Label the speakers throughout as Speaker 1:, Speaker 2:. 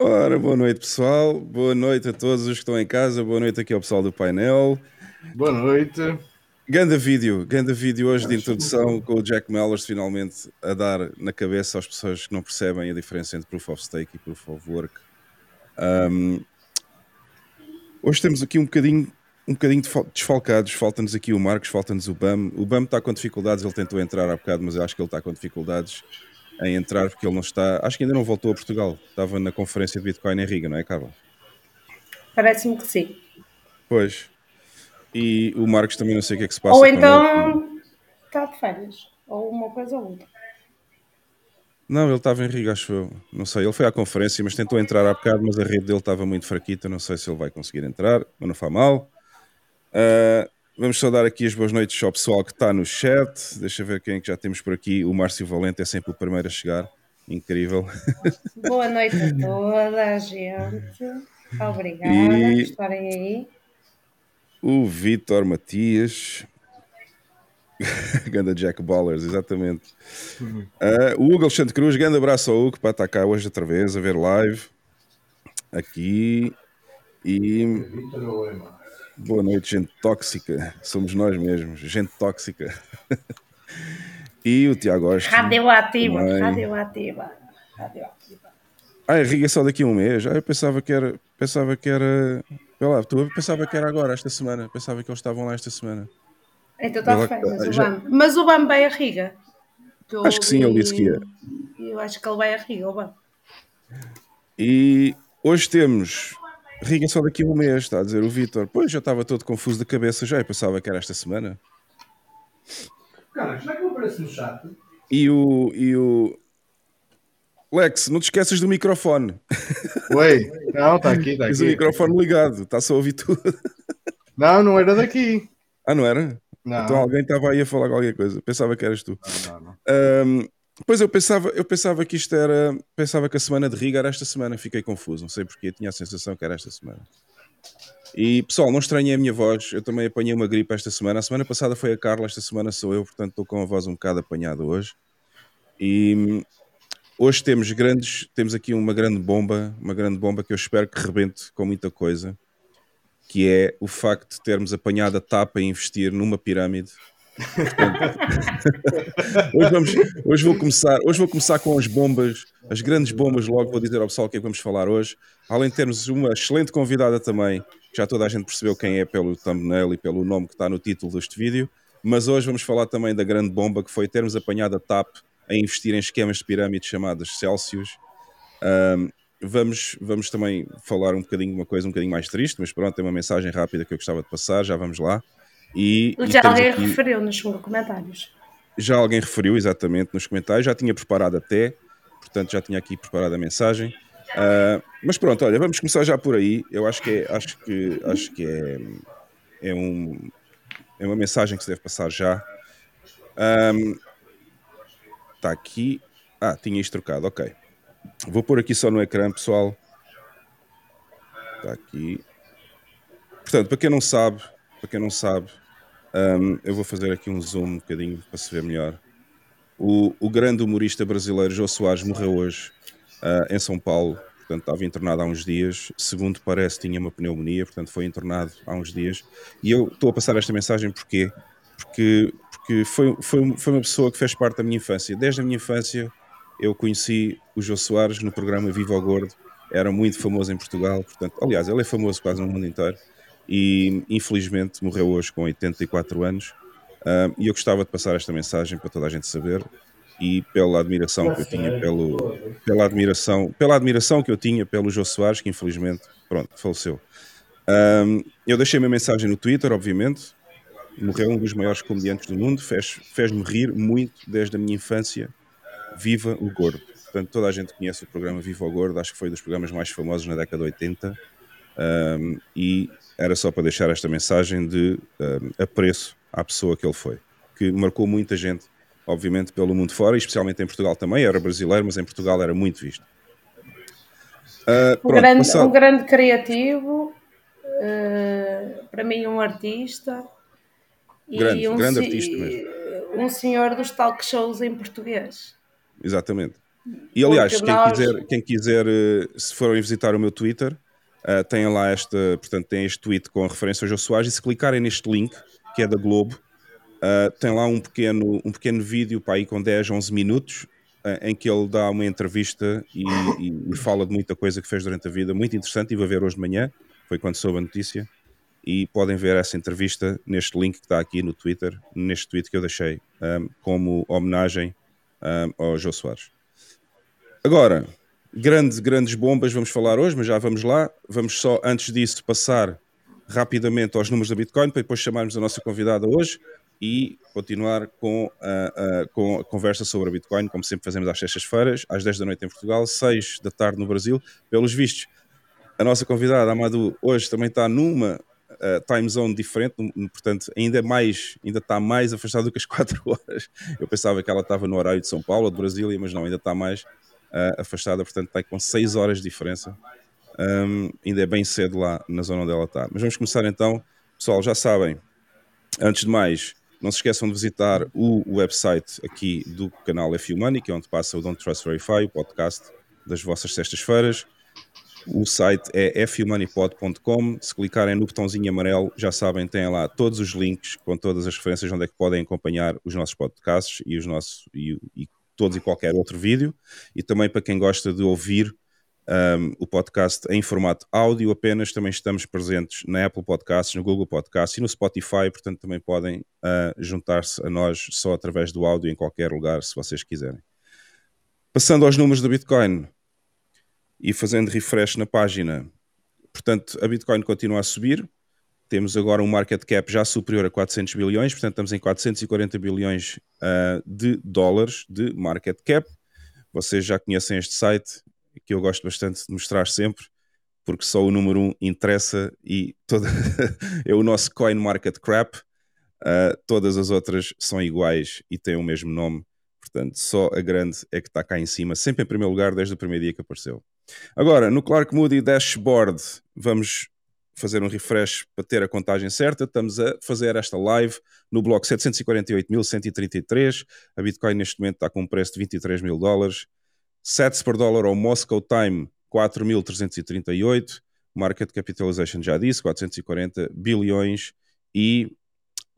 Speaker 1: Ora, boa noite pessoal, boa noite a todos os que estão em casa, boa noite aqui ao pessoal do painel.
Speaker 2: Boa noite.
Speaker 1: Ganda vídeo, ganda vídeo hoje de introdução com o Jack Mellors finalmente a dar na cabeça às pessoas que não percebem a diferença entre Proof of Stake e Proof of Work. Um, hoje temos aqui um bocadinho, um bocadinho desfalcados, falta-nos aqui o Marcos, falta-nos o BAM. O BAM está com dificuldades, ele tentou entrar há bocado, mas eu acho que ele está com dificuldades em entrar porque ele não está. Acho que ainda não voltou a Portugal. Estava na conferência de Bitcoin em Riga, não é, Carla?
Speaker 3: Parece-me que sim.
Speaker 1: Pois. E o Marcos também não sei o que é que se passa.
Speaker 3: Ou então está de férias. Ou uma coisa ou outra.
Speaker 1: Não, ele estava em Riga, acho eu. Não sei, ele foi à conferência, mas tentou entrar há bocado, mas a rede dele estava muito fraquita. Não sei se ele vai conseguir entrar, mas não faz mal. Uh, Vamos só dar aqui as boas noites ao pessoal que está no chat. Deixa eu ver quem é que já temos por aqui. O Márcio Valente é sempre o primeiro a chegar. Incrível.
Speaker 3: Boa noite a toda a gente. Obrigada e... por estarem aí.
Speaker 1: O Vitor Matias. Ganda Jack Ballers, exatamente. Uh, o Hugo Alexandre Cruz, grande abraço ao Hugo para estar cá hoje outra vez a ver live. Aqui. E. Boa noite, gente tóxica. Somos nós mesmos, gente tóxica. e o Tiago Oste.
Speaker 3: Radioativa, radioativa, radioativa.
Speaker 1: Ah, irriga só daqui a um mês. Ah, eu pensava que era. Pensava que era. Lá, tu pensava que era agora, esta semana. Pensava que eles estavam lá esta semana.
Speaker 3: Então está de férias, o já... Mas o BAM vai a Riga.
Speaker 1: acho que sim, ele disse que ia.
Speaker 3: Eu acho que ele vai a Riga, o BAM.
Speaker 1: E hoje temos Riga só daqui a um mês, está a dizer o Vitor. Pois, já estava todo confuso da cabeça já, eu pensava que era esta semana.
Speaker 2: Cara, já que eu apareço no chat.
Speaker 1: E o, e o... Lex, não te esqueças do microfone.
Speaker 2: Oi, não, está aqui, está aqui.
Speaker 1: Tens o microfone ligado, está só a ouvir tudo.
Speaker 2: Não, não era daqui.
Speaker 1: Ah, não era? Não. Então alguém estava aí a falar qualquer coisa. Pensava que eras tu.
Speaker 2: Não, não, não.
Speaker 1: Um, Pois eu pensava, eu pensava que isto era. Pensava que a semana de Riga era esta semana, fiquei confuso, não sei porquê, tinha a sensação que era esta semana. E pessoal, não estranhei a minha voz, eu também apanhei uma gripe esta semana. A semana passada foi a Carla, esta semana sou eu, portanto estou com a voz um bocado apanhada hoje. E hoje temos grandes, temos aqui uma grande bomba, uma grande bomba que eu espero que rebente com muita coisa, que é o facto de termos apanhado a tapa a investir numa pirâmide hoje, vamos, hoje, vou começar, hoje vou começar com as bombas, as grandes bombas. Logo vou dizer ao pessoal o que é que vamos falar hoje. Além de termos uma excelente convidada também, já toda a gente percebeu quem é pelo thumbnail e pelo nome que está no título deste vídeo. Mas hoje vamos falar também da grande bomba que foi termos apanhado a TAP a investir em esquemas de pirâmide chamadas Celsius. Um, vamos, vamos também falar um bocadinho de uma coisa um bocadinho mais triste, mas pronto, tem uma mensagem rápida que eu gostava de passar, já vamos lá. E,
Speaker 3: já e alguém aqui... referiu nos comentários.
Speaker 1: Já alguém referiu, exatamente, nos comentários. Já tinha preparado até, portanto já tinha aqui preparado a mensagem. Uh, mas pronto, olha, vamos começar já por aí. Eu acho que é, acho que, acho que é, é, um, é uma mensagem que se deve passar já. Está um, aqui. Ah, tinha isto trocado, ok. Vou pôr aqui só no ecrã, pessoal. Está aqui. Portanto, para quem não sabe, para quem não sabe, um, eu vou fazer aqui um zoom um bocadinho para se ver melhor. O, o grande humorista brasileiro Jô Soares morreu hoje uh, em São Paulo, portanto estava internado há uns dias. Segundo parece, tinha uma pneumonia, portanto foi internado há uns dias. E eu estou a passar esta mensagem porquê? Porque, porque foi, foi, foi uma pessoa que fez parte da minha infância. Desde a minha infância eu conheci o Jô Soares no programa Viva ao Gordo, era muito famoso em Portugal, portanto, aliás, ele é famoso quase no mundo inteiro e infelizmente morreu hoje com 84 anos. Uh, e eu gostava de passar esta mensagem para toda a gente saber e pela admiração que eu tinha pelo pela admiração pela admiração que eu tinha pelo Jô Soares que infelizmente pronto faleceu. Um, eu deixei minha mensagem no Twitter obviamente. Morreu um dos maiores comediantes do mundo. Fez fez-me rir muito desde a minha infância. Viva o gordo. Portanto toda a gente conhece o programa Viva o Gordo acho que foi dos programas mais famosos na década de 80 um, e era só para deixar esta mensagem de uh, apreço à pessoa que ele foi, que marcou muita gente, obviamente, pelo mundo fora, e especialmente em Portugal também. Era brasileiro, mas em Portugal era muito visto.
Speaker 3: Uh, um, grande, passado... um, grande, criativo, uh, para mim, um artista.
Speaker 1: Grande,
Speaker 3: e um,
Speaker 1: grande artista mesmo.
Speaker 3: Um senhor dos talk shows em português.
Speaker 1: Exatamente. E aliás, quem nós... quiser, quem quiser, eh, se forem visitar o meu Twitter, uh, tem lá esta, portanto, tem este tweet com referência ao João Soares, e se clicarem neste link, que é da Globo, uh, tem lá um pequeno, um pequeno vídeo para aí com 10, 11 minutos, uh, em que ele dá uma entrevista e, e, fala de muita coisa que fez durante a vida, muito interessante, e a ver hoje de manhã, foi quando soube a notícia, e podem ver essa entrevista neste link que está aqui no Twitter, neste tweet que eu deixei, um, como homenagem um, ao João Soares. Agora, grandes, grandes bombas vamos falar hoje, mas já vamos lá. Vamos só, antes disso, passar rapidamente aos números da Bitcoin para depois chamarmos a nossa convidada hoje e continuar com a, a, com a conversa sobre a Bitcoin, como sempre fazemos às sextas-feiras, às 10 da noite em Portugal, 6 da tarde no Brasil. Pelos vistos, a nossa convidada, Amadou, hoje também está numa uh, time zone diferente, portanto, ainda mais, ainda está mais afastada do que as 4 horas. Eu pensava que ela estava no horário de São Paulo de Brasília, mas não, ainda está mais uh, afastada, portanto, está com 6 horas de diferença. Um, ainda é bem cedo lá na zona onde ela está. Mas vamos começar então. Pessoal, já sabem, antes de mais, não se esqueçam de visitar o website aqui do canal F Money, que é onde passa o Don't Trust Verify, o podcast das vossas sextas-feiras. O site é fumoneypod.com. Se clicarem no botãozinho amarelo, já sabem, têm lá todos os links com todas as referências onde é que podem acompanhar os nossos podcasts e os nossos e, e todos e qualquer outro vídeo. E também para quem gosta de ouvir um, o podcast em formato áudio apenas, também estamos presentes na Apple Podcasts, no Google Podcasts e no Spotify, portanto também podem uh, juntar-se a nós só através do áudio em qualquer lugar, se vocês quiserem. Passando aos números do Bitcoin, e fazendo refresh na página, portanto, a Bitcoin continua a subir. Temos agora um market cap já superior a 400 bilhões, portanto, estamos em 440 bilhões uh, de dólares de market cap. Vocês já conhecem este site, que eu gosto bastante de mostrar sempre, porque só o número 1 um interessa e toda é o nosso coin market cap. Uh, todas as outras são iguais e têm o mesmo nome. Portanto, só a grande é que está cá em cima, sempre em primeiro lugar desde o primeiro dia que apareceu. Agora, no Clark Moody Dashboard, vamos fazer um refresh para ter a contagem certa. Estamos a fazer esta live no bloco 748.133. A Bitcoin neste momento está com um preço de 23 mil dólares. Sets por dólar ao Moscow Time 4.338. Market capitalization já disse, 440 bilhões. E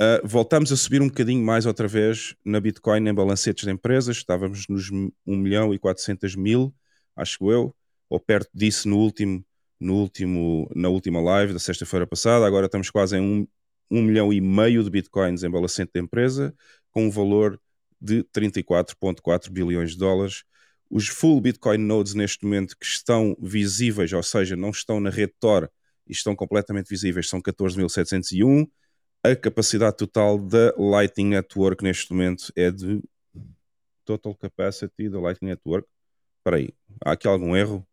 Speaker 1: uh, voltamos a subir um bocadinho mais outra vez na Bitcoin em balancetes de empresas. Estávamos nos 1 milhão e 400 mil, acho eu ou perto disso no último, no último, na última live da sexta-feira passada. Agora estamos quase em um, um milhão e meio de bitcoins em balacente da empresa, com um valor de 34,4 bilhões de dólares. Os full Bitcoin nodes neste momento que estão visíveis, ou seja, não estão na rede Tor e estão completamente visíveis, são 14.701. A capacidade total da Lightning Network neste momento é de total capacity da Lightning Network. Espera aí, há aqui algum erro?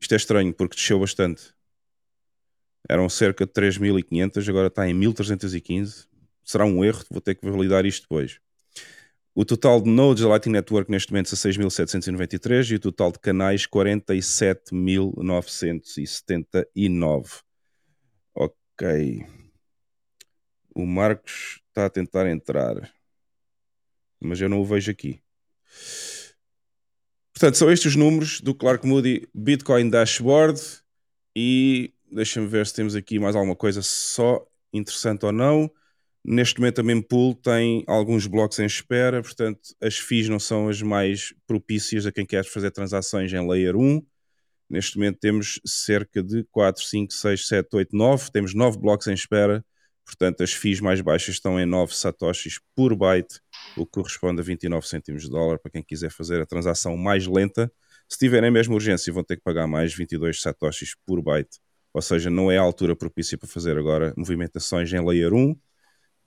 Speaker 1: Isto é estranho porque desceu bastante. Eram cerca de 3.500, agora está em 1.315. Será um erro, vou ter que validar isto depois. O total de nodes da Lightning Network neste momento é 6.793 e o total de canais 47.979. Ok. O Marcos está a tentar entrar, mas eu não o vejo aqui. Portanto, são estes os números do Clark Moody Bitcoin Dashboard e deixa-me ver se temos aqui mais alguma coisa só interessante ou não. Neste momento a mempool tem alguns blocos em espera, portanto as FIIs não são as mais propícias a quem quer fazer transações em Layer 1. Neste momento temos cerca de 4, 5, 6, 7, 8, 9. Temos 9 blocos em espera, portanto as FIIs mais baixas estão em 9 satoshis por byte o que corresponde a 29 cêntimos de dólar para quem quiser fazer a transação mais lenta. Se tiverem mesmo urgência, vão ter que pagar mais 22 satoshis por byte. Ou seja, não é a altura propícia para fazer agora movimentações em Layer 1. Uh,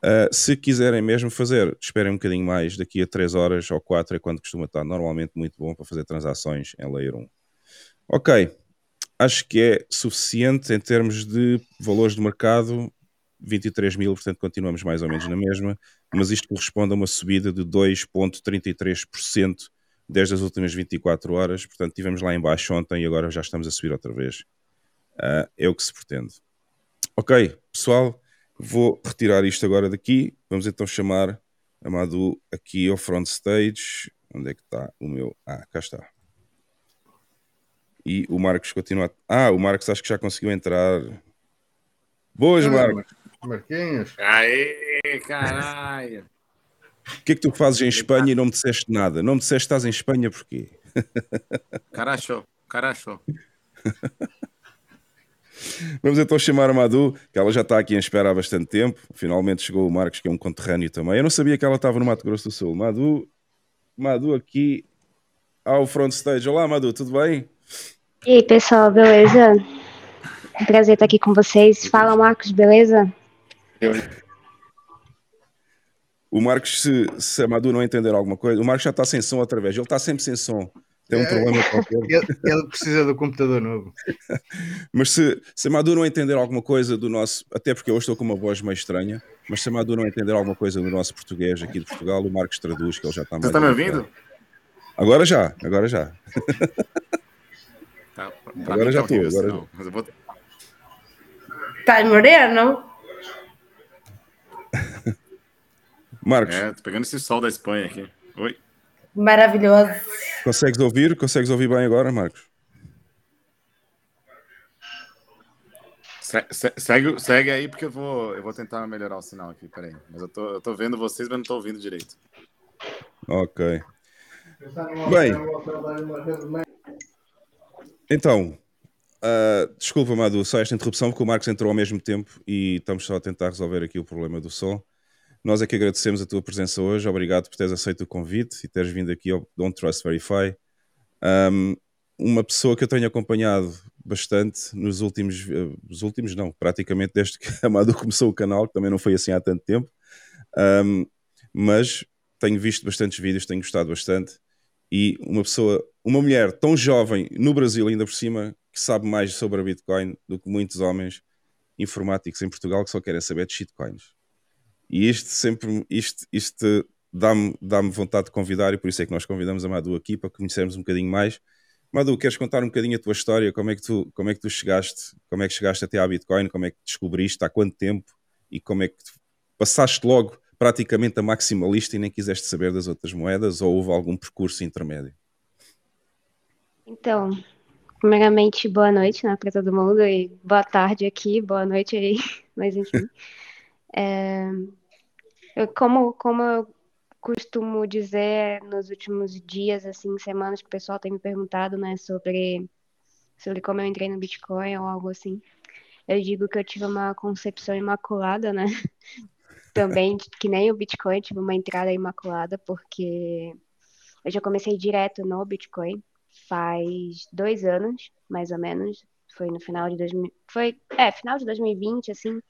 Speaker 1: ah, se quiserem mesmo fazer, esperem um bocadinho mais, daqui a 3 horas ou 4 é quando costuma estar normalmente muito bom para fazer transações em Layer 1. Ok, acho que é suficiente em termos de valores de mercado. 23 mil, portanto continuamos mais ou menos na mesma, mas isto corresponde a uma subida de 2,33% desde as últimas 24 horas, portanto tivemos lá embaixo ontem e agora já estamos a subir outra vez. Uh, é o que se pretende. Ok, pessoal, vou retirar isto agora daqui, vamos então chamar a Madu aqui ao front stage, Onde é que está o meu? Ah, cá está. E o Marcos continua. Ah, o Marcos acho que já conseguiu entrar. Boas, Marcos.
Speaker 4: Marquinhos.
Speaker 5: Aê, caralho.
Speaker 1: O que é que tu fazes em Espanha e não me disseste nada? Não me disseste que estás em Espanha porquê?
Speaker 5: Caracho, caracho.
Speaker 1: Vamos então chamar a Madu, que ela já está aqui em espera há bastante tempo. Finalmente chegou o Marcos, que é um conterrâneo também. Eu não sabia que ela estava no Mato Grosso do Sul. Madu, Madu aqui ao front stage. Olá, Madu, tudo bem?
Speaker 6: E aí, pessoal, beleza? Um prazer estar aqui com vocês. Fala, Marcos, beleza?
Speaker 1: O Marcos, se, se a Madu não entender alguma coisa, o Marcos já está sem som outra vez. Ele está sempre sem som. Tem um é, problema qualquer.
Speaker 4: Ele, ele, precisa do computador novo.
Speaker 1: mas se, se a Madu não entender alguma coisa do nosso. Até porque eu estou com uma voz meio estranha. Mas se a Madu não entender alguma coisa do nosso português aqui de Portugal, o Marcos traduz, que ele já está
Speaker 5: mais. Você está me ouvindo?
Speaker 1: Agora já, agora já.
Speaker 5: Tá, agora já estou. Agora eu vou...
Speaker 3: Tá moreno?
Speaker 1: Marcos.
Speaker 5: É, tô pegando esse sol da Espanha aqui. Oi.
Speaker 3: Maravilhoso.
Speaker 1: Consegues ouvir? Consegues ouvir bem agora, Marcos?
Speaker 5: Se, se, segue, segue aí, porque eu vou, eu vou tentar melhorar o sinal aqui. Peraí. Mas eu tô, eu tô vendo vocês, mas não tô ouvindo direito.
Speaker 1: Ok. Bem. Então, uh, desculpa, Madu, só esta interrupção, porque o Marcos entrou ao mesmo tempo e estamos só a tentar resolver aqui o problema do som. Nós é que agradecemos a tua presença hoje, obrigado por teres aceito o convite e teres vindo aqui ao Don't Trust Verify. Um, uma pessoa que eu tenho acompanhado bastante nos últimos, uh, os últimos não, praticamente desde que a Madu começou o canal, que também não foi assim há tanto tempo, um, mas tenho visto bastantes vídeos, tenho gostado bastante e uma pessoa, uma mulher tão jovem no Brasil ainda por cima, que sabe mais sobre a Bitcoin do que muitos homens informáticos em Portugal que só querem saber de shitcoins. E isto sempre, isto, isto dá-me dá vontade de convidar, e por isso é que nós convidamos a Madu aqui para conhecermos um bocadinho mais. Madu, queres contar um bocadinho a tua história? Como é que tu, como é que tu chegaste, como é que chegaste até à Bitcoin? Como é que descobriste? Há quanto tempo? E como é que passaste logo praticamente a maximalista e nem quiseste saber das outras moedas? Ou houve algum percurso intermédio?
Speaker 6: Então, primeiramente, boa noite né, para todo mundo e boa tarde aqui, boa noite aí, mas enfim. É, como, como eu costumo dizer nos últimos dias, assim, semanas que o pessoal tem me perguntado, né, sobre, sobre como eu entrei no Bitcoin ou algo assim, eu digo que eu tive uma concepção imaculada, né? Também, que nem o Bitcoin, tive uma entrada imaculada, porque eu já comecei direto no Bitcoin faz dois anos, mais ou menos. Foi no final de 2000, foi, é, final de 2020, assim,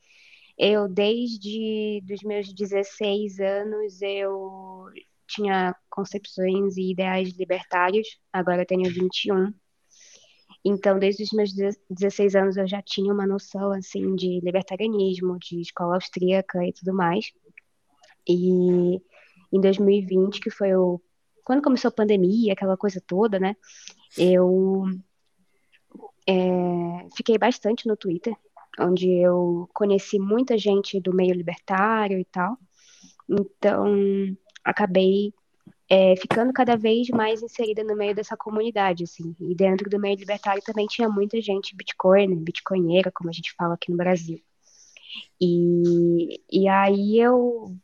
Speaker 6: eu, desde os meus 16 anos, eu tinha concepções e ideais libertários, agora eu tenho 21. Então, desde os meus 16 anos, eu já tinha uma noção, assim, de libertarianismo, de escola austríaca e tudo mais. E em 2020, que foi o... Quando começou a pandemia, aquela coisa toda, né? Eu é, fiquei bastante no Twitter, onde eu conheci muita gente do meio libertário e tal. Então, acabei é, ficando cada vez mais inserida no meio dessa comunidade, assim. E dentro do meio libertário também tinha muita gente bitcoin, bitcoinheira, como a gente fala aqui no Brasil. E, e aí eu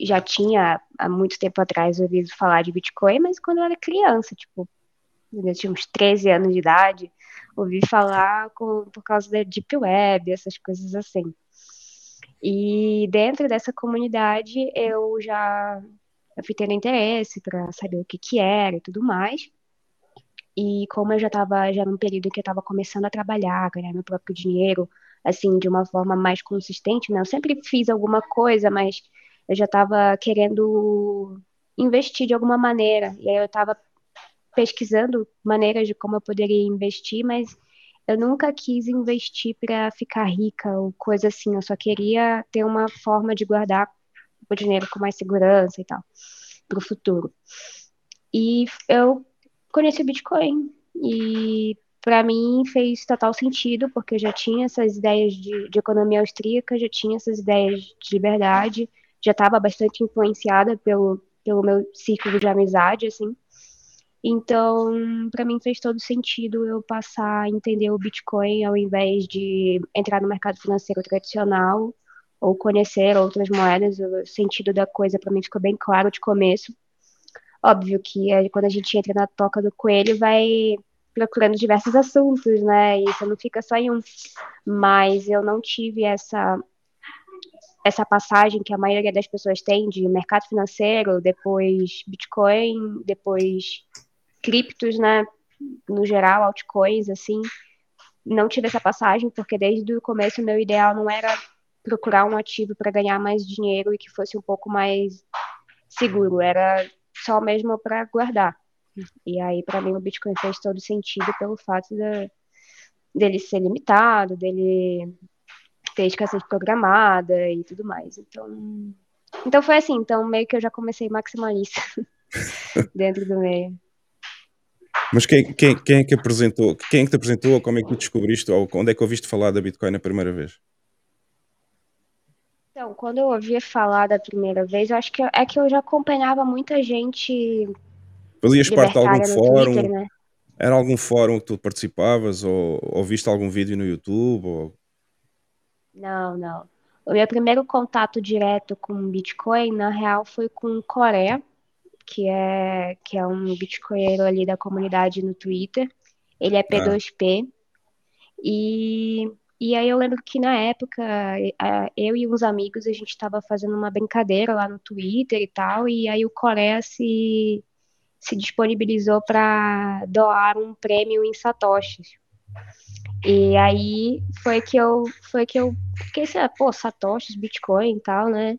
Speaker 6: já tinha, há muito tempo atrás, ouvido falar de Bitcoin, mas quando eu era criança, tipo, eu tinha uns 13 anos de idade, ouvi falar com, por causa da Deep Web, essas coisas assim. E dentro dessa comunidade eu já eu fui tendo interesse para saber o que que era e tudo mais. E como eu já estava já num período em que eu estava começando a trabalhar, ganhar meu próprio dinheiro, assim, de uma forma mais consistente, né? Eu sempre fiz alguma coisa, mas eu já estava querendo investir de alguma maneira. E aí eu estava pesquisando maneiras de como eu poderia investir, mas eu nunca quis investir para ficar rica ou coisa assim. Eu só queria ter uma forma de guardar o dinheiro com mais segurança e tal para o futuro. E eu conheci o Bitcoin e para mim fez total sentido porque eu já tinha essas ideias de, de economia austríaca, já tinha essas ideias de liberdade, já estava bastante influenciada pelo pelo meu círculo de amizade, assim. Então, para mim fez todo sentido eu passar a entender o Bitcoin ao invés de entrar no mercado financeiro tradicional ou conhecer outras moedas. O sentido da coisa para mim ficou bem claro de começo. Óbvio que é, quando a gente entra na toca do coelho, vai procurando diversos assuntos, né? E você não fica só em um. Mas eu não tive essa essa passagem que a maioria das pessoas tem de mercado financeiro, depois Bitcoin, depois criptos, né? No geral, altcoins, assim. Não tive essa passagem, porque desde o começo meu ideal não era procurar um ativo para ganhar mais dinheiro e que fosse um pouco mais seguro, era só mesmo para guardar. E aí, para mim, o Bitcoin fez todo sentido pelo fato de, dele ser limitado, dele ter escassez programada e tudo mais. Então, então foi assim. Então, meio que eu já comecei maximalista dentro do meio.
Speaker 1: Mas quem, quem, quem é que apresentou? Quem é que te apresentou? Como é que tu descobriste? Ou onde é que ouviste falar da Bitcoin a primeira vez?
Speaker 6: Então, quando eu ouvia falar da primeira vez, eu acho que é que eu já acompanhava muita gente.
Speaker 1: Fazias parte de algum fórum? Twitter, né? Era algum fórum que tu participavas? Ou, ou viste algum vídeo no YouTube? Ou...
Speaker 6: Não, não. O meu primeiro contato direto com Bitcoin, na real, foi com Coreia que é, que é um bitcoinheiro ali da comunidade no Twitter. Ele é P2P. Ah. E, e aí eu lembro que na época, eu e uns amigos, a gente estava fazendo uma brincadeira lá no Twitter e tal, e aí o Coreia se, se disponibilizou para doar um prêmio em satoshis. E aí foi que eu foi que eu fiquei assim, ah, pô, satoshis, Bitcoin e tal, né?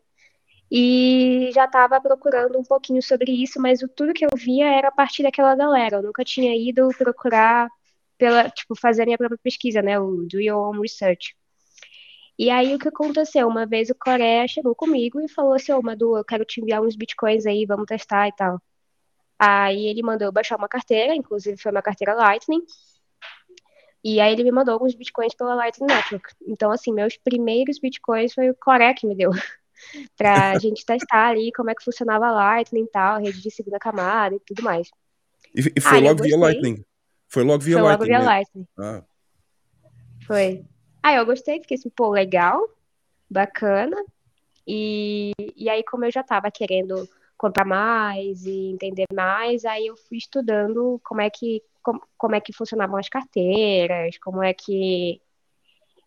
Speaker 6: E já estava procurando um pouquinho sobre isso, mas o, tudo que eu via era a partir daquela galera. Eu nunca tinha ido procurar pela, tipo, fazer a minha própria pesquisa, né? O do your own research. E aí o que aconteceu? Uma vez o Coreia chegou comigo e falou assim, ô oh, Madu, eu quero te enviar uns bitcoins aí, vamos testar e tal. Aí ele mandou eu baixar uma carteira, inclusive foi uma carteira Lightning. E aí ele me mandou alguns bitcoins pela Lightning Network. Então, assim, meus primeiros bitcoins foi o Coreia que me deu. para a gente testar ali como é que funcionava a Lightning e tal, rede de segunda camada e tudo mais.
Speaker 1: E, e foi ah, logo via Lightning? Foi logo via
Speaker 6: foi
Speaker 1: Lightning?
Speaker 6: Foi logo via né? Lightning. Ah. Foi. Ah, eu gostei, fiquei assim, pô, legal, bacana. E, e aí, como eu já estava querendo comprar mais e entender mais, aí eu fui estudando como é que como, como é que funcionavam as carteiras, como é que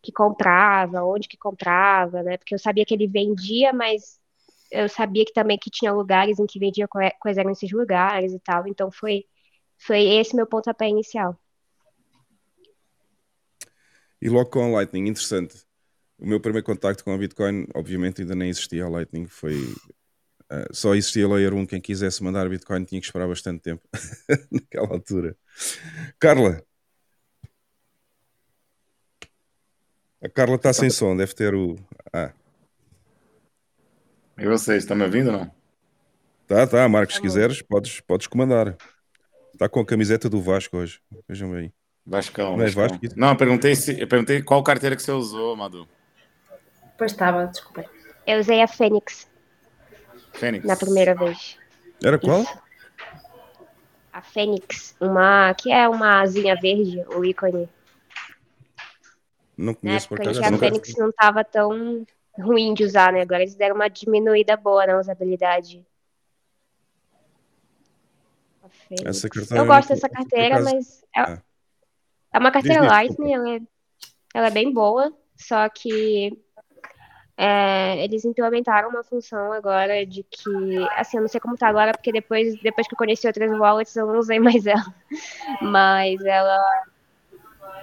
Speaker 6: que comprava, onde que comprava, né? Porque eu sabia que ele vendia, mas eu sabia que também que tinha lugares em que vendia quais eram esses lugares e tal. Então foi foi esse meu pontapé inicial.
Speaker 1: E logo com a Lightning, interessante. O meu primeiro contacto com a Bitcoin, obviamente ainda nem existia a Lightning, foi uh, só existia Layer 1. Quem quisesse mandar Bitcoin tinha que esperar bastante tempo naquela altura. Carla, A Carla está sem som, deve ter o. Ah.
Speaker 5: E vocês, estão me ouvindo ou não?
Speaker 1: Tá, tá, Marcos, se quiseres, podes, podes comandar. Está com a camiseta do Vasco hoje. Vejam bem.
Speaker 5: Vascão. Não, é Vasco? não eu, perguntei se, eu perguntei qual carteira que você usou, Madu.
Speaker 3: Pois estava, desculpa.
Speaker 6: Eu usei a Fênix.
Speaker 5: Fênix.
Speaker 6: Na primeira vez.
Speaker 1: Era qual? Isso.
Speaker 6: A Fênix. Uma. que é uma asinha verde, o ícone.
Speaker 1: Não conheço
Speaker 6: por acaso. a Fênix não estava tão ruim de usar, né? Agora eles deram uma diminuída boa na usabilidade. Eu gosto dessa carteira, mas é, é. é uma carteira Disney, Lightning, ela é, ela é bem boa, só que é, eles implementaram uma função agora de que, assim, eu não sei como tá agora, porque depois, depois que eu conheci outras wallets eu não usei mais ela, mas ela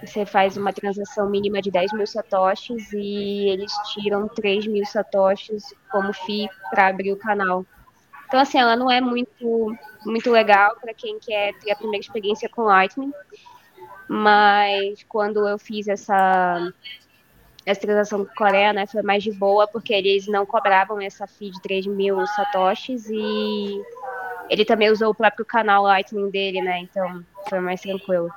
Speaker 6: você faz uma transação mínima de 10 mil satoshis e eles tiram 3 mil satoshis como FII para abrir o canal. Então, assim, ela não é muito, muito legal para quem quer ter a primeira experiência com Lightning, mas quando eu fiz essa, essa transação com Coreia, né, foi mais de boa, porque eles não cobravam essa FII de 3 mil satoshis e ele também usou o próprio canal Lightning dele, né, então foi mais tranquilo.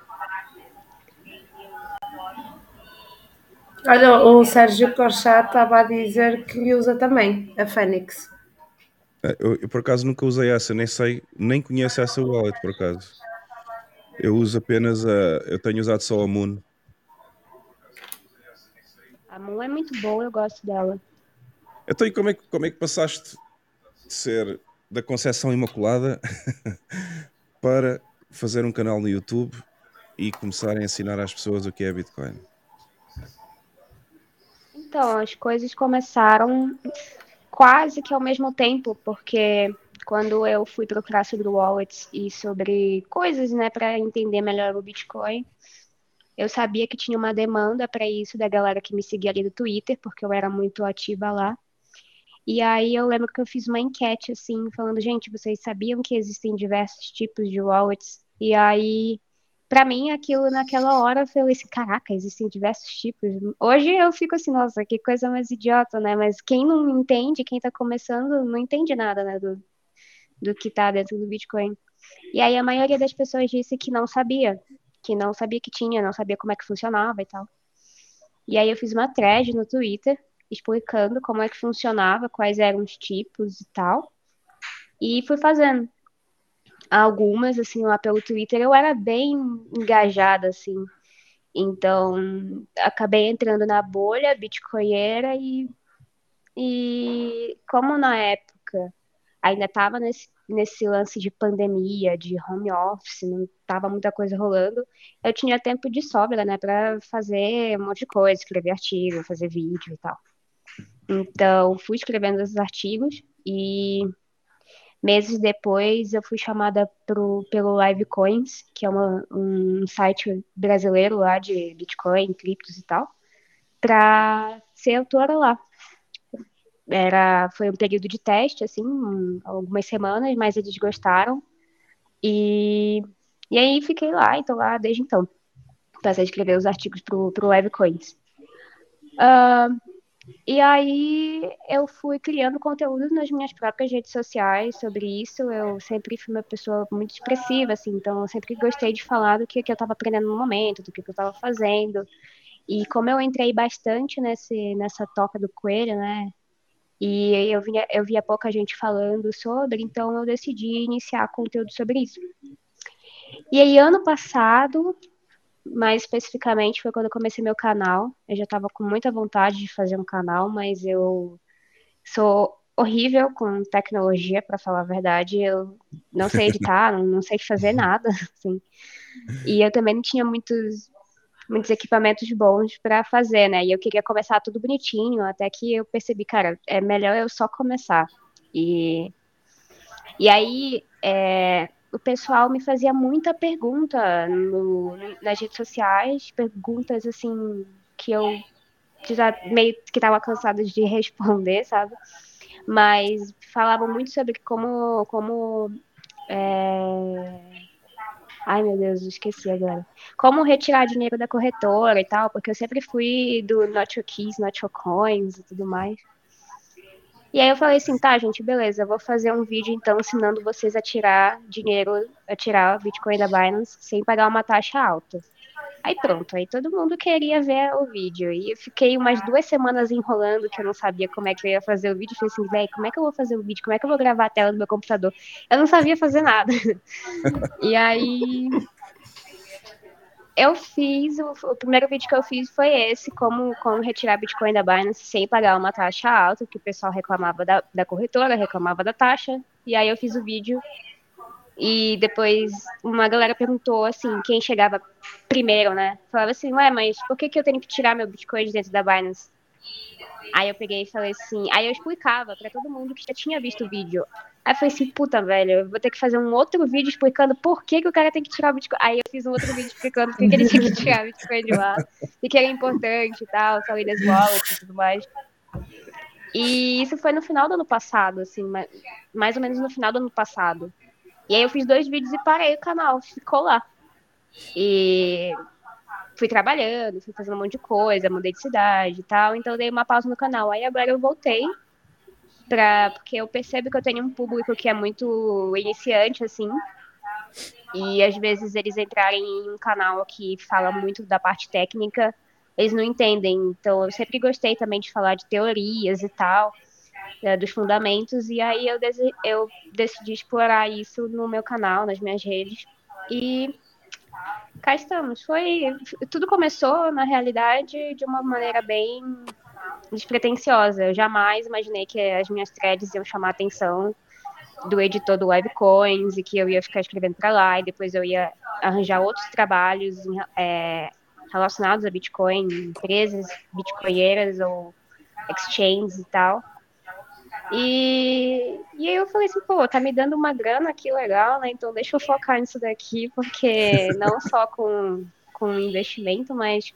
Speaker 3: Olha, o Sérgio Corchá estava a dizer que usa também a Fênix.
Speaker 1: É, eu, eu, por acaso nunca usei essa, nem sei, nem conheço essa wallet por acaso. Eu uso apenas a. Eu tenho usado só a Moon.
Speaker 6: A Moon é muito boa, eu gosto dela.
Speaker 1: Então, e como é, como é que passaste de ser da Conceição Imaculada para fazer um canal no YouTube e começarem a ensinar às pessoas o que é Bitcoin?
Speaker 6: Então, as coisas começaram quase que ao mesmo tempo, porque quando eu fui procurar sobre wallets e sobre coisas, né, para entender melhor o Bitcoin, eu sabia que tinha uma demanda para isso da galera que me seguia ali no Twitter, porque eu era muito ativa lá. E aí eu lembro que eu fiz uma enquete assim, falando, gente, vocês sabiam que existem diversos tipos de wallets? E aí, para mim, aquilo naquela hora eu falei assim, caraca, existem diversos tipos. Hoje eu fico assim, nossa, que coisa mais idiota, né? Mas quem não entende, quem tá começando, não entende nada, né, do, do que tá dentro do Bitcoin. E aí a maioria das pessoas disse que não sabia, que não sabia que tinha, não sabia como é que funcionava e tal. E aí eu fiz uma thread no Twitter explicando como é que funcionava, quais eram os tipos e tal. E fui fazendo algumas, assim, lá pelo Twitter. Eu era bem engajada, assim. Então, acabei entrando na bolha bitcoinheira e, e como na época ainda estava nesse, nesse lance de pandemia, de home office, não estava muita coisa rolando, eu tinha tempo de sobra, né, para fazer um monte de coisa, escrever artigo, fazer vídeo e tal. Então, fui escrevendo esses artigos e meses depois eu fui chamada pro, pelo Livecoins, que é uma, um site brasileiro lá de Bitcoin, criptos e tal, para ser autora lá. Era, foi um período de teste, assim, algumas semanas, mas eles gostaram. E, e aí fiquei lá, e tô lá desde então. Passei a escrever os artigos pro, pro Livecoins. Uh, e aí eu fui criando conteúdo nas minhas próprias redes sociais sobre isso. Eu sempre fui uma pessoa muito expressiva, assim, então eu sempre gostei de falar do que, que eu estava aprendendo no momento, do que, que eu estava fazendo. E como eu entrei bastante nesse, nessa toca do coelho, né? E eu via, eu via pouca gente falando sobre, então eu decidi iniciar conteúdo sobre isso. E aí, ano passado, mais especificamente foi quando eu comecei meu canal. Eu já estava com muita vontade de fazer um canal, mas eu sou horrível com tecnologia, para falar a verdade. Eu não sei editar, não, não sei fazer nada, assim. E eu também não tinha muitos muitos equipamentos bons para fazer, né? E eu queria começar tudo bonitinho, até que eu percebi, cara, é melhor eu só começar. E e aí, é, o pessoal me fazia muita pergunta no, nas redes sociais, perguntas assim que eu já meio que estava cansada de responder, sabe? Mas falavam muito sobre como como é... Ai meu Deus, esqueci agora. Como retirar dinheiro da corretora e tal, porque eu sempre fui do Not Your Keys, Not Your Coins e tudo mais. E aí eu falei assim, tá, gente, beleza, vou fazer um vídeo então ensinando vocês a tirar dinheiro, a tirar Bitcoin da Binance sem pagar uma taxa alta. Aí pronto, aí todo mundo queria ver o vídeo. E eu fiquei umas duas semanas enrolando, que eu não sabia como é que eu ia fazer o vídeo. Falei assim, velho, como é que eu vou fazer o vídeo? Como é que eu vou gravar a tela do meu computador? Eu não sabia fazer nada. e aí eu fiz, o, o, primeiro vídeo que eu fiz foi esse, como, como retirar Bitcoin da Binance sem pagar uma taxa alta, que o pessoal reclamava da, da corretora, reclamava da taxa, e aí eu fiz o vídeo, e depois uma galera perguntou, assim, quem chegava primeiro, né? Falava assim, ué, mas por que, que eu tenho que tirar meu Bitcoin de dentro da Binance? Aí eu peguei e falei assim, aí eu explicava para todo mundo que já tinha visto o vídeo. Aí eu falei assim, puta, velho, eu vou ter que fazer um outro vídeo explicando por que, que o cara tem que tirar o Bitcoin. Aí eu fiz um outro vídeo explicando por que, que ele tinha que tirar o Bitcoin de lá, e que era importante e tal, falei das wallets e tudo mais. E isso foi no final do ano passado, assim, mais ou menos no final do ano passado. E aí eu fiz dois vídeos e parei o canal, ficou lá. E fui trabalhando, fui fazendo um monte de coisa, mudei de cidade e tal, então dei uma pausa no canal. Aí agora eu voltei porque eu percebo que eu tenho um público que é muito iniciante, assim, e às vezes eles entrarem em um canal que fala muito da parte técnica, eles não entendem. Então eu sempre gostei também de falar de teorias e tal. é, dos fundamentos, e aí eu, eu decidi explorar isso no meu canal, nas minhas redes, e cá estamos. Foi tudo começou na realidade de uma maneira bem despretensiosa. Eu jamais imaginei que as minhas threads iam chamar a atenção do editor do Webcoins e que eu ia ficar escrevendo para lá e depois eu ia arranjar outros trabalhos é, relacionados a Bitcoin, empresas bitcoinheiras ou exchanges e tal. E, e aí eu falei assim, pô, tá me dando uma grana aqui legal, né? Então deixa eu focar nisso daqui, porque não só com, com investimento, mas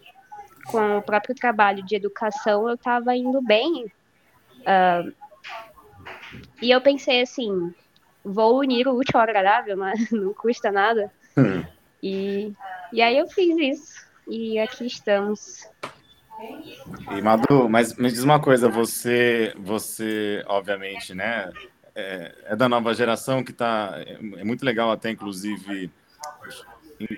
Speaker 6: com o próprio trabalho de educação eu estava indo bem. Uh, e eu pensei assim, vou unir o útil ao agradável, né? não custa nada. Hum. E, e aí eu fiz isso. E aqui estamos.
Speaker 5: E Madu, mas me diz uma coisa, você, você obviamente, né, é, é da nova geração que está, é, é muito legal até, inclusive,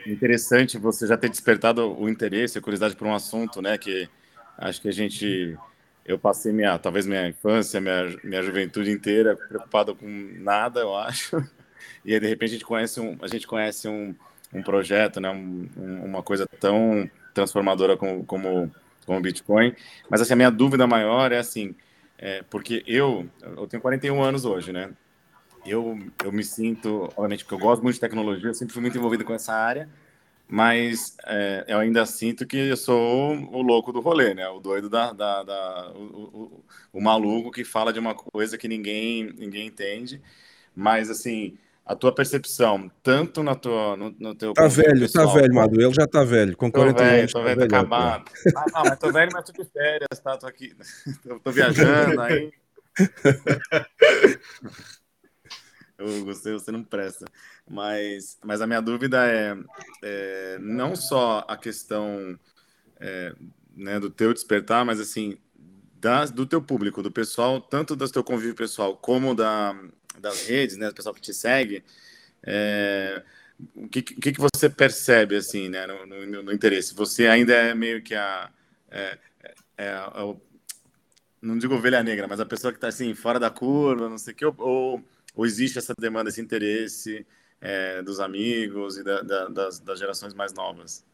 Speaker 5: interessante você já ter despertado o interesse, a curiosidade por um assunto, né, que acho que a gente, eu passei minha, talvez minha infância, minha, minha juventude inteira preocupado com nada, eu acho, e aí de repente a gente conhece um, a gente conhece um, um projeto, né, um, uma coisa tão transformadora como, como com o Bitcoin. Mas assim, a minha dúvida maior é assim, é, porque eu, eu tenho 41 anos hoje, né? Eu, eu me sinto, obviamente, porque eu gosto muito de tecnologia, eu sempre fui muito envolvido com essa área, mas é, eu ainda sinto que eu sou o louco do rolê, né? O doido da, da, da o, o, o, maluco que fala de uma coisa que ninguém ninguém entende. Mas assim, a tua percepção, tanto na tua, no, no teu.
Speaker 1: Tá velho, tá pessoal, tá velho, Madu. Ele já tá velho, com 40
Speaker 5: velho,
Speaker 1: anos.
Speaker 5: Tô velho, tá velho, acabado. Ah, não, mas tô velho, mas tô de férias, tá? Tô aqui. tô, tô viajando aí. Eu gostei, você não presta. Mas, mas a minha dúvida é, é não só a questão é, né, do teu despertar, mas assim, das, do teu público, do pessoal, tanto do teu convívio pessoal como da, das redes, né, do pessoal que te segue, é, o que, que, que você percebe assim, né, no, no, no, interesse? Você ainda é meio que a, é, é, é não digo ovelha negra, mas a pessoa que está assim fora da curva, não sei o que, ou, ou existe essa demanda, esse interesse é, dos amigos e da, da, das, das gerações mais novas?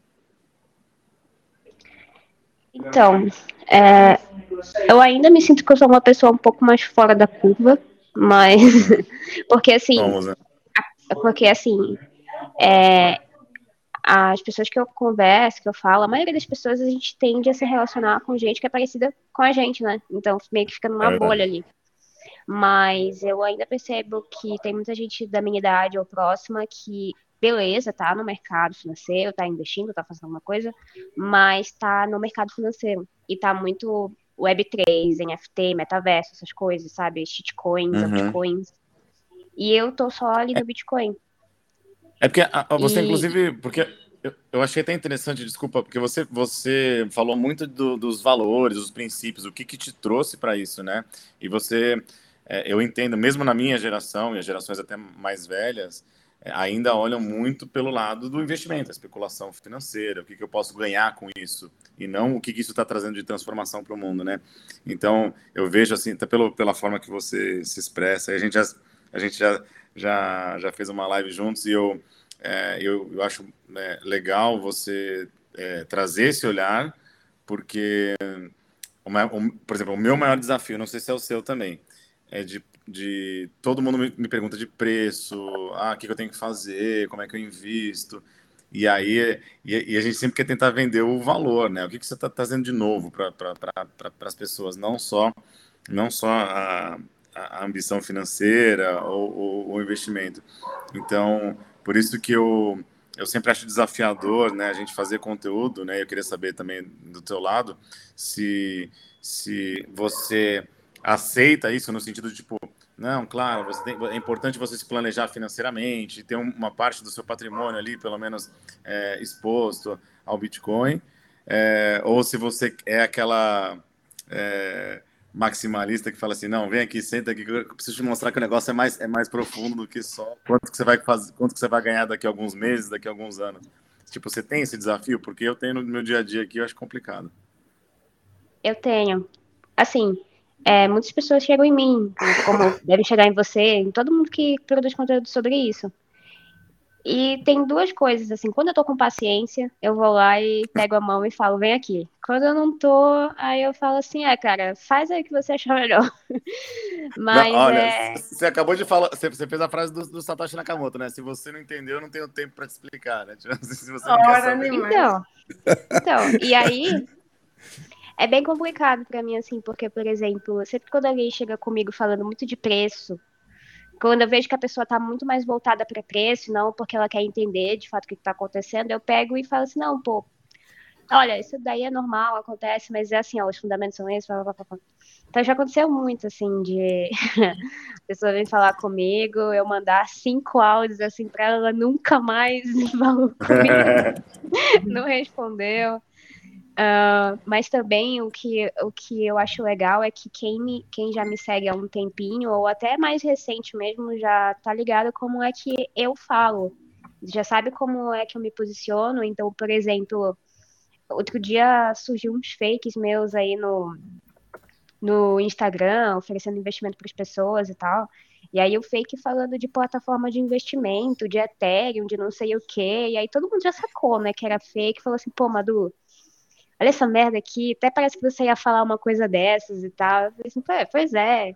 Speaker 6: Então, é, eu ainda me sinto que eu sou uma pessoa um pouco mais fora da curva, mas. porque assim. Vamos, né? Porque assim. É, as pessoas que eu converso, que eu falo, a maioria das pessoas a gente tende a se relacionar com gente que é parecida com a gente, né? Então meio que fica numa é bolha ali. Mas eu ainda percebo que tem muita gente da minha idade ou próxima que, beleza, tá no mercado financeiro, tá investindo, tá fazendo alguma coisa, mas tá no mercado financeiro e tá muito Web3, NFT, metaverso, essas coisas, sabe? Shitcoins, uhum. altcoins. E eu tô só ali no Bitcoin.
Speaker 5: É porque a, a, você, e... inclusive, porque eu, eu, achei até interessante, desculpa, porque você, você falou muito do, dos valores, dos princípios, o que, que te trouxe para isso, né? E você, é, eu entendo, mesmo na minha geração e as gerações até mais velhas, ainda olham muito pelo lado do investimento, a especulação financeira, o que, que eu posso ganhar com isso, e não o que, que isso está trazendo de transformação para o mundo, né? Então, eu vejo assim, até pelo, pela forma que você se expressa, a gente já, a gente já, já, já fez uma live juntos e eu, é, eu, eu acho é, legal você é, trazer esse olhar, porque, por exemplo, o meu maior desafio, não sei se é o seu também, é de de todo mundo me, me pergunta de preço, ah, o que, que, eu tenho que fazer, como é que eu invisto. E aí e, e a gente sempre quer tentar vender o valor, né? O que, que você está trazendo de novo para pra, as pessoas, não só não só a, a ambição financeira ou o investimento. Então, por isso que eu eu sempre acho desafiador, né, a gente fazer conteúdo, né? Eu queria saber também do teu lado se se você aceita isso no sentido de tipo, não, claro, tem, é importante você se planejar financeiramente, ter uma parte do seu patrimônio ali, pelo menos, é, exposto ao Bitcoin, é, ou se você é aquela é, maximalista que fala assim, não, vem aqui, senta aqui, eu preciso te mostrar que o negócio é mais, é mais profundo do que só quanto que você vai fazer, quanto que você vai ganhar daqui a alguns meses, daqui a alguns anos. Tipo, você tem esse desafio? Porque eu tenho no meu dia a dia aqui, eu acho complicado.
Speaker 6: Eu tenho. Assim, é, muitas pessoas chegam em mim, como devem chegar em você, em todo mundo que produz conteúdo sobre isso. E tem duas coisas, assim, quando eu tô com paciência, eu vou lá e pego a mão e falo, vem aqui. Quando eu não tô, aí eu falo assim, é, cara, faz aí o que você achar melhor.
Speaker 5: Mas não, olha, é... você acabou de falar, você, fez a frase do, do, Satoshi Nakamoto, né? Se você não entendeu, eu não tenho tempo para te explicar, né? Tipo, se você não quer saber.
Speaker 6: Então, então, e aí é bem complicado para mim, assim, porque, por exemplo, sempre quando alguém chega comigo falando muito de preço, quando eu vejo que a pessoa está muito mais voltada para preço, não porque ela quer entender de fato o que está acontecendo, eu pego e falo assim, não, pô, olha, isso daí é normal, acontece, mas é assim, ó, os fundamentos são esses, blá, blá, blá. Então já aconteceu muito, assim, de a pessoa vir falar comigo, eu mandar cinco áudios, assim, para ela nunca mais falou comigo, não respondeu. Uh, mas também o que, o que eu acho legal é que quem, me, quem já me segue há um tempinho, ou até mais recente mesmo, já tá ligado como é que eu falo. Já sabe como é que eu me posiciono. Então, por exemplo, outro dia surgiu uns fakes meus aí no, no Instagram, oferecendo investimento para as pessoas e tal. E aí o fake falando de plataforma de investimento, de Ethereum, de não sei o quê. E aí todo mundo já sacou, né, que era fake. Falou assim, pô, Madu, olha essa merda aqui, até parece que você ia falar uma coisa dessas e tal. Eu falei assim, pois é.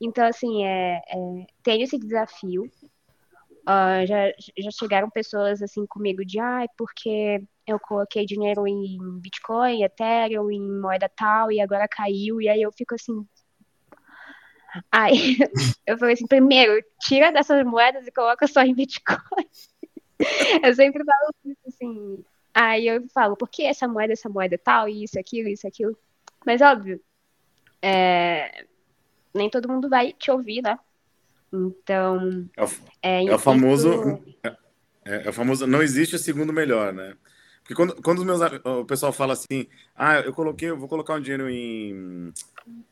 Speaker 6: Então, assim, é, é, tenho esse desafio. Uh, já, já chegaram pessoas assim comigo de, ai, ah, porque eu coloquei dinheiro em Bitcoin, Ethereum, em moeda tal, e agora caiu, e aí eu fico assim. Aí eu falei assim, primeiro, tira dessas moedas e coloca só em Bitcoin. eu sempre falo assim, Aí eu falo, por que essa moeda, essa moeda tal, isso, aquilo, isso, aquilo. Mas óbvio, é... nem todo mundo vai te ouvir, né? Então.
Speaker 5: É o, é, é o famoso. É, é, o famoso. Não existe o segundo melhor, né? Porque quando, quando os meus, o pessoal fala assim, ah, eu coloquei, eu vou colocar um dinheiro em,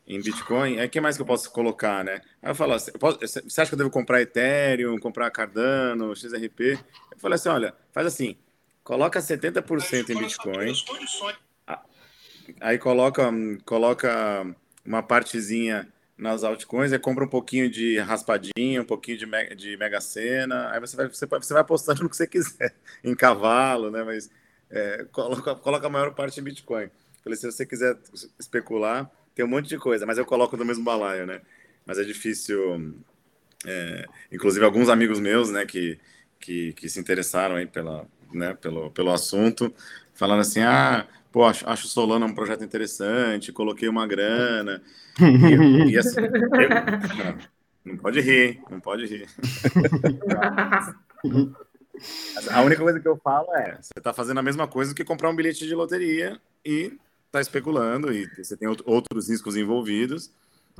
Speaker 5: em Bitcoin, é que mais que eu posso colocar, né? Aí eu falo, você acha que eu devo comprar Ethereum, comprar Cardano, XRP? Eu falei assim, olha, faz assim, Coloca 70% em Bitcoin. Aí coloca, coloca uma partezinha nas altcoins, aí compra um pouquinho de raspadinha, um pouquinho de, mega, de Mega Sena, aí você vai, você, você vai apostando no que você quiser, em cavalo, né? Mas é, coloca, coloca a maior parte em Bitcoin. Falei, se você quiser especular, tem um monte de coisa, mas eu coloco no mesmo balaio, né? Mas é difícil. É, inclusive, alguns amigos meus, né, que, que, que se interessaram aí pela, né, pelo, pelo assunto, falando assim, ah, pô, acho, acho Solano um projeto interessante, coloquei uma grana, e, e assim, eu, não pode rir, não pode rir. A única coisa que eu falo é, você está fazendo a mesma coisa que comprar um bilhete de loteria e está especulando, e você tem outros riscos envolvidos,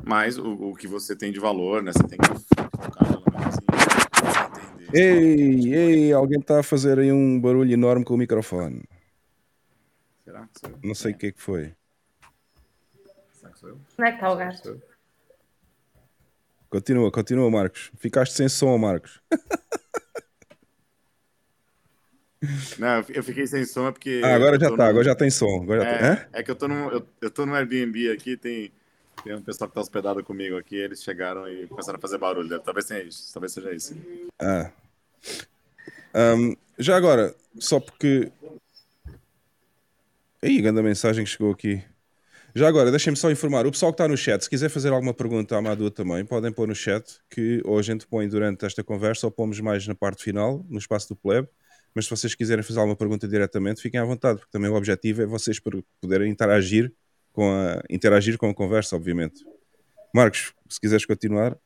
Speaker 5: mas o, o que você tem de valor, né, você tem que focar pelo menos em
Speaker 1: Ei, ei, alguém está a fazer aí um barulho enorme com o microfone.
Speaker 5: Será que sou eu?
Speaker 1: Não sei o que é que foi.
Speaker 3: Será que sou eu? Como é que está o gato?
Speaker 1: Continua, continua, Marcos. Ficaste sem som, Marcos.
Speaker 5: Não, eu fiquei sem som é porque.
Speaker 1: Ah, agora já tá, no... agora já tem som. Agora
Speaker 5: é,
Speaker 1: tem...
Speaker 5: é, que eu tô, no, eu, eu tô no Airbnb aqui, tem, tem um pessoal que tá hospedado comigo aqui, eles chegaram e começaram a fazer barulho. Talvez seja isso, talvez seja isso.
Speaker 1: Ah, um, já agora, só porque. Aí, grande mensagem que chegou aqui. Já agora, deixem-me só informar. O pessoal que está no chat, se quiser fazer alguma pergunta à Madu também, podem pôr no chat, que ou a gente põe durante esta conversa ou pomos mais na parte final, no espaço do pleb. Mas se vocês quiserem fazer alguma pergunta diretamente, fiquem à vontade, porque também o objetivo é vocês poderem interagir com a, interagir com a conversa, obviamente. Marcos, se quiseres continuar.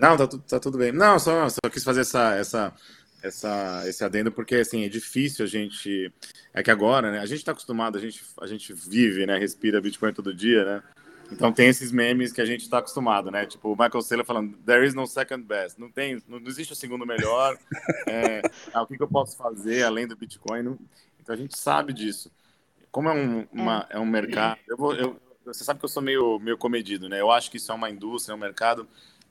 Speaker 5: Não, tá, tá tudo bem. Não, só, só quis fazer essa, essa, essa, esse adendo, porque assim, é difícil a gente. É que agora, né? A gente está acostumado, a gente, a gente vive, né? Respira Bitcoin todo dia, né? Então tem esses memes que a gente está acostumado, né? Tipo o Michael Saylor falando, there is no second best. Não tem, não, existe o segundo melhor. É, ah, o que, que, eu posso fazer além do Bitcoin? Não, então a gente sabe disso. Como é um, uma, é um mercado, eu vou, eu, você sabe que eu sou meio, meio comedido, né? Eu acho que isso é uma indústria, é um mercado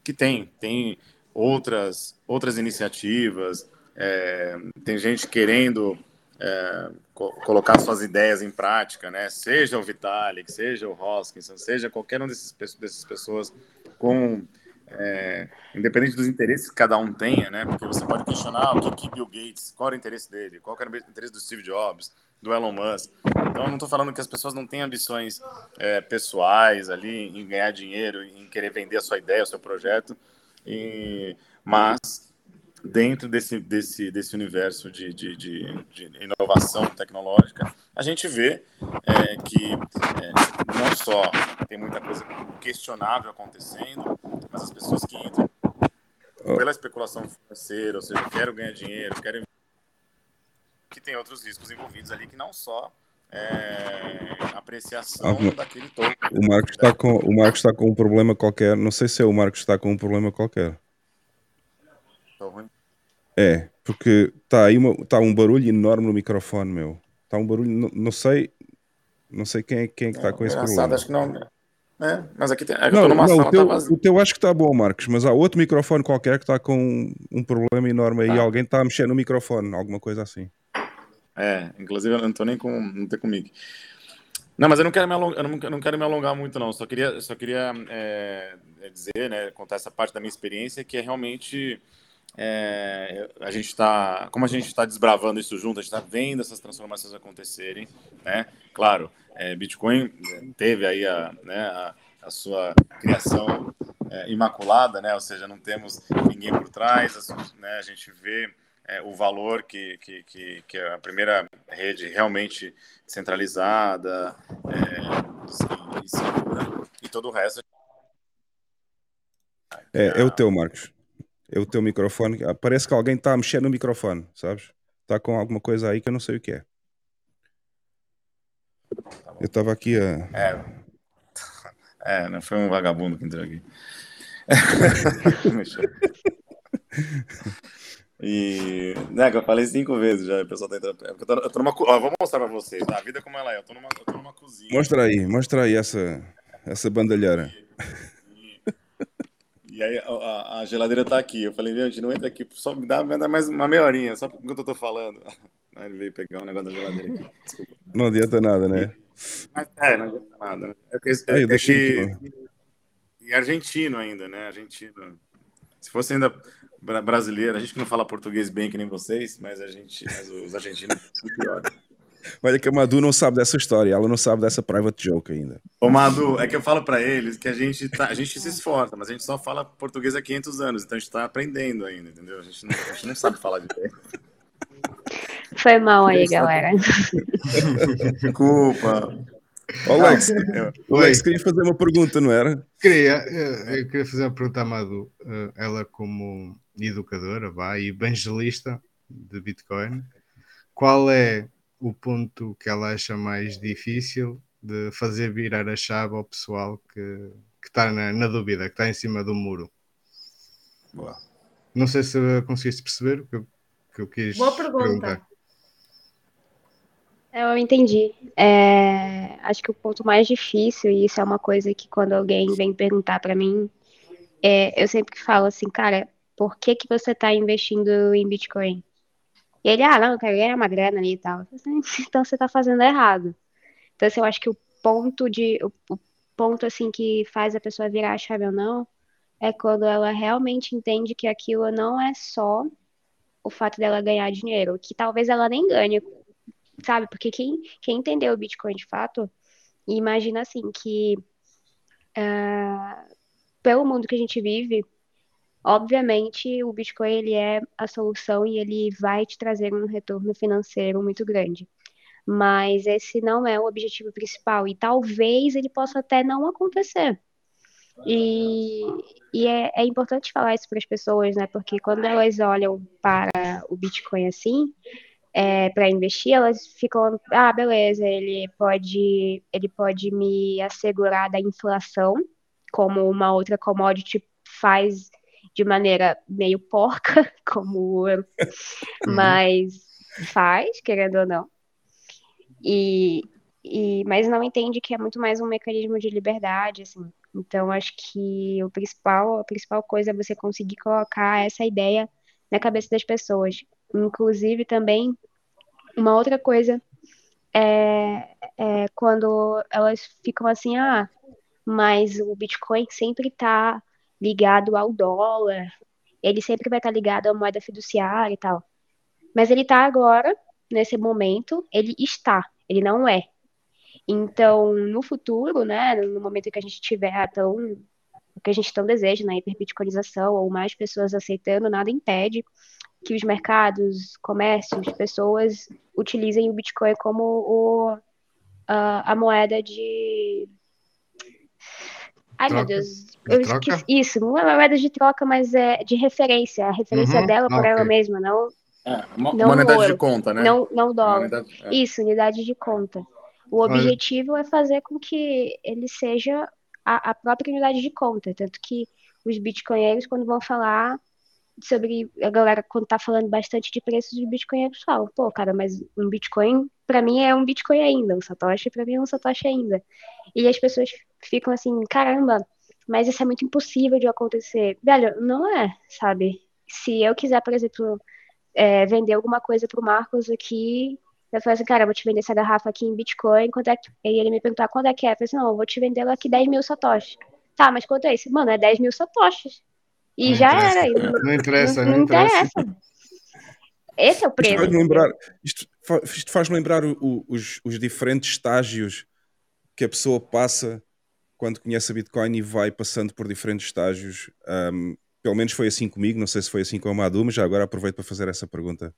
Speaker 5: que tem, tem outras, outras iniciativas, é, tem gente querendo é, co colocar suas ideias em prática, né? Seja o Vitalik, seja o Hoskinson, seja qualquer um desses dessas pessoas com é, independente dos interesses que cada um tenha, né? Porque você pode questionar o que, que Bill Gates, qual era o interesse dele, qual era o interesse do Steve Jobs, do Elon Musk. Então, eu não estou falando que as pessoas não têm ambições é, pessoais ali em ganhar dinheiro, em querer vender a sua ideia, o seu projeto, e, mas dentro desse, desse, desse universo de, de, de, de inovação tecnológica, a gente vê é, que é, não só tem muita coisa questionável acontecendo, mas as pessoas que entram pela especulação financeira, ou seja, quero ganhar dinheiro, quero que tem outros riscos envolvidos ali que não só é, apreciação ah, daquele token.
Speaker 1: O Marcos está com o Marcos está com um problema qualquer. Não sei se é o Marcos está com um problema qualquer.
Speaker 5: Estou ruim.
Speaker 1: É, porque está aí uma, tá um barulho enorme no microfone, meu. Está um barulho, não, não, sei, não sei quem é, quem é que está é, com esse problema.
Speaker 5: Acho que não. É, mas aqui tem, é não, não,
Speaker 1: o, teu, tá o teu acho que está bom, Marcos, mas há outro microfone qualquer que está com um problema enorme aí. Tá. Alguém está a mexer no microfone, alguma coisa assim.
Speaker 5: É, inclusive eu não estou nem com, não tô com mic. Não, mas eu não quero me alongar, não, não quero me alongar muito, não. Só queria, só queria é, dizer, né, contar essa parte da minha experiência, que é realmente é, a gente está, como a gente está desbravando isso junto, a gente está vendo essas transformações acontecerem, né? Claro, é, Bitcoin teve aí a, né, a, a sua criação é, imaculada, né? Ou seja, não temos ninguém por trás, né? A gente vê é, o valor que, que, que, que, a primeira rede realmente centralizada é, e, segura, e todo o resto.
Speaker 1: É, é o teu, Marcos. É o teu microfone. Ah, parece que alguém está a mexer no microfone, sabes? Está com alguma coisa aí que eu não sei o que é. Tá eu estava aqui a.
Speaker 5: É. É, não foi um vagabundo que entrou aqui. E, né, que eu falei cinco vezes já, o pessoal tá entrando. É eu tô, eu tô numa, ó, vou mostrar pra vocês, tá? a vida como ela é. Eu tô numa, eu tô numa cozinha.
Speaker 1: Mostra aí, mostra aí essa, essa bandalheira.
Speaker 5: E, e, e aí a, a, geladeira tá aqui. Eu falei, gente, não entra aqui, só me dá, me dá mais uma meia horinha, só porque eu tô falando. Aí ele veio pegar um negócio da geladeira aqui. Desculpa.
Speaker 1: Não adianta nada, né?
Speaker 5: Mas, é, não adianta nada. É, que, é, aí, é que. E argentino ainda, né? Argentino. Se fosse ainda brasileiro, a gente que não fala português bem que nem vocês, mas a gente, mas os argentinos são piores.
Speaker 1: Mas é que a Madu não sabe dessa história, ela não sabe dessa private joke ainda.
Speaker 5: Ô Madu, é que eu falo para eles que a gente, tá, a gente se esforça, mas a gente só fala português há 500 anos, então a gente tá aprendendo ainda, entendeu? A gente não, a gente não sabe falar direito.
Speaker 6: Foi mal aí, galera.
Speaker 5: Desculpa.
Speaker 1: Ô, Alex, o Alex queria fazer uma pergunta, não era?
Speaker 4: Queria, eu queria fazer uma pergunta à Madu. Eh, ela, como educadora vá, e evangelista de Bitcoin, qual é o ponto que ela acha mais difícil de fazer virar a chave ao pessoal que, que está na, na dúvida, que está em cima do muro? Boa. Não sei se conseguiste perceber o que eu, que eu quis
Speaker 3: Boa pergunta. perguntar.
Speaker 6: Eu entendi. É, acho que o ponto mais difícil, e isso é uma coisa que quando alguém vem perguntar para mim, é, eu sempre falo assim, cara, por que, que você está investindo em Bitcoin? E ele, ah, não, eu quero ganhar uma grana ali e tal. Então você está fazendo errado. Então, assim, eu acho que o ponto de. O, o, ponto assim que faz a pessoa virar a chave ou não é quando ela realmente entende que aquilo não é só o fato dela ganhar dinheiro, que talvez ela nem ganhe, sabe? Porque quem, quem entendeu o Bitcoin de fato, imagina assim que uh, pelo mundo que a gente vive, Obviamente, o Bitcoin ele é a solução e ele vai te trazer um retorno financeiro muito grande. Mas esse não é o objetivo principal e talvez ele possa até não acontecer. E, e é, é importante falar isso para as pessoas, né? Porque quando elas olham para o Bitcoin assim, é, para investir, elas ficam, ah, beleza, ele pode, ele pode me assegurar da inflação, como uma outra commodity faz de maneira meio porca, como o ouro, uhum. mas faz, querendo ou não. E, e, mas não entende que é muito mais um mecanismo de liberdade, assim. Então, acho que o principal, a principal coisa é você conseguir colocar essa ideia na cabeça das pessoas. Inclusive, também uma outra coisa é, é quando elas ficam assim, ah, mas o Bitcoin sempre está ligado ao dólar, ele sempre vai estar ligado à moeda fiduciária e tal. Mas ele está agora, nesse momento, ele está, ele não é. Então, no futuro, né, no momento que a gente tiver tão o que a gente tão deseja na hiperbitcoinização ou mais pessoas aceitando, nada impede que os mercados, comércios, pessoas utilizem o Bitcoin como o, a, a moeda de. Ai, troca. meu Deus. Eu esqueci. Isso, não é moeda de troca, mas é de referência. A referência uhum, dela por okay. ela mesma, não.
Speaker 5: É, uma, não unidade de conta, né?
Speaker 6: Não, não dólar. Unidade, é. Isso, unidade de conta. O objetivo Olha. é fazer com que ele seja a, a própria unidade de conta. Tanto que os bitcoinheiros, quando vão falar sobre a galera quando tá falando bastante de preços de Bitcoin, falam, pô, cara, mas um Bitcoin para mim é um Bitcoin ainda, um Satoshi para mim é um Satoshi ainda. E as pessoas ficam assim, caramba, mas isso é muito impossível de acontecer. Velho, não é, sabe? Se eu quiser, por exemplo, é, vender alguma coisa pro Marcos aqui, eu falei assim, cara, eu vou te vender essa garrafa aqui em Bitcoin, quanto é que... E ele me perguntar quanto é que é. Eu falei assim, não, eu vou te vender ela aqui 10 mil satoshis. Tá, mas quanto é isso? Mano, é 10 mil satoshis. E não já
Speaker 4: interessa.
Speaker 6: era.
Speaker 4: Não, não interessa, não, não interessa. interessa.
Speaker 6: Esse é o preço.
Speaker 1: Isto faz-me lembrar, isto, isto faz lembrar o, o, os, os diferentes estágios que a pessoa passa quando conhece a Bitcoin e vai passando por diferentes estágios. Um, pelo menos foi assim comigo, não sei se foi assim com a Madu, mas já agora aproveito para fazer essa pergunta.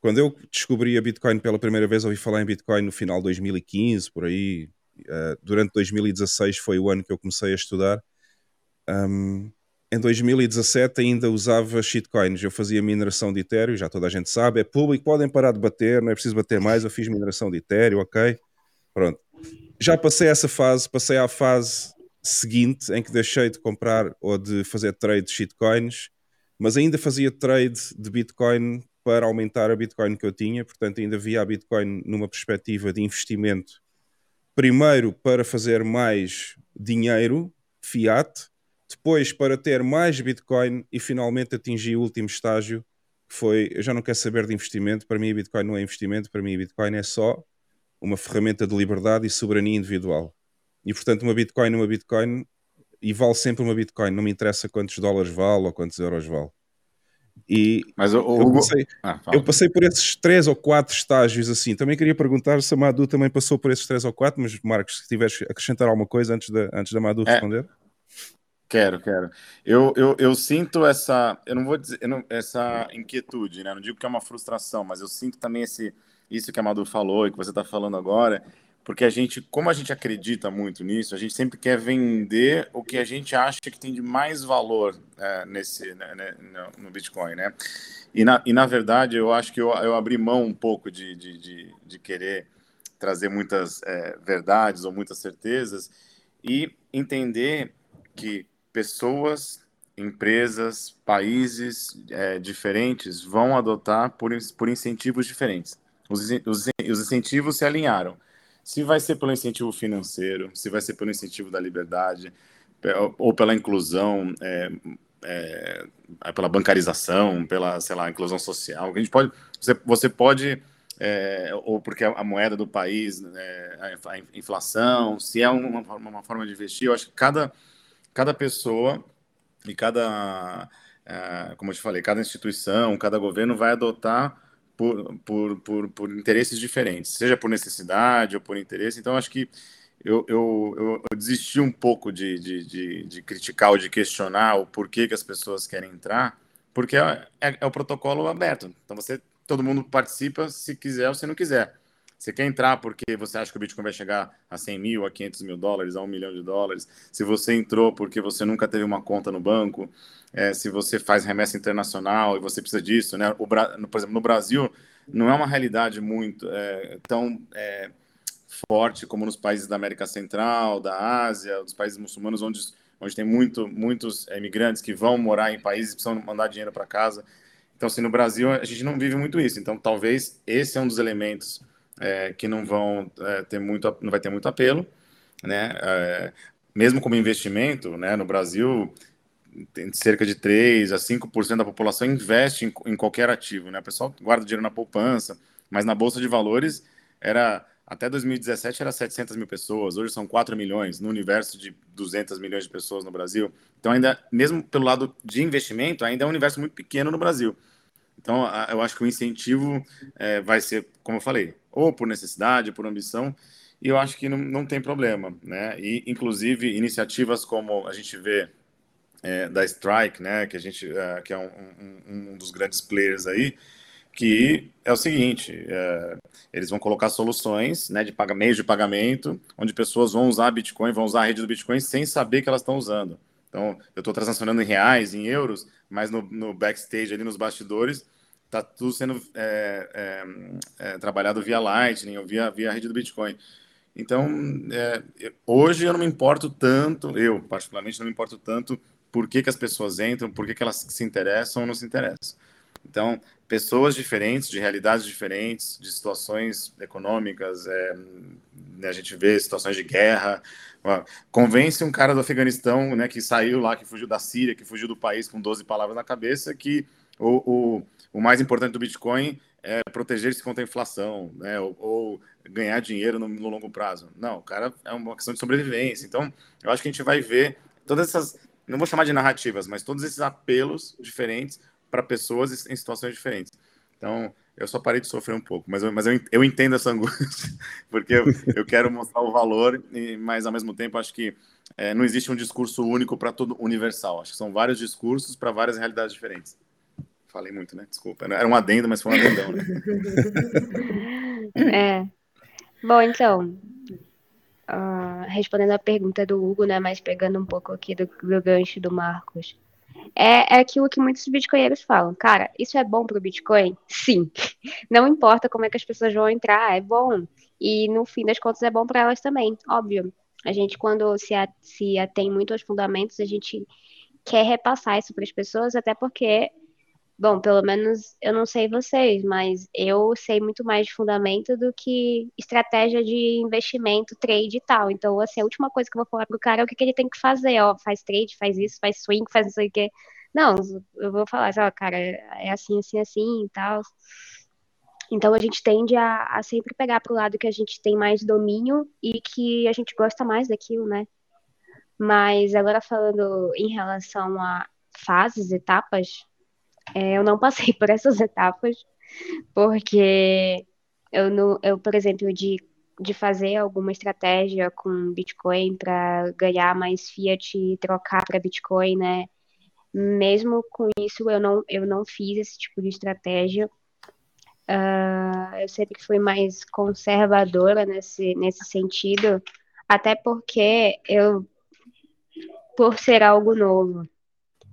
Speaker 1: Quando eu descobri a Bitcoin pela primeira vez, ouvi falar em Bitcoin no final de 2015, por aí. Uh, durante 2016 foi o ano que eu comecei a estudar. Um, em 2017 ainda usava shitcoins, eu fazia mineração de Ethereum, já toda a gente sabe, é público, podem parar de bater, não é preciso bater mais, eu fiz mineração de Ethereum, ok? Pronto. Já passei essa fase, passei à fase seguinte em que deixei de comprar ou de fazer trade de shitcoins, mas ainda fazia trade de Bitcoin para aumentar a Bitcoin que eu tinha, portanto ainda via a Bitcoin numa perspectiva de investimento, primeiro para fazer mais dinheiro, fiat, depois para ter mais Bitcoin e finalmente atingir o último estágio, que foi, eu já não quero saber de investimento, para mim Bitcoin não é investimento, para mim a Bitcoin é só uma ferramenta de liberdade e soberania individual. E portanto uma Bitcoin é uma Bitcoin e vale sempre uma Bitcoin, não me interessa quantos dólares vale ou quantos euros vale. E
Speaker 5: Mas o, o
Speaker 1: eu, passei, ah, eu, passei, por esses três ou quatro estágios assim. Também queria perguntar se a Madu também passou por esses três ou quatro, mas Marcos, se tiveres acrescentar alguma coisa antes da, antes da Madu é.
Speaker 5: Quero, quero. Eu, eu, eu sinto essa, eu não vou dizer, não, essa inquietude, né? Não digo que é uma frustração, mas eu sinto também esse, isso que a Madu falou e que você está falando agora, porque a gente, como a gente acredita muito nisso, a gente sempre quer vender o que a gente acha que tem de mais valor é, nesse, né, né no, Bitcoin, né? E na, e na verdade, eu acho que eu, eu abri mão um pouco de, de, de, de querer trazer muitas é, verdades ou muitas certezas e entender que pessoas, empresas, países é, diferentes vão adotar por, por incentivos diferentes. Os, os, os incentivos se alinharam. Se vai ser pelo incentivo financeiro, se vai ser pelo incentivo da liberdade, ou pela inclusão, é, é, pela bancarização, pela, sei lá, inclusão social. A gente pode, você, você pode, é, ou porque a, moeda do país, é, a inflação, se é uma, uma forma de investir, eu acho que cada cada pessoa e cada, uh, como eu te falei, cada instituição, cada governo vai adotar por, por, por, por, interesses diferentes, seja por necessidade ou por interesse. Então, acho que eu, eu, eu, eu desisti um pouco de, de, de, de, criticar ou de questionar o porquê que as pessoas querem entrar, porque é, é, é o protocolo aberto. Então, você, todo mundo participa se quiser ou se não quiser. Você quer entrar porque você acha que o Bitcoin vai chegar a 100 mil, a 500 mil dólares, a 1 milhão de dólares. Se você entrou porque você nunca teve uma conta no banco, é, se você faz remessa internacional e você precisa disso, né? O, por exemplo, no Brasil não é uma realidade muito é, tão é, forte como nos países da América Central, da Ásia, dos países muçulmanos, onde, onde tem muito, muitos imigrantes que vão morar em países e precisam mandar dinheiro para casa. Então, assim, no Brasil a gente não vive muito isso. Então, talvez esse é um dos elementos é, que não vão é, ter muito, não vai ter muito apelo, né? É, mesmo como investimento, né? No Brasil, cerca de 3 a 5% da população investe em, em, qualquer ativo, né? O pessoal guarda dinheiro na poupança, Mas na Bolsa de Valores era até 2017 era 700 mil pessoas, hoje são 4 milhões, no universo de 200 milhões de pessoas no Brasil. Então, ainda, mesmo pelo lado de investimento, ainda é um universo muito pequeno no Brasil. Então, eu acho que o incentivo é, vai ser, como eu falei, ou por necessidade, por ambição, e eu acho que não, não tem problema, né? E, inclusive, iniciativas como a gente vê é, da Strike, né, que a gente, é, que é um, um, um dos grandes players aí, que é o seguinte, é, eles vão colocar soluções né, de meios de pagamento, onde pessoas vão usar Bitcoin, vão usar a rede do Bitcoin sem saber que elas estão usando. Então, eu estou transacionando em reais, em euros, mas no, no backstage, ali nos bastidores, está tudo sendo é, é, é, trabalhado via Lightning ou via, via rede do Bitcoin. Então, é, hoje eu não me importo tanto, eu particularmente não me importo tanto por que, que as pessoas entram, por que, que elas se interessam ou não se interessam. Então, pessoas diferentes, de realidades diferentes, de situações econômicas, é, né, a gente vê situações de guerra. Convence um cara do Afeganistão, né, que saiu lá, que fugiu da Síria, que fugiu do país com 12 palavras na cabeça, que o, o, o mais importante do Bitcoin é proteger-se contra a inflação, né, ou, ou ganhar dinheiro no, no longo prazo. Não, cara é uma questão de sobrevivência. Então, eu acho que a gente vai ver todas essas, não vou chamar de narrativas, mas todos esses apelos diferentes para pessoas em situações diferentes. Então, eu só parei de sofrer um pouco, mas eu, mas eu, eu entendo essa angústia, porque eu, eu quero mostrar o valor, e, mas ao mesmo tempo acho que é, não existe um discurso único para todo universal. Acho que são vários discursos para várias realidades diferentes. Falei muito, né? Desculpa. Era um adendo, mas foi um adendão, né?
Speaker 6: É. Bom, então, uh, respondendo a pergunta do Hugo, né, mas pegando um pouco aqui do, do gancho do Marcos é, é aquilo que muitos bitcoinheiros falam. Cara, isso é bom para o Bitcoin? Sim. Não importa como é que as pessoas vão entrar, é bom. E no fim das contas é bom para elas também, óbvio. A gente, quando se, a, se atém muito aos fundamentos, a gente quer repassar isso para as pessoas, até porque Bom, pelo menos eu não sei vocês, mas eu sei muito mais de fundamento do que estratégia de investimento, trade e tal. Então, assim, a última coisa que eu vou falar pro cara é o que, que ele tem que fazer, ó, faz trade, faz isso, faz swing, faz não sei o quê. Não, eu vou falar assim, ó, cara, é assim, assim, assim e tal. Então a gente tende a, a sempre pegar pro lado que a gente tem mais domínio e que a gente gosta mais daquilo, né? Mas agora falando em relação a fases, etapas, é, eu não passei por essas etapas, porque eu, não, eu por exemplo, de, de fazer alguma estratégia com Bitcoin para ganhar mais fiat e trocar para Bitcoin, né? Mesmo com isso, eu não, eu não fiz esse tipo de estratégia. Uh, eu sempre fui mais conservadora nesse, nesse sentido, até porque eu, por ser algo novo,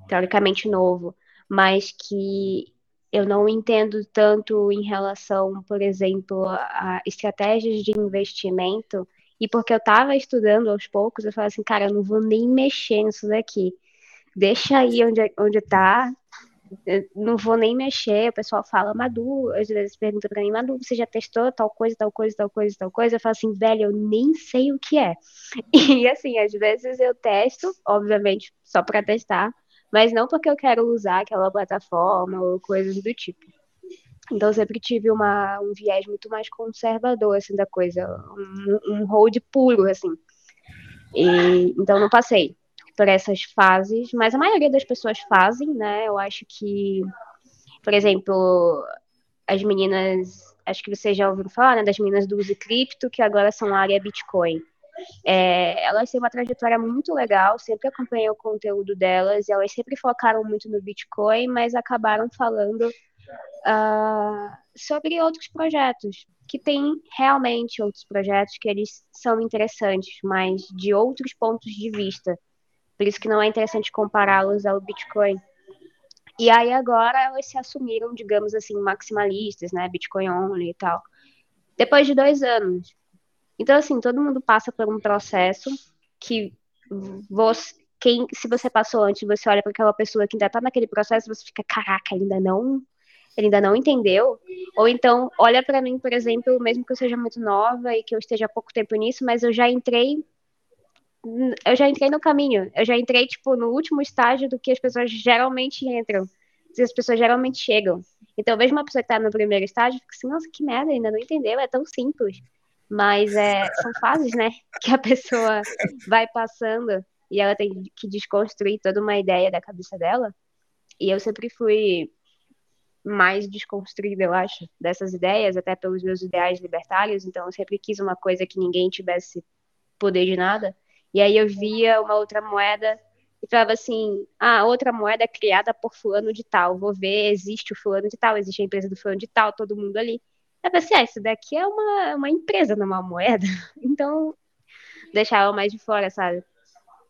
Speaker 6: teoricamente novo, mas que eu não entendo tanto em relação, por exemplo, a estratégias de investimento. E porque eu estava estudando aos poucos, eu falei assim, cara, eu não vou nem mexer nisso daqui. Deixa aí onde, onde tá. Eu não vou nem mexer. O pessoal fala, Madu, às vezes pergunta para mim, Madu, você já testou tal coisa, tal coisa, tal coisa, tal coisa? Eu falo assim, velho, eu nem sei o que é. E assim, às vezes eu testo, obviamente, só para testar, mas não porque eu quero usar aquela plataforma ou coisas do tipo. Então eu sempre tive uma, um viés muito mais conservador assim da coisa, um, um hold puro assim. E, então não passei por essas fases, mas a maioria das pessoas fazem, né? Eu acho que, por exemplo, as meninas, acho que vocês já ouviram falar, né, das meninas do Use Cripto, que agora são área Bitcoin. É, elas têm uma trajetória muito legal, sempre acompanhei o conteúdo delas, e elas sempre focaram muito no Bitcoin, mas acabaram falando uh, sobre outros projetos, que tem realmente outros projetos que eles são interessantes, mas de outros pontos de vista. Por isso que não é interessante compará-los ao Bitcoin. E aí agora elas se assumiram, digamos assim, maximalistas, né? Bitcoin only e tal. Depois de dois anos. Então, assim, todo mundo passa por um processo que você, quem, se você passou antes, você olha para aquela pessoa que ainda está naquele processo, você fica, caraca, ainda não, ele ainda não entendeu. Ou então, olha para mim, por exemplo, mesmo que eu seja muito nova e que eu esteja há pouco tempo nisso, mas eu já entrei eu já entrei no caminho, eu já entrei, tipo, no último estágio do que as pessoas geralmente entram. as pessoas geralmente chegam. Então, eu vejo uma pessoa que está no primeiro estágio fico assim, nossa, que merda, ainda não entendeu, é tão simples. Mas é, são fases, né, que a pessoa vai passando e ela tem que desconstruir toda uma ideia da cabeça dela. E eu sempre fui mais desconstruída, eu acho, dessas ideias, até pelos meus ideais libertários. Então, eu sempre quis uma coisa que ninguém tivesse poder de nada. E aí eu via uma outra moeda e falava assim: ah, outra moeda criada por fulano de tal. Vou ver, existe o fulano de tal, existe a empresa do fulano de tal, todo mundo ali. Eu assim: ah, isso daqui é uma, uma empresa, não é uma moeda. Então, deixava mais de fora, sabe?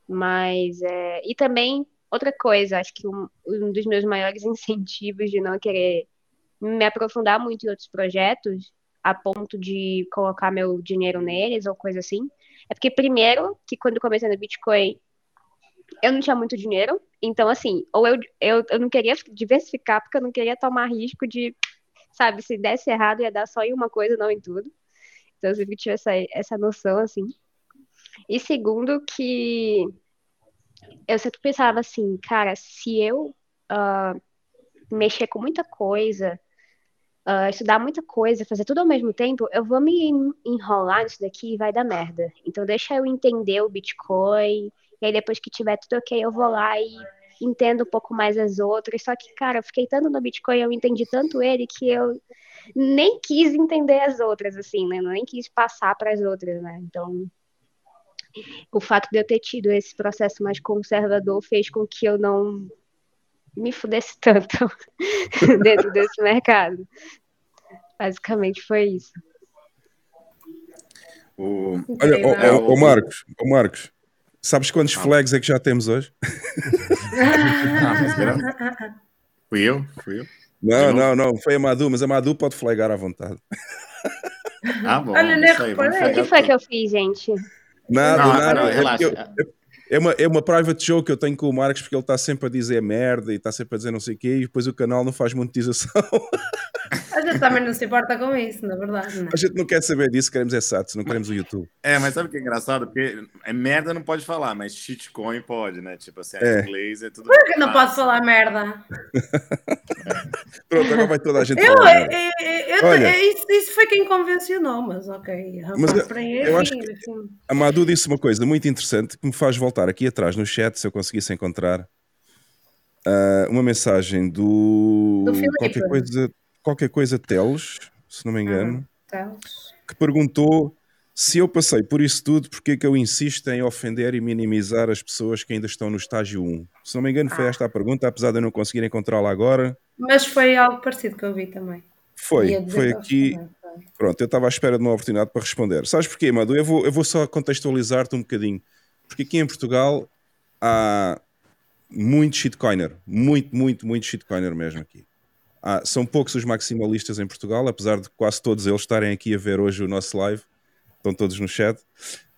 Speaker 6: Mas, é... e também, outra coisa, acho que um, um dos meus maiores incentivos de não querer me aprofundar muito em outros projetos, a ponto de colocar meu dinheiro neles ou coisa assim, é porque, primeiro, que quando comecei no Bitcoin, eu não tinha muito dinheiro, então, assim, ou eu, eu, eu não queria diversificar, porque eu não queria tomar risco de, sabe, se desse errado, ia dar só em uma coisa, não em tudo. Então, eu sempre tive essa, essa noção, assim. E segundo, que eu sempre pensava assim, cara, se eu uh, mexer com muita coisa, uh, estudar muita coisa, fazer tudo ao mesmo tempo, eu vou me enrolar nisso daqui e vai dar merda. Então deixa eu entender o Bitcoin, e aí depois que tiver tudo ok, eu vou lá e entendo um pouco mais as outras. Só que, cara, eu fiquei tanto no Bitcoin, eu entendi tanto ele que eu nem quis entender as outras, assim, né? Nem quis passar para as outras, né? Então, o fato de eu ter tido esse processo mais conservador fez com que eu não me fudesse tanto dentro desse mercado. Basicamente foi isso.
Speaker 1: O... Olha, o, o, o, Marcos, o Marcos, sabes quantos ah. flags é que já temos hoje?
Speaker 5: ah, fui eu? Fui eu?
Speaker 1: Não, não, não, foi a Madu, mas a Madu pode flagar à vontade.
Speaker 5: Ah, bom. Olha,
Speaker 6: O que foi que eu fiz, gente?
Speaker 1: Nada, não, nada. Não, é relaxa. É, é, uma, é uma private show que eu tenho com o Marcos porque ele está sempre a dizer merda e está sempre a dizer não sei o quê e depois o canal não faz monetização.
Speaker 3: A gente também não se importa com isso, na verdade. Não.
Speaker 1: A gente não quer saber disso, queremos é SATs, não queremos o YouTube.
Speaker 5: É, mas sabe o que é engraçado? Porque é merda não pode falar, mas shitcoin pode, né? Tipo assim, é. inglês é tudo.
Speaker 3: Por que não posso falar merda?
Speaker 1: Pronto, agora vai toda a gente eu, falar. Eu,
Speaker 3: eu, Olha, isso, isso, foi quem convencionou, mas ok.
Speaker 1: Mas eu, eu acho que a Madu disse uma coisa muito interessante que me faz voltar aqui atrás no chat, se eu conseguisse encontrar. Uh, uma mensagem do, do qualquer coisa qualquer coisa Teles, se não me engano,
Speaker 3: ah,
Speaker 1: que perguntou se eu passei por isso tudo, porque é que eu insisto em ofender e minimizar as pessoas que ainda estão no estágio 1? Se não me engano, foi ah. esta a pergunta, apesar de eu não conseguir encontrá-la agora.
Speaker 3: Mas foi algo parecido que eu vi também.
Speaker 1: Foi, foi aqui. Pronto, eu estava à espera de uma oportunidade para responder. Sabes porquê, Madu? Eu vou, eu vou só contextualizar-te um bocadinho. Porque aqui em Portugal há muito shitcoiner. Muito, muito, muito shitcoiner mesmo aqui. Ah, são poucos os maximalistas em Portugal, apesar de quase todos eles estarem aqui a ver hoje o nosso live, estão todos no chat.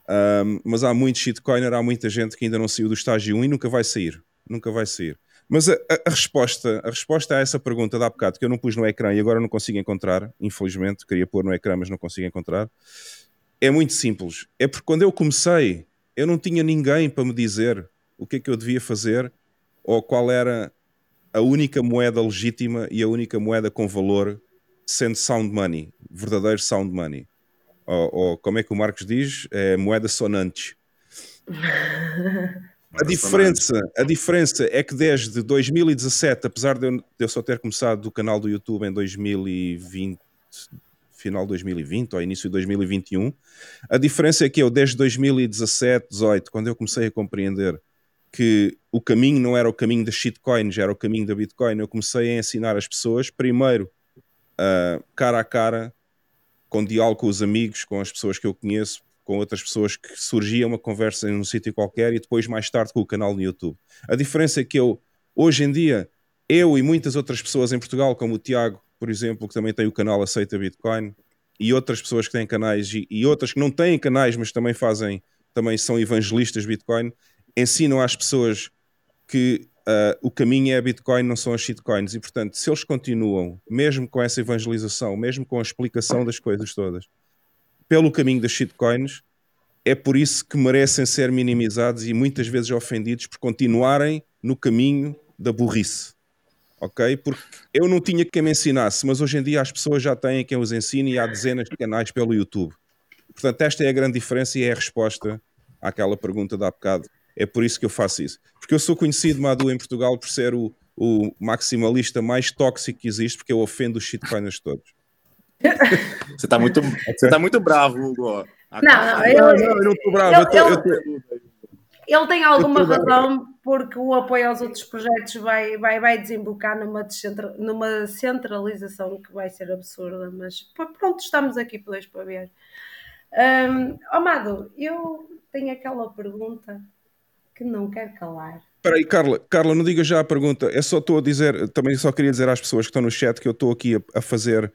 Speaker 1: Um, mas há muito shitcoiner, há muita gente que ainda não saiu do estágio 1 e nunca vai sair. Nunca vai sair. Mas a, a, a, resposta, a resposta a essa pergunta da bocado, que eu não pus no ecrã e agora não consigo encontrar, infelizmente, queria pôr no ecrã, mas não consigo encontrar, é muito simples. É porque quando eu comecei, eu não tinha ninguém para me dizer o que é que eu devia fazer ou qual era a única moeda legítima e a única moeda com valor sendo sound money, verdadeiro sound money. Ou, ou como é que o Marcos diz? É moeda sonante. A diferença, a diferença é que desde 2017, apesar de eu, de eu só ter começado do canal do YouTube em 2020, final de 2020 ou início de 2021, a diferença é que eu desde 2017, 18, quando eu comecei a compreender que o caminho não era o caminho das shitcoins, era o caminho da Bitcoin. Eu comecei a ensinar as pessoas, primeiro, uh, cara a cara, com diálogo com os amigos, com as pessoas que eu conheço, com outras pessoas que surgia uma conversa em um sítio qualquer e depois mais tarde com o canal no YouTube. A diferença é que eu, hoje em dia, eu e muitas outras pessoas em Portugal, como o Tiago, por exemplo, que também tem o canal Aceita Bitcoin, e outras pessoas que têm canais e, e outras que não têm canais, mas também fazem, também são evangelistas Bitcoin, ensinam às pessoas que uh, o caminho é a Bitcoin, não são as shitcoins. E, portanto, se eles continuam, mesmo com essa evangelização, mesmo com a explicação das coisas todas, pelo caminho das shitcoins, é por isso que merecem ser minimizados e muitas vezes ofendidos por continuarem no caminho da burrice. Ok? Porque eu não tinha quem me ensinasse, mas hoje em dia as pessoas já têm quem os ensine e há dezenas de canais pelo YouTube. Portanto, esta é a grande diferença e é a resposta àquela pergunta da bocado. É por isso que eu faço isso. Porque eu sou conhecido, Madu, em Portugal, por ser o, o maximalista mais tóxico que existe, porque eu ofendo os shitcoiners todos.
Speaker 5: Você está muito, você tá muito bravo, Hugo.
Speaker 3: Não, não, eu, não, eu não estou bravo. Eu, eu, eu, eu, ele tem alguma razão porque o apoio aos outros projetos vai, vai, vai desembocar numa, numa centralização que vai ser absurda, mas pronto, estamos aqui dois para ver. Um, Amado, eu tenho aquela pergunta que não quero calar.
Speaker 1: Espera aí, Carla, Carla, não diga já a pergunta. É só estou a dizer, também só queria dizer às pessoas que estão no chat que eu estou aqui a, a fazer,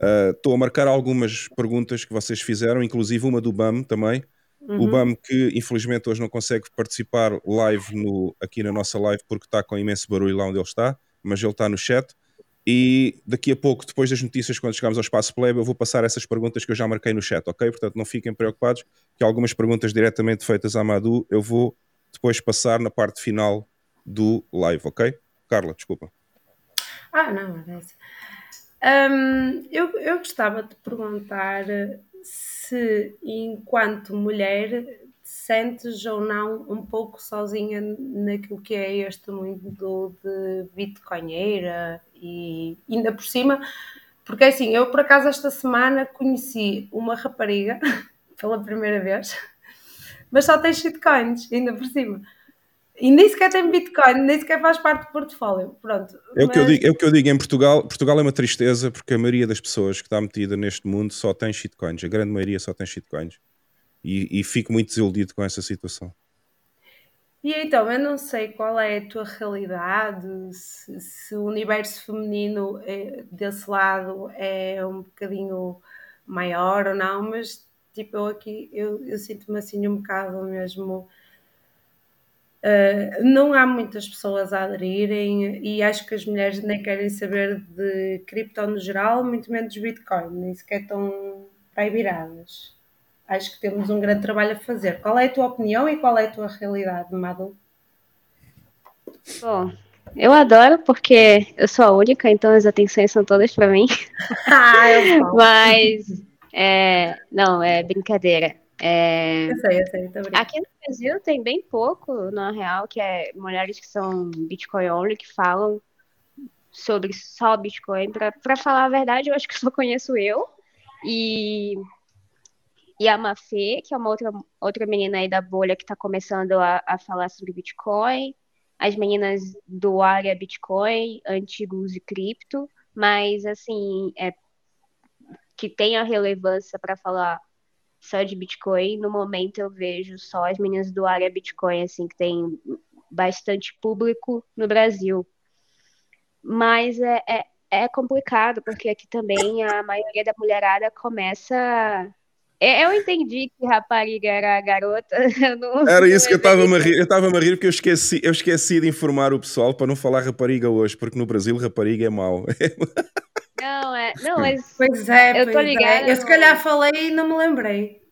Speaker 1: uh, estou a marcar algumas perguntas que vocês fizeram, inclusive uma do BAM também. Uhum. O BAM que infelizmente hoje não consegue participar live no, aqui na nossa live porque está com imenso barulho lá onde ele está, mas ele está no chat. E daqui a pouco, depois das notícias, quando chegarmos ao espaço plebe, eu vou passar essas perguntas que eu já marquei no chat, ok? Portanto, não fiquem preocupados, que algumas perguntas diretamente feitas a Madu eu vou depois passar na parte final do live, ok? Carla, desculpa.
Speaker 3: Ah, não, é um, eu, eu gostava de perguntar se, enquanto mulher, sentes ou não um pouco sozinha naquilo que é este mundo de bitcoinheira e ainda por cima, porque assim, eu por acaso esta semana conheci uma rapariga pela primeira vez, mas só tem shitcoins, ainda por cima. E nem sequer tem Bitcoin, nem sequer faz parte do portfólio. Pronto.
Speaker 1: É, o que eu digo, é o que eu digo em Portugal. Portugal é uma tristeza porque a maioria das pessoas que está metida neste mundo só tem shitcoins. A grande maioria só tem shitcoins. E, e fico muito desiludido com essa situação.
Speaker 3: E então, eu não sei qual é a tua realidade, se, se o universo feminino é, desse lado é um bocadinho maior ou não, mas tipo, eu aqui eu, eu sinto-me assim um bocado mesmo Uh, não há muitas pessoas a aderirem e acho que as mulheres nem querem saber de cripto no geral, muito menos Bitcoin, nem sequer estão para viradas. Acho que temos um grande trabalho a fazer. Qual é a tua opinião e qual é a tua realidade, Madu?
Speaker 6: Bom, eu adoro porque eu sou a única, então as atenções são todas para mim.
Speaker 3: ah,
Speaker 6: Mas, é, não, é brincadeira.
Speaker 3: É... Eu sei, eu sei,
Speaker 6: Aqui no Brasil tem bem pouco, na real, que é mulheres que são Bitcoin only, que falam sobre só Bitcoin. Para falar a verdade, eu acho que só conheço eu e, e a Mafê, que é uma outra, outra menina aí da bolha que está começando a, a falar sobre Bitcoin. As meninas do área Bitcoin, antigos e cripto, mas assim, é, que tem a relevância para falar só de Bitcoin. No momento eu vejo só as meninas do área Bitcoin, assim, que tem bastante público no Brasil. Mas é, é, é complicado, porque aqui também a maioria da mulherada começa é, eu entendi que rapariga era garota.
Speaker 1: Não, era isso que eu estava a rir. Eu estava a rir porque eu esqueci, eu esqueci de informar o pessoal para não falar rapariga hoje, porque no Brasil rapariga é mau.
Speaker 6: Não, é. Não, mas.
Speaker 3: Pois é, eu tô ligada. É. Eu se calhar falei e não me lembrei.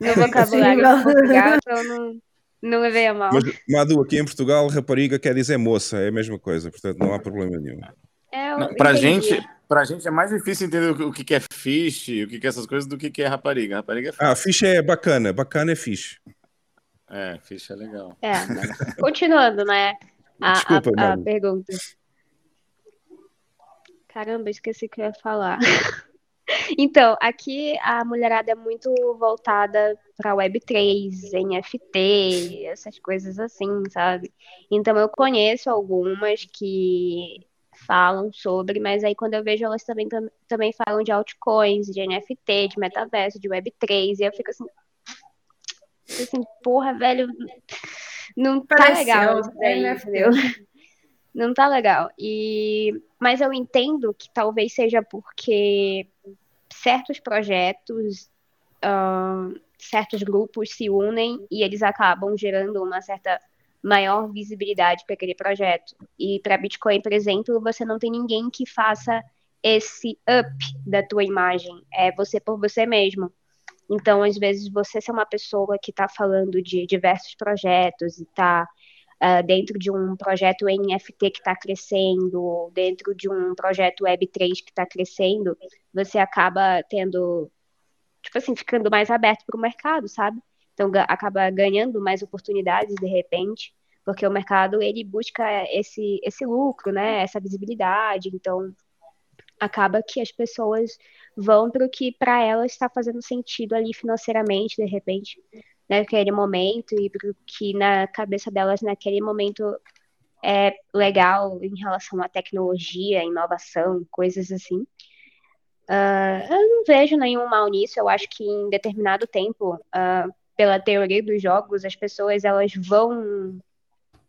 Speaker 6: No vocabulário Portugal, então não, não levei a mal.
Speaker 1: Mas, Madu, aqui em Portugal, rapariga quer dizer moça, é a mesma coisa, portanto não há problema nenhum.
Speaker 6: É,
Speaker 5: não, pra, gente, pra gente é mais difícil entender o que é fish, o que é essas coisas, do que é rapariga. Rapariga é fish.
Speaker 1: Ah, fish é bacana, bacana é fish.
Speaker 5: É, fish é legal.
Speaker 6: É, continuando, né? A, Desculpa, a, a pergunta. Caramba, esqueci o que eu ia falar. então, aqui a mulherada é muito voltada para Web3, NFT, essas coisas assim, sabe? Então eu conheço algumas que falam sobre, mas aí quando eu vejo elas também, tam, também falam de altcoins, de NFT, de metaverso, de Web3, e eu fico assim, assim, porra, velho, não tá Pareceu, legal isso daí, entendeu? Não tá legal. E mas eu entendo que talvez seja porque certos projetos, uh, certos grupos se unem e eles acabam gerando uma certa maior visibilidade para aquele projeto. E para Bitcoin, por exemplo, você não tem ninguém que faça esse up da tua imagem. É você por você mesmo. Então, às vezes, você ser uma pessoa que está falando de diversos projetos e está uh, dentro de um projeto NFT que está crescendo, dentro de um projeto Web3 que está crescendo, você acaba tendo, tipo assim, ficando mais aberto para o mercado, sabe? Então acaba ganhando mais oportunidades de repente, porque o mercado ele busca esse esse lucro, né? Essa visibilidade. Então acaba que as pessoas vão para o que para elas está fazendo sentido ali financeiramente, de repente, naquele momento e para o que na cabeça delas naquele momento é legal em relação à tecnologia, inovação, coisas assim. Uh, eu não vejo nenhum mal nisso. Eu acho que em determinado tempo uh, pela teoria dos jogos, as pessoas elas vão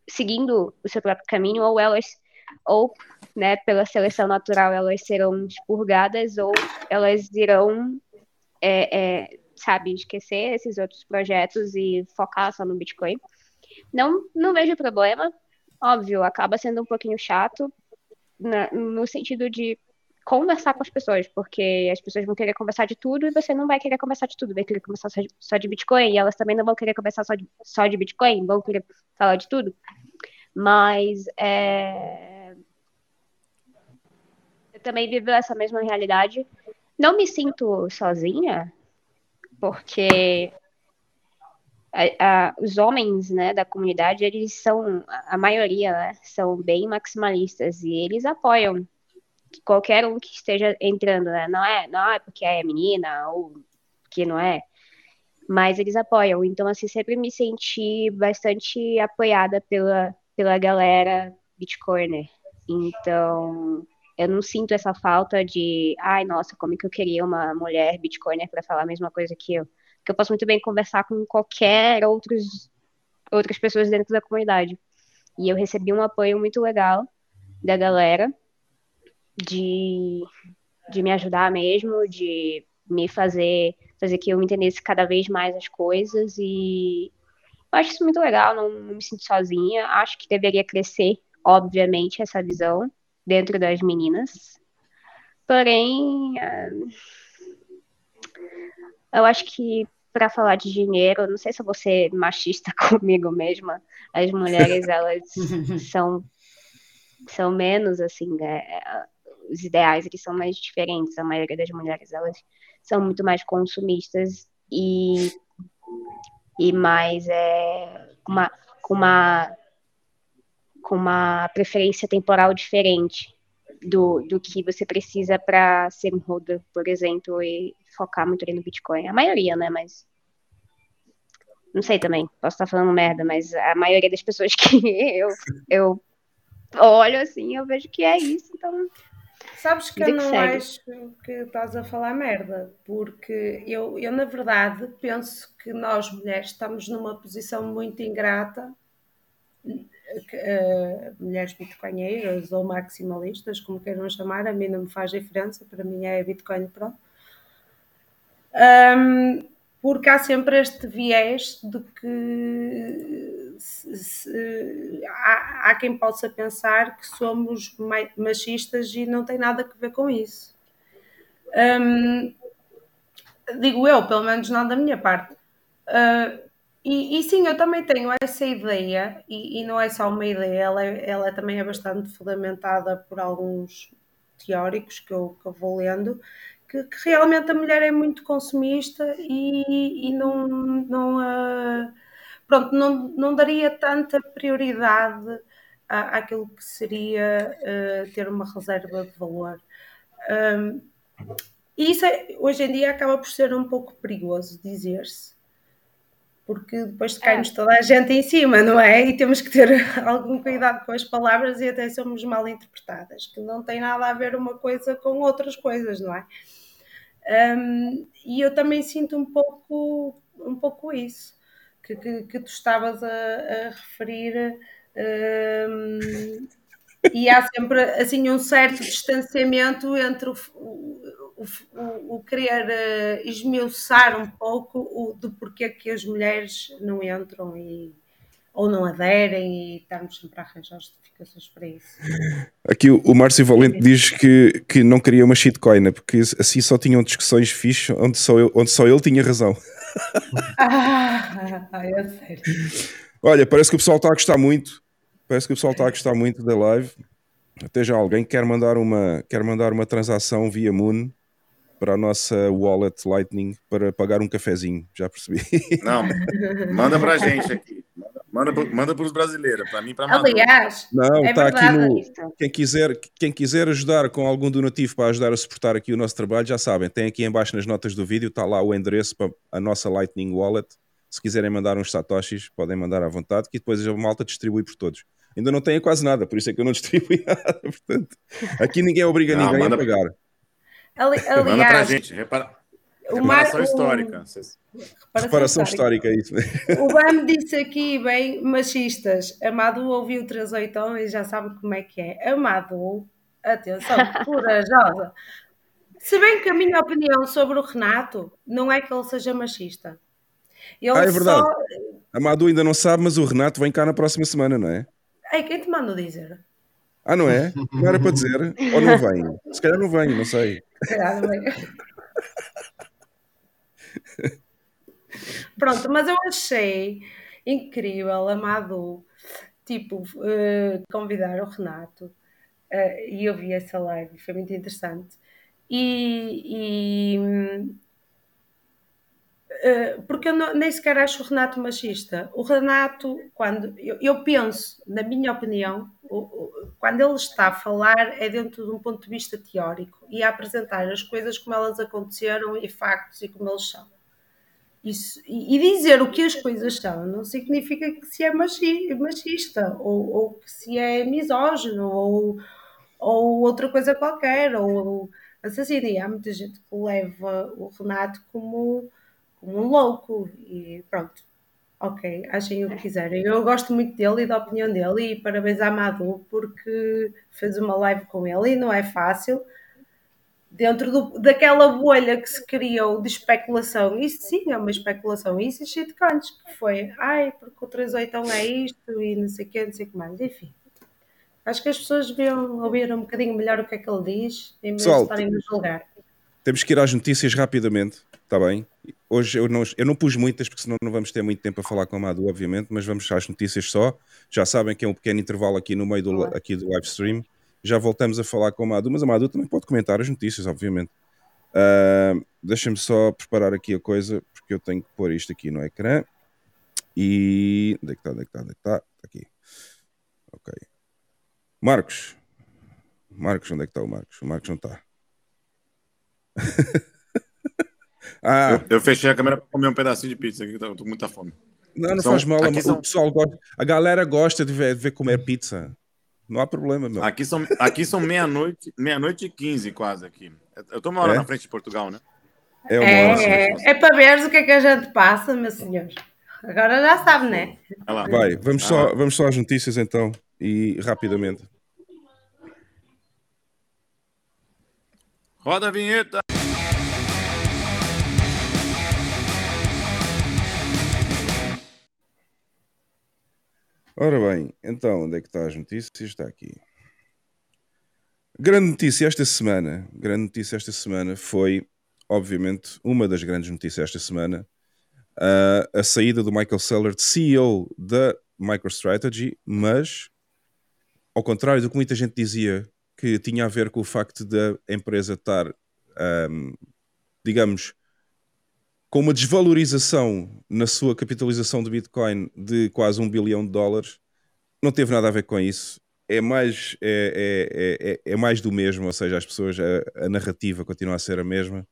Speaker 6: seguindo o seu próprio caminho ou elas ou né, pela seleção natural elas serão expurgadas ou elas irão é, é, sabe esquecer esses outros projetos e focar só no Bitcoin não não vejo problema óbvio acaba sendo um pouquinho chato na, no sentido de conversar com as pessoas, porque as pessoas vão querer conversar de tudo e você não vai querer conversar de tudo, vai querer conversar só de, só de Bitcoin, e elas também não vão querer conversar só de, só de Bitcoin, vão querer falar de tudo. Mas é... eu também vivo essa mesma realidade. Não me sinto sozinha, porque a, a, os homens né, da comunidade, eles são, a maioria, né, são bem maximalistas e eles apoiam qualquer um que esteja entrando, né? Não é, não é porque é menina ou que não é, mas eles apoiam. Então, assim, sempre me senti bastante apoiada pela, pela galera Bitcoiner. Então, eu não sinto essa falta de, ai, nossa, como é que eu queria uma mulher Bitcoiner para falar a mesma coisa que eu. Porque eu posso muito bem conversar com qualquer outros, outras pessoas dentro da comunidade. E eu recebi um apoio muito legal da galera de, de me ajudar mesmo, de me fazer fazer que eu entendesse cada vez mais as coisas e eu acho isso muito legal, não, não me sinto sozinha, acho que deveria crescer, obviamente, essa visão dentro das meninas, porém uh, eu acho que para falar de dinheiro, não sei se eu vou ser machista comigo mesma, as mulheres elas são são menos assim, né? os ideais aqui são mais diferentes. A maioria das mulheres elas são muito mais consumistas e e mais é, uma com uma com uma preferência temporal diferente do, do que você precisa para ser um holder, por exemplo, e focar muito ali no Bitcoin. A maioria, né? Mas não sei também, posso estar falando merda, mas a maioria das pessoas que eu, eu olho assim, eu vejo que é isso, então
Speaker 3: Sabes que eu não segue. acho que estás a falar merda, porque eu, eu, na verdade, penso que nós mulheres estamos numa posição muito ingrata, uh, mulheres bitcoinheiras ou maximalistas, como queiram chamar, a mim não me faz diferença, para mim é Bitcoin pronto. Um, porque há sempre este viés de que se, se, há, há, quem possa pensar que somos machistas e não tem nada a ver com isso. Um, digo eu, pelo menos não da minha parte. Uh, e, e, sim, eu também tenho essa ideia, e, e não é só uma ideia, ela, é, ela também é bastante fundamentada por alguns teóricos que eu, que eu vou lendo, que, que, realmente a mulher é muito consumista e, e não, não, uh, pronto, não, não daria tanta prioridade à, àquilo que seria uh, ter uma reserva de valor. Um, e isso é, hoje em dia acaba por ser um pouco perigoso dizer-se, porque depois cai-nos é. toda a gente em cima, não é? E temos que ter algum cuidado com as palavras e até somos mal interpretadas, que não tem nada a ver uma coisa com outras coisas, não é? Um, e eu também sinto um pouco, um pouco isso que, que, que tu estavas a, a referir. Um, e há sempre assim um certo distanciamento entre o, o, o, o querer uh, esmiuçar um pouco o, do porquê que as mulheres não entram e, ou não aderem e estarmos sempre a arranjar justificações para isso.
Speaker 1: Aqui o, o Márcio Valente diz que, que não queria uma shitcoin, né? porque assim só tinham discussões fixas onde só, eu, onde só ele tinha razão.
Speaker 3: ah, é sério.
Speaker 1: Olha, parece que o pessoal está a gostar muito. Parece que o pessoal está a gostar muito da live. Até já alguém quer mandar uma, quer mandar uma transação via Moon para a nossa wallet Lightning para pagar um cafezinho. Já percebi.
Speaker 5: Não, manda para a gente aqui. Manda, manda para os brasileiros, para mim, para Maduro.
Speaker 3: Aliás,
Speaker 1: Não,
Speaker 3: é
Speaker 1: está aqui no.
Speaker 6: Isso.
Speaker 1: Quem quiser, quem quiser ajudar com algum donativo para ajudar a suportar aqui o nosso trabalho, já sabem, tem aqui em baixo nas notas do vídeo, está lá o endereço para a nossa Lightning Wallet. Se quiserem mandar uns satoshis, podem mandar à vontade, que depois a malta distribui por todos. Ainda não tenho quase nada, por isso é que eu não distribuí nada. Portanto, aqui ninguém obriga
Speaker 5: Não,
Speaker 1: ninguém
Speaker 5: manda-
Speaker 1: a pagar.
Speaker 3: Ali-
Speaker 5: Manda para a
Speaker 3: aliás,
Speaker 5: gente. Repara...
Speaker 3: Mar-
Speaker 5: Reparação
Speaker 3: o-
Speaker 5: histórica. Vocês-
Speaker 1: Reparação histórica, é isso.
Speaker 3: O Bam disse aqui, bem, machistas. Amado ouviu o 38 e já sabe como é que é. Amado, atenção, corajosa. Se bem que a minha opinião sobre o Renato não é que ele seja machista. Ele
Speaker 1: Ah, é verdade.
Speaker 3: só.
Speaker 1: A Madu ainda não sabe, mas o Renato vem cá na próxima semana, não é?
Speaker 3: Ei, quem te mandou dizer?
Speaker 1: Ah, não é? Não era para dizer? Ou não vem? Se calhar não vem, não sei.
Speaker 3: Se calhar não é. Pronto, mas eu achei incrível a Madu, tipo, eh, convidar o Renato eh, e eu vi essa live, foi muito interessante. E, e, eh, porque eu não- nem sequer acho o Renato machista. O Renato, quando eu, eu penso, na minha opinião, quando ele está a falar é dentro de um ponto de vista teórico e a apresentar as coisas como elas aconteceram e factos e como eles são. Isso, e, dizer o que as coisas são não significa que se é machi- machista ou, ou que se é misógino ou, ou outra coisa qualquer ou assassino. E há muita gente que leva o Renato como, como um louco e pronto. Ok, achem o que quiserem. Eu gosto muito dele e da opinião dele e parabéns à Madu porque fez uma live com ele e não é fácil dentro do- daquela bolha que se criou de especulação. Isso sim é uma especulação. Isso e shitcoins, que foi, ai, porque o 38 é isto e não sei o que, não sei o que mais. Enfim, acho que as pessoas deviam ouvir um bocadinho melhor o que é que ele diz em vez de estarem a julgar.
Speaker 1: Temos que ir às notícias rapidamente, está bem? Hoje eu não, eu não pus muitas, porque senão não vamos ter muito tempo a falar com a Madu, obviamente, mas vamos às notícias só. Já sabem que é um pequeno intervalo aqui no meio do, aqui do live stream. Já voltamos a falar com a Madu, mas a Madu também pode comentar as notícias, obviamente. Ah, Deixa-me só preparar aqui a coisa, porque eu tenho que pôr isto aqui no ecrã. E. Onde é que está? Onde é que está? Onde é que está? Está aqui. Ok. Marcos. Marcos, onde é que está o Marcos? O Marcos não está. ah,
Speaker 5: Eu, eu fechei a câmera para comer um pedacinho de pizza aqui, que eu tô com muita fome.
Speaker 1: não, não
Speaker 5: São-
Speaker 1: faz mal.
Speaker 5: aqui
Speaker 1: O
Speaker 5: são-
Speaker 1: pessoal gosta, a galera gosta de ver, de ver comer pizza. Não há problema, meu.
Speaker 5: Aqui são, aqui são meia-noite, meia-noite e quinze quase aqui. Eu tô uma hora
Speaker 1: É?
Speaker 5: na frente de Portugal, né?
Speaker 1: É.
Speaker 3: É, é, é para veres o que é que a gente passa, meu senhor. Agora já sabe, né?
Speaker 5: Vai
Speaker 1: vamos
Speaker 5: Ah.
Speaker 1: só, vamos só às notícias então. E rapidamente.
Speaker 5: Roda a vinheta.
Speaker 1: Ora bem, então, onde é que está as notícias? Está aqui. Grande notícia esta semana, grande notícia esta semana foi, obviamente, uma das grandes notícias esta semana, a- a saída do Michael de CEO da MicroStrategy, mas, ao contrário do que muita gente dizia, que tinha a ver com o facto da empresa estar, ahm, digamos, com uma desvalorização na sua capitalização de Bitcoin de quase um bilhão de dólares, não teve nada a ver com isso. É mais, é, é, é, é mais do mesmo, ou seja, as pessoas, a, a narrativa continua a ser a mesma,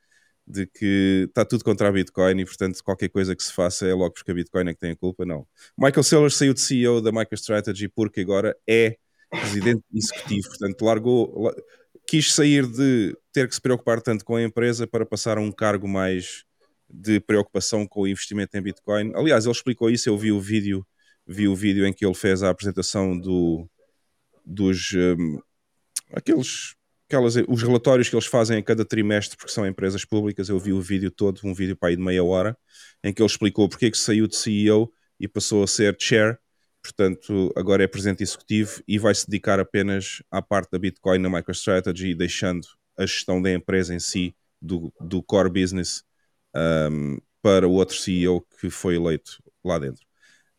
Speaker 1: de que está tudo contra a Bitcoin e, portanto, qualquer coisa que se faça é logo porque a Bitcoin é que tem a culpa. Não. Michael Saylor saiu de CEO da MicroStrategy porque agora é presidente executivo, portanto, largou, la- quis sair de ter que se preocupar tanto com a empresa para passar a um cargo mais de preocupação com o investimento em Bitcoin. Aliás, ele explicou isso, eu vi o vídeo, vi o vídeo em que ele fez a apresentação do, dos hum, aqueles aquelas, os relatórios que eles fazem a cada trimestre, porque são empresas públicas, eu vi o vídeo todo, um vídeo para aí de meia hora, em que ele explicou porque é que saiu de CEO e passou a ser chair, portanto agora é presidente executivo e vai se dedicar apenas à parte da Bitcoin na MicroStrategy, deixando a gestão da empresa em si, do, do core business, um, para o outro CEO que foi eleito lá dentro.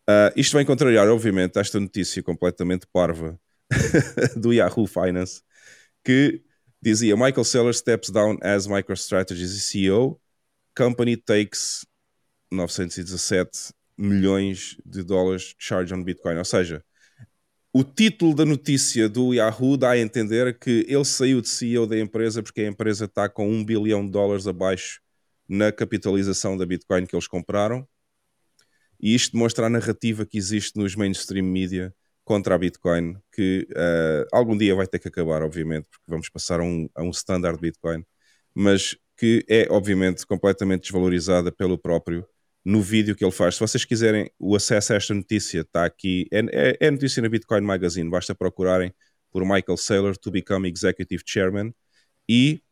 Speaker 1: Uh, isto vem contrariar, obviamente, esta notícia completamente parva do Yahoo Finance, que dizia Michael Saylor steps down as MicroStrategy's CEO, company takes 917 milhões de dólares charge on Bitcoin. Ou seja, o título da notícia do Yahoo dá a entender que ele saiu de CEO da empresa porque a empresa está com um bilhão de dólares abaixo na capitalização da Bitcoin que eles compraram. E isto demonstra a narrativa que existe nos mainstream media contra a Bitcoin, que uh, algum dia vai ter que acabar, obviamente, porque vamos passar a um, a um standard Bitcoin, mas que é, obviamente, completamente desvalorizada pelo próprio no vídeo que ele faz. Se vocês quiserem o acesso a esta notícia, está aqui. É, é, é notícia na Bitcoin Magazine, basta procurarem por Michael Saylor to become Executive Chairman e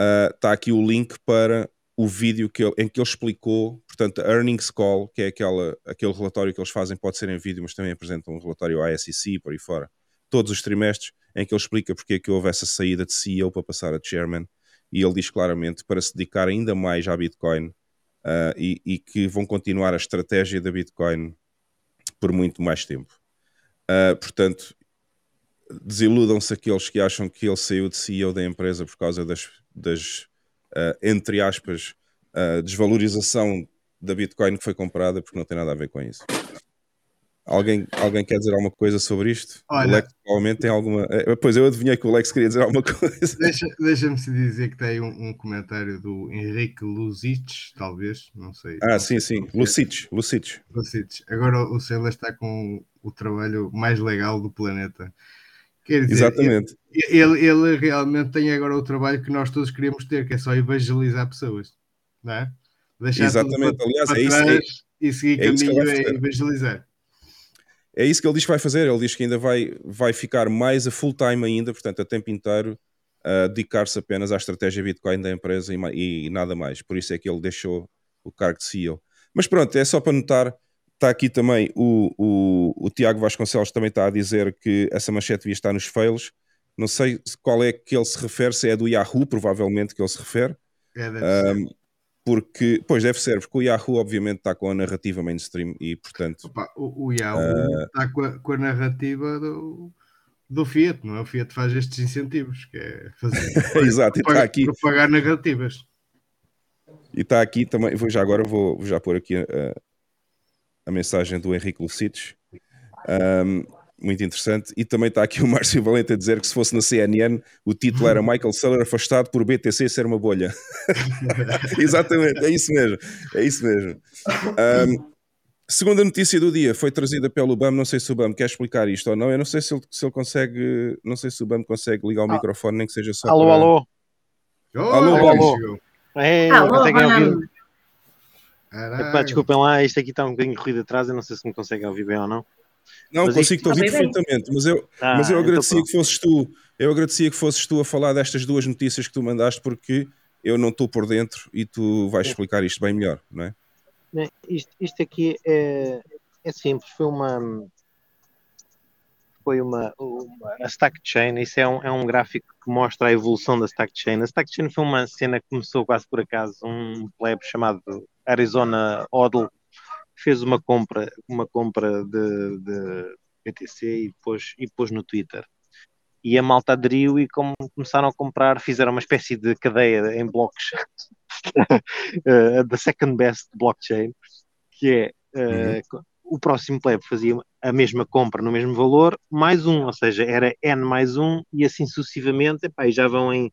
Speaker 1: uh, está aqui o link para o vídeo que ele, em que ele explicou, portanto, a Earnings Call, que é aquela, aquele relatório que eles fazem, pode ser em vídeo, mas também apresentam um relatório à SEC, por aí fora, todos os trimestres, em que ele explica porque é que houve essa saída de CEO para passar a Chairman, e ele diz claramente para se dedicar ainda mais à Bitcoin uh, e, e, que vão continuar a estratégia da Bitcoin por muito mais tempo. Uh, portanto, desiludam-se aqueles que acham que ele saiu de CEO da empresa por causa das, das uh, entre aspas, uh, desvalorização da Bitcoin que foi comprada, porque não tem nada a ver com isso. Alguém, alguém quer dizer alguma coisa sobre isto? Olha, o Lex provavelmente tem alguma. Eh, pois eu adivinhei que o Lex queria dizer alguma coisa.
Speaker 4: Deixa-me deixa dizer que tem um, um, comentário do Henrique Luzic, talvez, não sei.
Speaker 1: Ah,
Speaker 4: não
Speaker 1: sim, sim. Lucic, Lucic.
Speaker 4: Lucic. Agora o Sela está com o trabalho mais legal do planeta.
Speaker 1: Quer dizer, Exatamente.
Speaker 4: Ele, ele, realmente tem agora o trabalho que nós todos queremos ter, que é só evangelizar pessoas, não é?
Speaker 1: Deixar Exatamente, para, aliás, para é isso, é,
Speaker 4: e seguir é caminho a evangelizar.
Speaker 1: É isso que ele diz que vai fazer. Ele diz que ainda vai, vai ficar mais a full time ainda, portanto, a tempo inteiro, a dedicar-se apenas à estratégia Bitcoin da empresa e, e, nada mais. Por isso é que ele deixou o cargo de CEO. Mas pronto, é só para notar Está aqui também o, o, o Tiago Vasconcelos também está a dizer que essa manchete devia estar nos fails. Não sei qual é que ele se refere, se é do Yahoo, provavelmente que ele se refere.
Speaker 4: É, deve um,
Speaker 1: porque, pois deve ser, porque o Yahoo obviamente está com a narrativa mainstream e portanto.
Speaker 4: Opa, o, o, Yahoo uh, está com a, com a narrativa do, do Fiat, não é? O Fiat faz estes incentivos, que é fazer
Speaker 1: Exato, propagar, aqui...
Speaker 4: propagar narrativas.
Speaker 1: E está aqui também, vou já agora vou, vou já pôr aqui uh, a mensagem do Henrique Lucides. Um, muito interessante. E também está aqui o Márcio Valente a dizer que se fosse na CNN, o título era Michael Saylor afastado por BTC ser uma bolha. Exatamente, é isso mesmo. É isso mesmo. Um, segunda notícia do dia foi trazida pelo BAM. Não sei se o BAM quer explicar isto ou não. Eu não sei se ele, se ele consegue. Não sei se o BAM consegue ligar o ah. microfone, nem que seja só.
Speaker 7: Alô,
Speaker 1: para...
Speaker 7: alô.
Speaker 1: alô, alô.
Speaker 7: alô. É, alô, alô. Epá, desculpem lá, isto aqui está um bocadinho corrido atrás, eu não sei se me conseguem ouvir bem ou não.
Speaker 1: Não, mas consigo-te ouvir perfeitamente, mas eu, ah, mas eu então agradecia então que fosses tu, eu agradecia que fosses tu a falar destas duas notícias que tu mandaste, porque eu não estou por dentro e tu vais explicar isto bem melhor, não é?
Speaker 7: Isto, isto aqui é, é simples, foi uma foi uma, uma a Stack Chain, isso é um, é um gráfico que mostra a evolução da Stack Chain. A Stack Chain foi uma cena que começou quase por acaso, um plebe chamado Arizona Odell fez uma compra, uma compra de, de BTC e pôs, e pôs no Twitter. E a malta aderiu e como começaram a comprar, fizeram uma espécie de cadeia em blocos da second best blockchain, que é uh, o próximo plebe fazia a mesma compra no mesmo valor, mais um, ou seja, era N mais um, e assim sucessivamente, epá, e já vão em,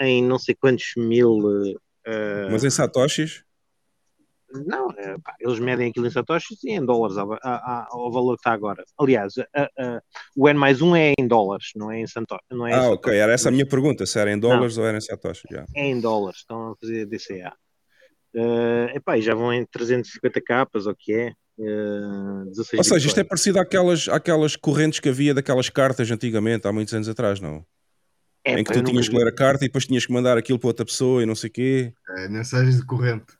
Speaker 7: em não sei quantos mil. Uh,
Speaker 1: Mas em Satoshis?
Speaker 7: Não, é, pá, eles medem aquilo em satoshis e em dólares ao, ao valor que está agora. Aliás, a, a, o N mais um é em dólares, não é em satoshis. É
Speaker 1: ah, ok, era essa a minha pergunta, se era em dólares não, ou era em satoshis. Já.
Speaker 7: É em dólares, estão a fazer DCA. Uh, epá, já vão em 350 capas, o que é? Uh,
Speaker 1: ou seja, isto é parecido àquelas, àquelas correntes que havia daquelas cartas antigamente, há muitos anos atrás, não? É, em que tu tinhas que ler a carta e depois tinhas que mandar aquilo para outra pessoa e não sei o quê.
Speaker 4: É, mensagens de corrente.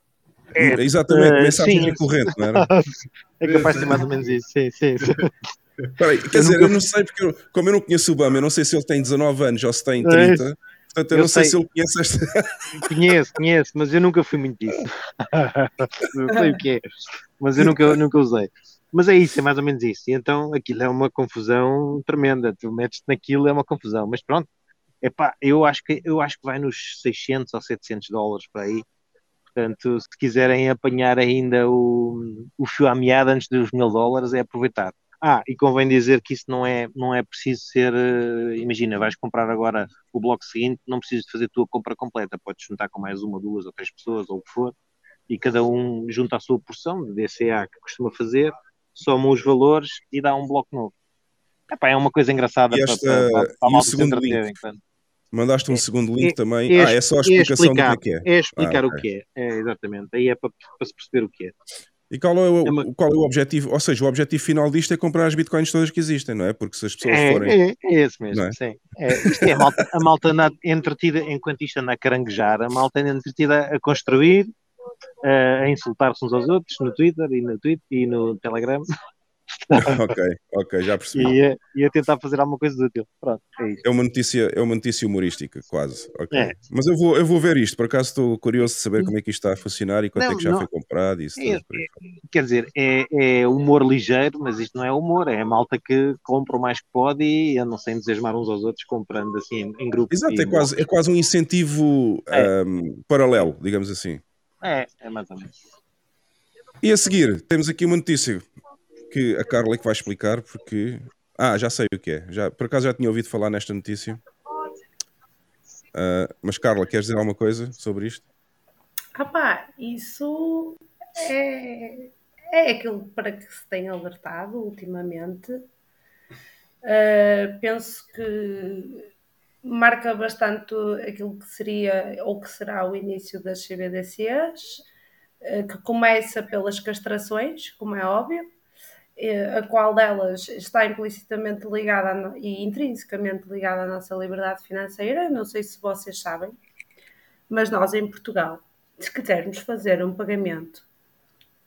Speaker 1: É, Exatamente, uh, mensagem sim. recorrente, não era?
Speaker 7: é capaz de ser mais ou menos isso, sim, sim. sim.
Speaker 1: Peraí, quer eu dizer, nunca... eu não sei, porque eu, como eu não conheço o Obama, eu não sei se ele tem 19 anos ou se tem 30, é portanto eu, eu, não sei. sei. se ele conhece esta.
Speaker 7: Conheço, conheço, mas eu nunca fui muito disso. não sei o que é, mas eu nunca, nunca usei. Mas é isso, é mais ou menos isso. E então aquilo é uma confusão tremenda. Tu metes-te naquilo, é uma confusão. Mas pronto, epá, eu, acho que, eu acho que vai nos 600 ou 700 dólares para aí. Portanto, se quiserem apanhar ainda o, o fio à meada antes dos mil dólares, é aproveitar. Ah, e convém dizer que isso não é, não é preciso ser. Uh, imagina, vais comprar agora o bloco seguinte, não precisas de fazer a tua compra completa, podes juntar com mais uma, duas ou três pessoas, ou o que for, e cada um junta a sua porção de DCA que costuma fazer, soma os valores e dá um bloco novo. Epá, é uma coisa engraçada
Speaker 1: E esta-
Speaker 7: para, para, para a
Speaker 1: e o segundo link?
Speaker 7: portanto.
Speaker 1: Mandaste um
Speaker 7: É-
Speaker 1: segundo link
Speaker 7: é-
Speaker 1: também.
Speaker 7: é
Speaker 1: ah, é só a
Speaker 7: é
Speaker 1: explicação
Speaker 7: explicar,
Speaker 1: do que é é.
Speaker 7: É explicar
Speaker 1: Ah,
Speaker 7: o que é. É, exatamente. Aí é para, para se perceber o que é.
Speaker 1: E qual é, o,
Speaker 7: É uma-
Speaker 1: qual é o objetivo? Ou seja, o objetivo final disto é comprar as bitcoins todas que existem, não é? Porque se as pessoas
Speaker 7: É,
Speaker 1: forem.
Speaker 7: é, é esse mesmo,
Speaker 1: Não é?
Speaker 7: sim. É, isto é a malta, a malta anda entretida, enquanto isto anda a caranguejar, a malta anda entretida a construir, a, a insultar-se uns aos outros no Twitter e no, Twitter, e no Telegram
Speaker 1: ok, ok, já percebi.
Speaker 7: e a, e a tentar fazer alguma coisa útil. Pronto, é.
Speaker 1: É uma notícia, é uma notícia humorística, quase. ok.
Speaker 7: É.
Speaker 1: Mas eu vou, eu vou ver isto, por acaso estou curioso de saber como é que isto está a funcionar e quanto
Speaker 7: Não,
Speaker 1: é que já
Speaker 7: não.
Speaker 1: foi comprado isso
Speaker 7: É,
Speaker 1: fora.
Speaker 7: Quer dizer, é, é humor ligeiro, mas isto não é humor, é a malta que compra o mais que pode e andam sem desesmar uns aos outros comprando assim em, grupo.
Speaker 1: Exato, é quase, é quase um incentivo
Speaker 7: É.
Speaker 1: ahm, paralelo, digamos assim.
Speaker 7: É, é mais ou menos.
Speaker 1: E a seguir, temos aqui uma notícia que a Carla é que vai explicar, porque. Ah, já sei o que é. Já, por acaso já tinha ouvido falar nesta notícia. Ah, mas Carla, queres dizer alguma coisa sobre isto?
Speaker 3: Ah pá, isso é, é aquilo para que se tem alertado ultimamente. Uh, penso que marca bastante aquilo que seria ou que será o início das CBDCs, uh, que começa pelas castrações, como é óbvio, uh, a qual delas está implicitamente ligada e intrinsecamente ligada à nossa liberdade financeira. Não sei se vocês sabem, mas nós em Portugal, se quisermos fazer um pagamento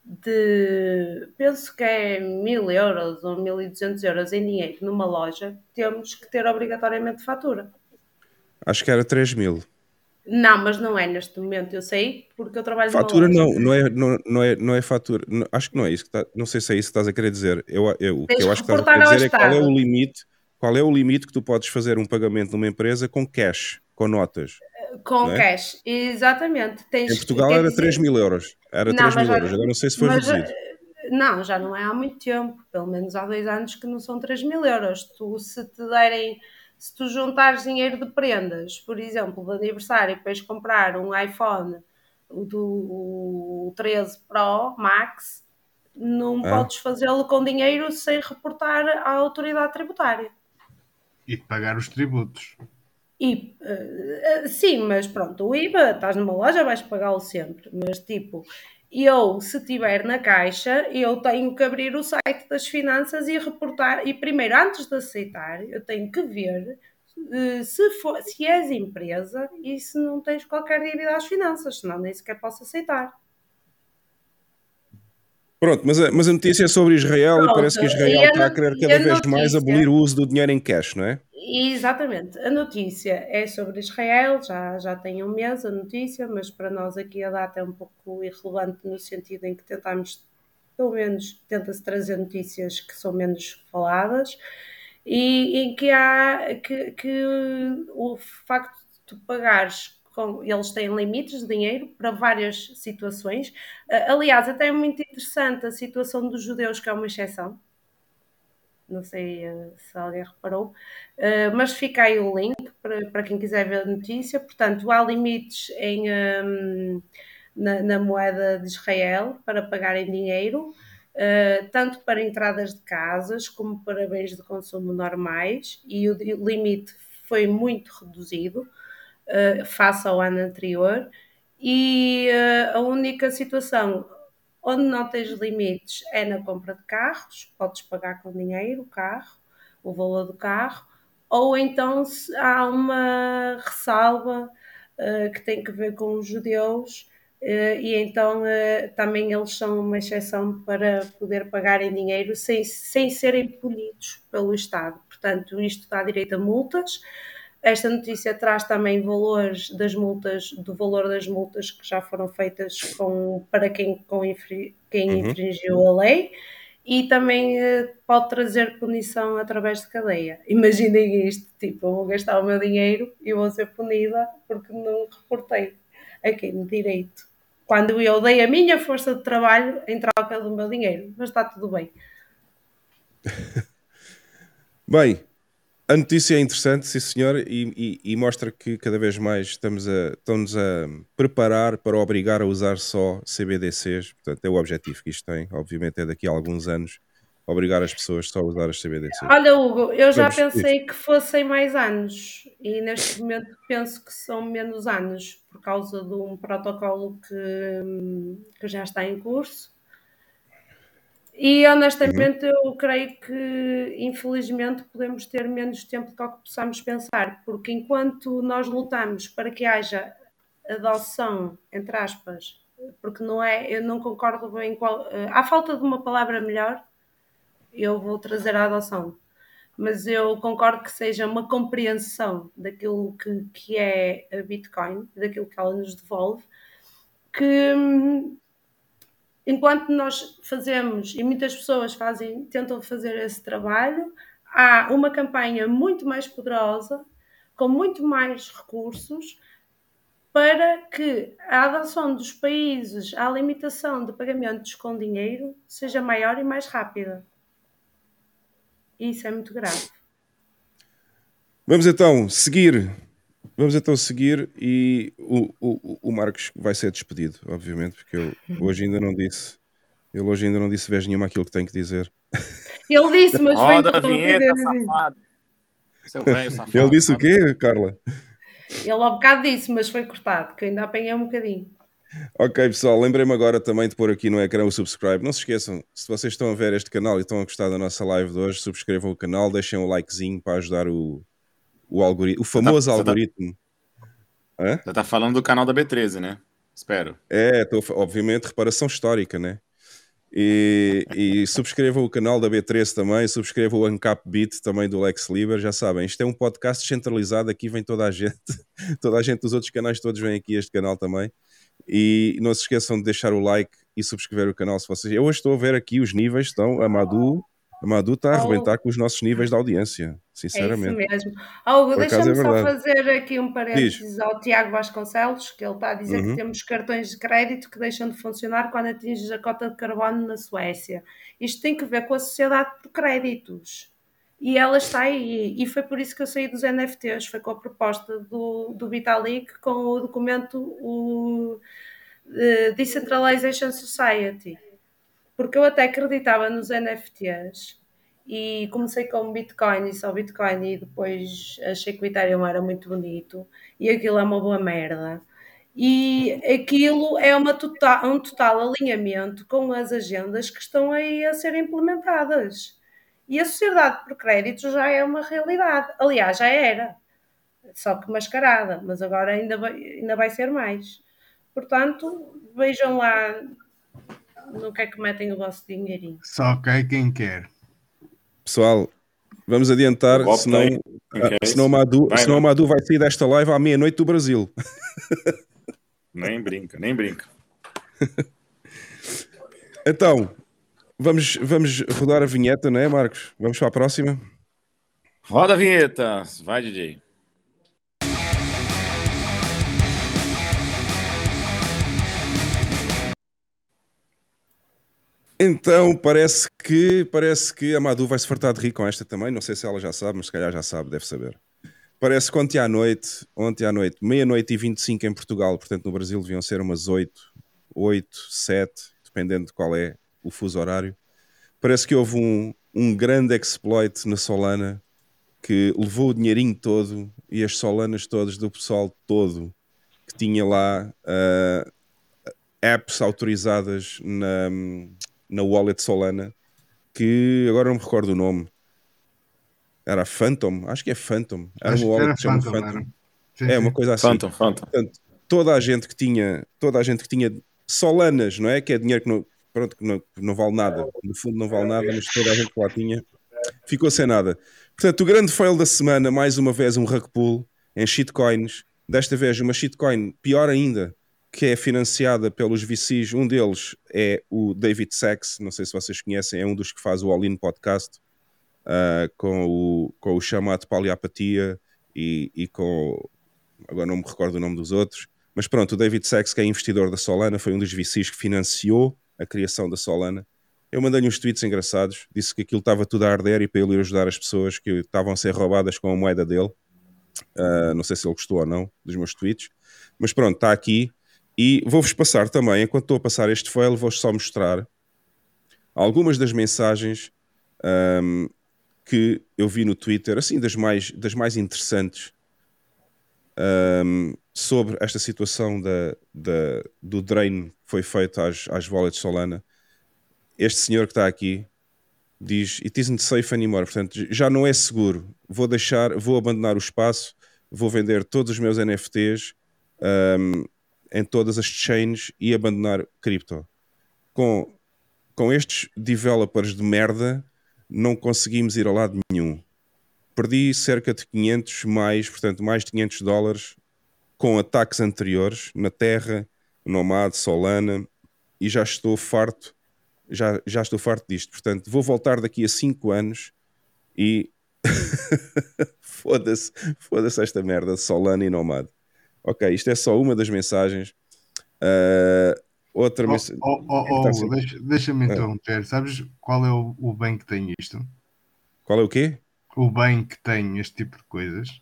Speaker 3: de, penso que é mil euros ou 1200 euros em dinheiro numa loja, temos que ter obrigatoriamente fatura.
Speaker 1: Acho que era 3 mil.
Speaker 3: Não, mas não é neste momento, eu sei, porque eu trabalho
Speaker 1: Fatura não, não é, não, não é, não é fatura. Não- acho que não é isso que está, não sei se é isso que estás a querer dizer. Eu, eu, o que eu acho que estás a querer dizer é qual é o limite, qual é o limite que tu podes fazer um pagamento numa empresa com cash, com notas.
Speaker 3: Com
Speaker 1: é?
Speaker 3: cash, exatamente. Tens,
Speaker 1: Em Portugal era
Speaker 3: dizer-
Speaker 1: 3 mil euros. Era
Speaker 3: Não,
Speaker 1: 3
Speaker 3: mas
Speaker 1: mil
Speaker 3: já-
Speaker 1: euros. Agora não sei se foi
Speaker 3: mas,
Speaker 1: reduzido.
Speaker 3: Não, já não é há muito tempo, pelo menos há dois anos que não são 3 mil euros. Tu, se te derem, se tu juntares dinheiro de prendas, por exemplo, de aniversário, para ires comprar um iPhone o do o 13 Pro Max, não
Speaker 1: Ah.
Speaker 3: podes fazê-lo com dinheiro sem reportar à autoridade tributária.
Speaker 4: E de pagar os tributos.
Speaker 3: E, eh, sim, mas pronto, o IVA, estás numa loja, vais pagá-lo sempre. Mas tipo, eu, se estiver na caixa, eu tenho que abrir o site das finanças e reportar. E primeiro, antes de aceitar, eu tenho que ver eh, se, for, se és empresa e se não tens qualquer dívida às finanças, senão nem sequer posso aceitar.
Speaker 1: Pronto, mas a, mas a notícia é sobre Israel e
Speaker 3: Pronto,
Speaker 1: parece que
Speaker 3: e
Speaker 1: Israel está a querer
Speaker 3: e
Speaker 1: cada vez mais
Speaker 3: notícia?
Speaker 1: abolir o uso do dinheiro em cash, não é?
Speaker 3: Exatamente, a notícia é sobre Israel, já, já tem um mês a notícia, mas para nós aqui a data é um pouco irrelevante no sentido em que tentamos, pelo menos, tenta-se trazer notícias que são menos faladas e em que há que, que o facto de tu pagares com, eles têm limites de dinheiro para várias situações. Aliás, até é muito interessante a situação dos judeus, que é uma exceção. Não sei eh, se alguém reparou, Uh, mas fica aí o link para, para quem quiser ver a notícia. Portanto, há limites em, um, na, na moeda de Israel para pagar em dinheiro, uh, tanto para entradas de casas como para bens de consumo normais, e o, limite foi muito reduzido face ao ano anterior. E a única situação onde não tens limites é na compra de carros, podes pagar com dinheiro o carro, o valor do carro ou então se há uma ressalva uh, que tem que ver com os judeus uh, e então uh, também eles são uma exceção para poder pagar em dinheiro sem, sem serem punidos pelo Estado. Portanto, isto dá direito a multas. Esta notícia traz também valores das multas, do valor das multas que já foram feitas com, para quem, com, quem
Speaker 1: Uhum.
Speaker 3: infringiu a lei e também eh, pode trazer punição através de cadeia. Imaginem isto, tipo, eu vou gastar o meu dinheiro e vou ser punida porque não reportei a quem de direito. Quando eu dei a minha força de trabalho em troca do meu dinheiro, mas está tudo bem.
Speaker 1: Bem, a notícia é interessante, sim senhor, e, e- e mostra que cada vez mais estamos a, estamos a preparar para obrigar a usar só CBDCs. Portanto, é o objetivo que isto tem. Obviamente é daqui a alguns anos obrigar as pessoas só a usar as CBDCs.
Speaker 3: Olha, Hugo, eu já
Speaker 1: Vamos,
Speaker 3: pensei que fossem mais anos e neste momento penso que são menos anos por causa de um protocolo que, que já está em curso. E honestamente eu creio que infelizmente podemos ter menos tempo do que possamos pensar, porque enquanto nós lutamos para que haja adoção, entre aspas, porque não é, eu não concordo bem qual, eh, há falta de uma palavra melhor, eu vou trazer a adoção. Mas eu concordo que seja uma compreensão daquilo que, que é a Bitcoin, daquilo que ela nos devolve, que hum, enquanto nós fazemos, e muitas pessoas fazem, tentam fazer esse trabalho, há uma campanha muito mais poderosa, com muito mais recursos, para que a adoção dos países à limitação de pagamentos com dinheiro seja maior e mais rápida. Isso é muito grave.
Speaker 1: Vamos então seguir. Vamos então seguir e o, o, o Marcos vai ser despedido, obviamente, porque eu hoje ainda não disse. Ele hoje ainda não disse vez nenhuma aquilo que tem que dizer.
Speaker 3: Ele disse, mas foi
Speaker 5: Roda a
Speaker 3: interrompido.
Speaker 5: vinheta, safado. Seu velho safado.
Speaker 1: Ele disse o quê, Carla?
Speaker 3: Ele ao bocado disse, mas foi cortado, que ainda apanhei um bocadinho.
Speaker 1: Ok, pessoal, lembrei-me agora também de pôr aqui no ecrã o subscribe. Não se esqueçam, se vocês estão a ver este canal e estão a gostar da nossa live de hoje, subscrevam o canal, deixem um likezinho para ajudar o, o algoritmo, o famoso
Speaker 5: você tá-
Speaker 1: algoritmo. Hã?
Speaker 5: Você tá falando do canal da B13, né? Espero.
Speaker 1: É, tô, obviamente, reparação histórica, né? E, e subscrevam o canal da B13 também, subscrevam o Uncap Beat também do Lex Liber, já sabem, isto é um podcast centralizado, aqui vem toda a gente, toda a gente dos outros canais todos vêm aqui este canal também. E não se esqueçam de deixar o like e subscrever o canal se vocês. Eu hoje estou a ver aqui os níveis, estão. A Madu, a Madu está a
Speaker 3: Oh.
Speaker 1: arrebentar com os nossos níveis de audiência, sinceramente.
Speaker 3: É isso mesmo. Hugo, deixa-me
Speaker 1: é
Speaker 3: só fazer aqui um parênteses ao Tiago Vasconcelos, que ele está a dizer
Speaker 1: Uhum.
Speaker 3: que temos cartões de crédito que deixam de funcionar quando atinges a cota de carbono na Suécia. Isto tem que ver com a sociedade por créditos. E ela está aí. E foi por isso que eu saí dos NFTs. Foi com a proposta do, do Vitalik com o documento o, eh, Decentralization Society. Porque eu até acreditava nos NFTs e comecei com Bitcoin e só Bitcoin e depois achei que o Ethereum era muito bonito e aquilo é uma boa merda. E aquilo é uma tota- um total alinhamento com as agendas que estão aí a ser implementadas. E a sociedade por crédito já é uma realidade. Aliás, já era. Só que mascarada, mas agora ainda vai, ainda vai ser mais. Portanto, vejam lá no que é que metem o vosso dinheirinho.
Speaker 4: Só cai quem quer.
Speaker 1: Pessoal, vamos adiantar, senão,
Speaker 5: quer
Speaker 1: ah, senão? Madu,
Speaker 5: Vai,
Speaker 1: senão
Speaker 5: não.
Speaker 1: Madu vai sair desta live à meia-noite do Brasil.
Speaker 5: Nem brinca, nem brinca.
Speaker 1: Então, vamos, vamos rodar a vinheta, não é, Marcos? Vamos para a próxima?
Speaker 5: Roda a vinheta. Vai, DJ.
Speaker 1: Então, parece que parece que a Madu vai se fartar de rir com esta também. Não sei se ela já sabe, mas se calhar já sabe, deve saber. Parece que ontem à noite, ontem à noite, meia-noite e 25 em Portugal, portanto no Brasil deviam ser umas 8, 8, 7, dependendo de qual é o fuso horário. Parece que houve um, um grande exploit na Solana que levou o dinheirinho todo e as Solanas todas do pessoal todo que tinha lá ah, apps autorizadas na, na wallet Solana que agora não me recordo o nome. Era Phantom? Acho que é Phantom. Era
Speaker 4: Acho
Speaker 1: uma
Speaker 4: que
Speaker 1: wallet
Speaker 4: era
Speaker 1: que
Speaker 4: Phantom,
Speaker 1: Phantom.
Speaker 4: era. Sim,
Speaker 1: É uma coisa assim.
Speaker 5: Phantom, Phantom.
Speaker 1: Portanto, toda a gente que tinha, toda a gente que tinha Solanas, não é? Que é dinheiro que não, pronto, que não, que não vale nada. No fundo não vale nada, mas toda a gente que lá tinha ficou sem nada. Portanto, o grande fail da semana, mais uma vez um rug pull em shitcoins. Desta vez uma shitcoin pior ainda, que é financiada pelos VCs. Um deles é o David Sachs, não sei se vocês conhecem, é um dos que faz o All In Podcast uh, com, o, com o chamado Paliapatia e, e com. Agora não me recordo o nome dos outros, mas pronto, o David Sachs, que é investidor da Solana, foi um dos VCs que financiou a criação da Solana. Eu mandei-lhe uns tweets engraçados, disse que aquilo estava tudo a arder e para ele ir ajudar as pessoas que estavam a ser roubadas com a moeda dele. Uh, não sei se ele gostou ou não dos meus tweets, mas pronto, está aqui. E vou-vos passar também, enquanto estou a passar este fail, vou-vos só mostrar algumas das mensagens um, que eu vi no Twitter, assim, das mais, das mais interessantes um, sobre esta situação da, da, do drain que foi feito às, às wallets Solana. Este senhor que está aqui diz: It isn't safe anymore. Portanto, já não é seguro. Vou deixar, vou abandonar o espaço, vou vender todos os meus NFTs um, em todas as chains e abandonar cripto. Com, com estes developers de merda, não conseguimos ir a lado nenhum. Perdi cerca de 500 mais, portanto, mais de 500 dólares com ataques anteriores na Terra, Nomad, Solana, e já estou farto, já, já estou farto disto. Portanto, vou voltar daqui a 5 anos e foda-se, foda-se esta merda de Solana e Nomad. Ok, isto é só uma das mensagens. Uh, outra
Speaker 4: oh,
Speaker 1: mensagem.
Speaker 4: Oh, oh, oh, assim. deixa-me deixa interromper. Sabes qual é o, o bem que tem isto?
Speaker 1: Qual é o quê?
Speaker 4: O bem que tem este tipo de coisas.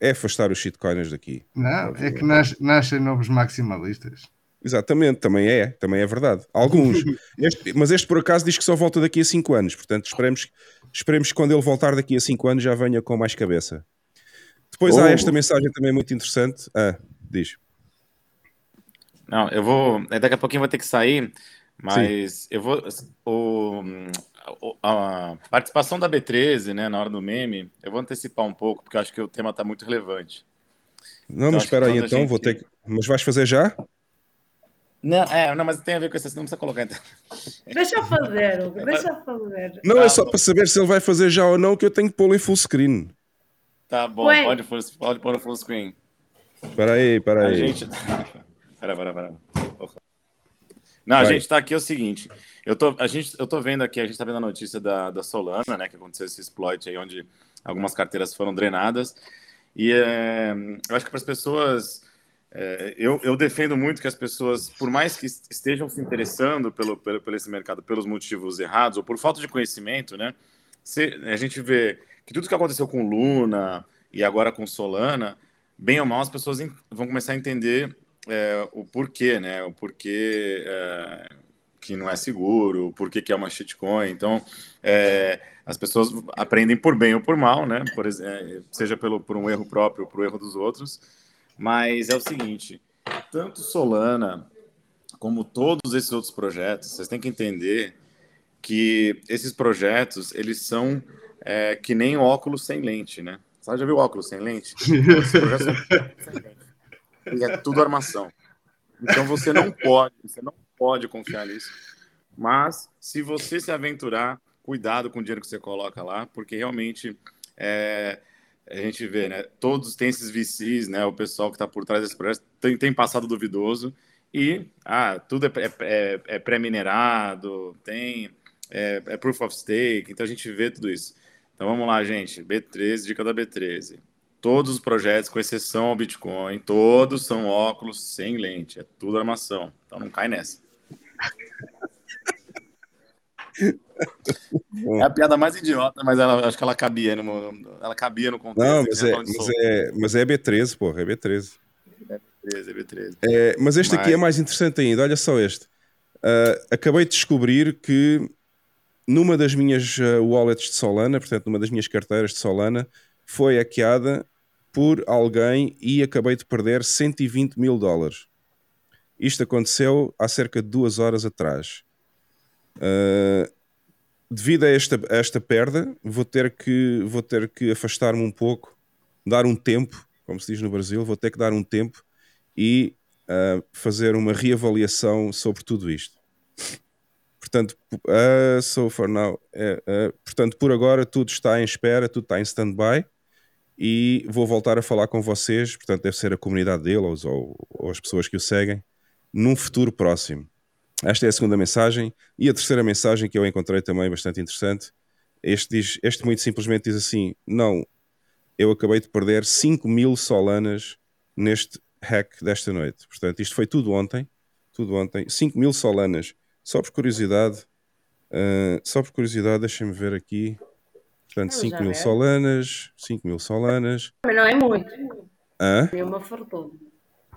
Speaker 1: É afastar os shitcoiners daqui.
Speaker 4: Não, é que nas, nascem novos maximalistas.
Speaker 1: Exatamente, também é, também é verdade. Alguns. este, mas este por acaso diz que só volta daqui a 5 anos. Portanto, esperemos, esperemos que quando ele voltar daqui a 5 anos já venha com mais cabeça. Depois oh. há esta mensagem também muito interessante. Ah, diz.
Speaker 5: Não, eu vou. Daqui a pouquinho vou ter que sair, mas Sim. eu vou. O, a participação da B13, né, na hora do meme, eu vou antecipar um pouco, porque eu acho que o tema está muito relevante.
Speaker 1: Não, então, mas espera aí então, gente... vou ter que... Mas vais fazer já?
Speaker 5: Não, é, não, mas tem a ver com isso, não precisa colocar então.
Speaker 3: Deixa eu fazer, Hugo, deixa eu fazer.
Speaker 1: Não, é só para saber se ele vai fazer já ou não, que eu tenho que pô-lo em full screen.
Speaker 5: Tá bom, pode, pode pôr no full screen.
Speaker 1: Espera aí, espera aí. A gente...
Speaker 5: Pera, pera, pera. Não, Vai. a gente tá aqui é o seguinte. Eu tô, a gente, eu tô vendo aqui, a gente tá vendo a notícia da, da Solana, né? Que aconteceu esse exploit aí, onde algumas carteiras foram drenadas. E é, eu acho que para as pessoas. É, eu, eu defendo muito que as pessoas, por mais que estejam se interessando pelo, pelo, pelo esse mercado pelos motivos errados ou por falta de conhecimento, né? Se, a gente vê que tudo que aconteceu com Luna e agora com Solana, bem ou mal, as pessoas vão começar a entender é, o porquê, né? O porquê é, que não é seguro, o porquê que é uma shitcoin. Então, é, as pessoas aprendem por bem ou por mal, né? Por, é, seja pelo, por um erro próprio ou por erro dos outros. Mas é o seguinte, tanto Solana como todos esses outros projetos, vocês têm que entender que esses projetos, eles são é, que nem óculos sem lente, né? Você já viu óculos sem lente? Esses projetos são sem lente e é tudo armação. Então você não pode, você não pode confiar nisso. Mas se você se aventurar, cuidado com o dinheiro que você coloca lá, porque realmente é, a gente vê, né? Todos têm esses VCs, né? O pessoal que está por trás desse projeto tem, tem passado duvidoso e ah, tudo é, é, é, é pré-minerado, tem é, é, proof of stake, então a gente vê tudo isso. Então vamos lá, gente. B13, dica da B13. Todos os projetos, com exceção ao Bitcoin, todos são óculos sem lente. É tudo armação. Então não cai nessa. É a piada mais idiota, mas ela, acho que ela cabia no, ela cabia no contexto.
Speaker 1: Não, mas, é, mas, é, mas é B13, porra, é B13.
Speaker 5: É B13, é B13.
Speaker 1: É, mas este mas... aqui é mais interessante ainda, olha só este. Uh, acabei de descobrir que numa das minhas uh, wallets de Solana, portanto, numa das minhas carteiras de Solana, foi hackeada por alguém e acabei de perder 120 mil dólares. Isto aconteceu há cerca de duas horas atrás. Uh, devido a esta, a esta perda, vou ter que, vou ter que afastar-me um pouco, dar um tempo, como se diz no Brasil, vou ter que dar um tempo e uh, fazer uma reavaliação sobre tudo isto. Portanto, uh, so for now, uh, portanto, por agora tudo está em espera, tudo está em stand-by e vou voltar a falar com vocês, portanto, deve ser a comunidade dele ou, ou, ou as pessoas que o seguem, num futuro próximo. Esta é a segunda mensagem. E a terceira mensagem que eu encontrei também bastante interessante. Este, diz, este muito simplesmente diz assim: Não, eu acabei de perder 5 mil solanas neste hack desta noite. Portanto, isto foi tudo ontem. Tudo ontem. 5 mil solanas. Só por curiosidade. Uh, só por curiosidade, deixem-me ver aqui. Portanto, 5 mil solanas. 5 mil solanas.
Speaker 3: Mas não é muito.
Speaker 1: Hã?
Speaker 3: É uma fortuna.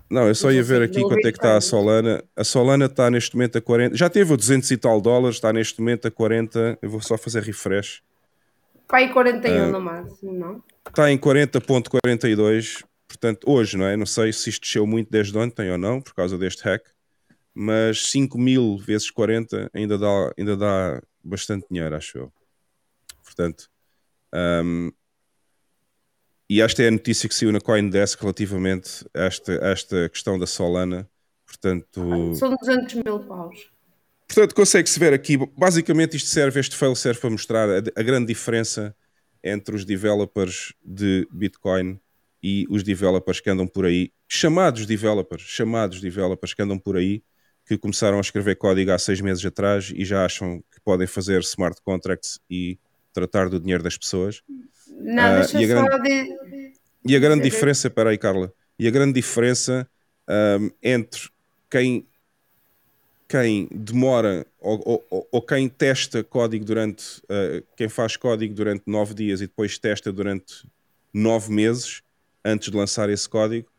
Speaker 1: Não, eu só ia ver aqui quanto é que está a Solana. A Solana está neste momento a 40. Já teve o 200 e tal dólares, está neste momento a 40. Eu vou só fazer refresh.
Speaker 3: Pai 41 uh, no máximo, não?
Speaker 1: Está em 40.42. Portanto, hoje, não é? Não sei se isto desceu muito desde ontem ou não, por causa deste hack. Mas 5 mil vezes 40 ainda dá, ainda dá bastante dinheiro, acho eu. Portanto, um, e esta é a notícia que saiu na Coindesk relativamente a esta, esta questão da Solana. Portanto,
Speaker 3: São 200 mil paus.
Speaker 1: Portanto, consegue-se ver aqui, basicamente isto serve, este fail serve para mostrar a, a, grande diferença entre os developers de Bitcoin e os developers que andam por aí, chamados developers, chamados developers que andam por aí, que começaram a escrever código há seis meses atrás e já acham que podem fazer smart contracts e tratar do dinheiro das pessoas.
Speaker 3: Não, uh, deixa e a grande, de...
Speaker 1: E a grande diferença, espera aí, Carla, e a grande diferença um, entre quem, quem demora ou, ou, ou, quem testa código durante, uh, quem faz código durante nove dias e depois testa durante nove meses antes de lançar esse código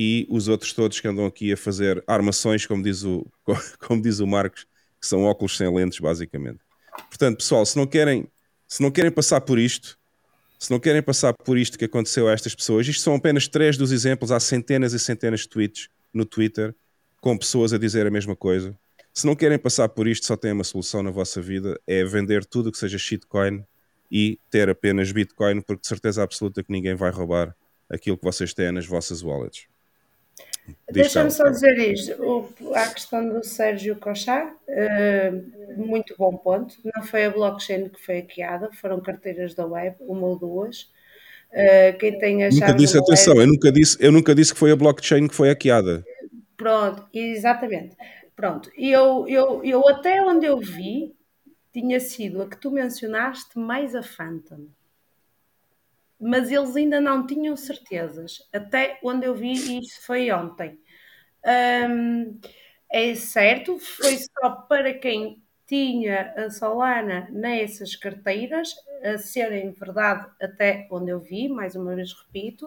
Speaker 1: e os outros todos que andam aqui a fazer armações, como diz o, como diz o Marcos, que são óculos sem lentes, basicamente. Portanto, pessoal, se não querem, se não querem passar por isto, se não querem passar por isto que aconteceu a estas pessoas, isto são apenas três dos exemplos, há centenas e centenas de tweets no Twitter com pessoas a dizer a mesma coisa. Se não querem passar por isto, só tem uma solução na vossa vida: é vender tudo que seja shitcoin e ter apenas Bitcoin, porque de certeza absoluta que ninguém vai roubar aquilo que vocês têm nas vossas wallets.
Speaker 3: Deixa-me só dizer isto, o, a questão do Sérgio Cochá, uh, muito bom ponto, não foi a blockchain que foi hackeada, foram carteiras da web, uma ou duas, uh, quem tem a
Speaker 1: Nunca disse, atenção, web... eu, nunca disse, eu nunca disse que foi a blockchain que foi hackeada.
Speaker 3: Pronto, exatamente, pronto, e eu, eu, eu até onde eu vi, tinha sido a que tu mencionaste mais a Phantom mas eles ainda não tinham certezas, até onde eu vi, e isso foi ontem. Um, é certo, foi só para quem tinha a Solana nessas carteiras, a serem verdade até onde eu vi, mais uma vez repito,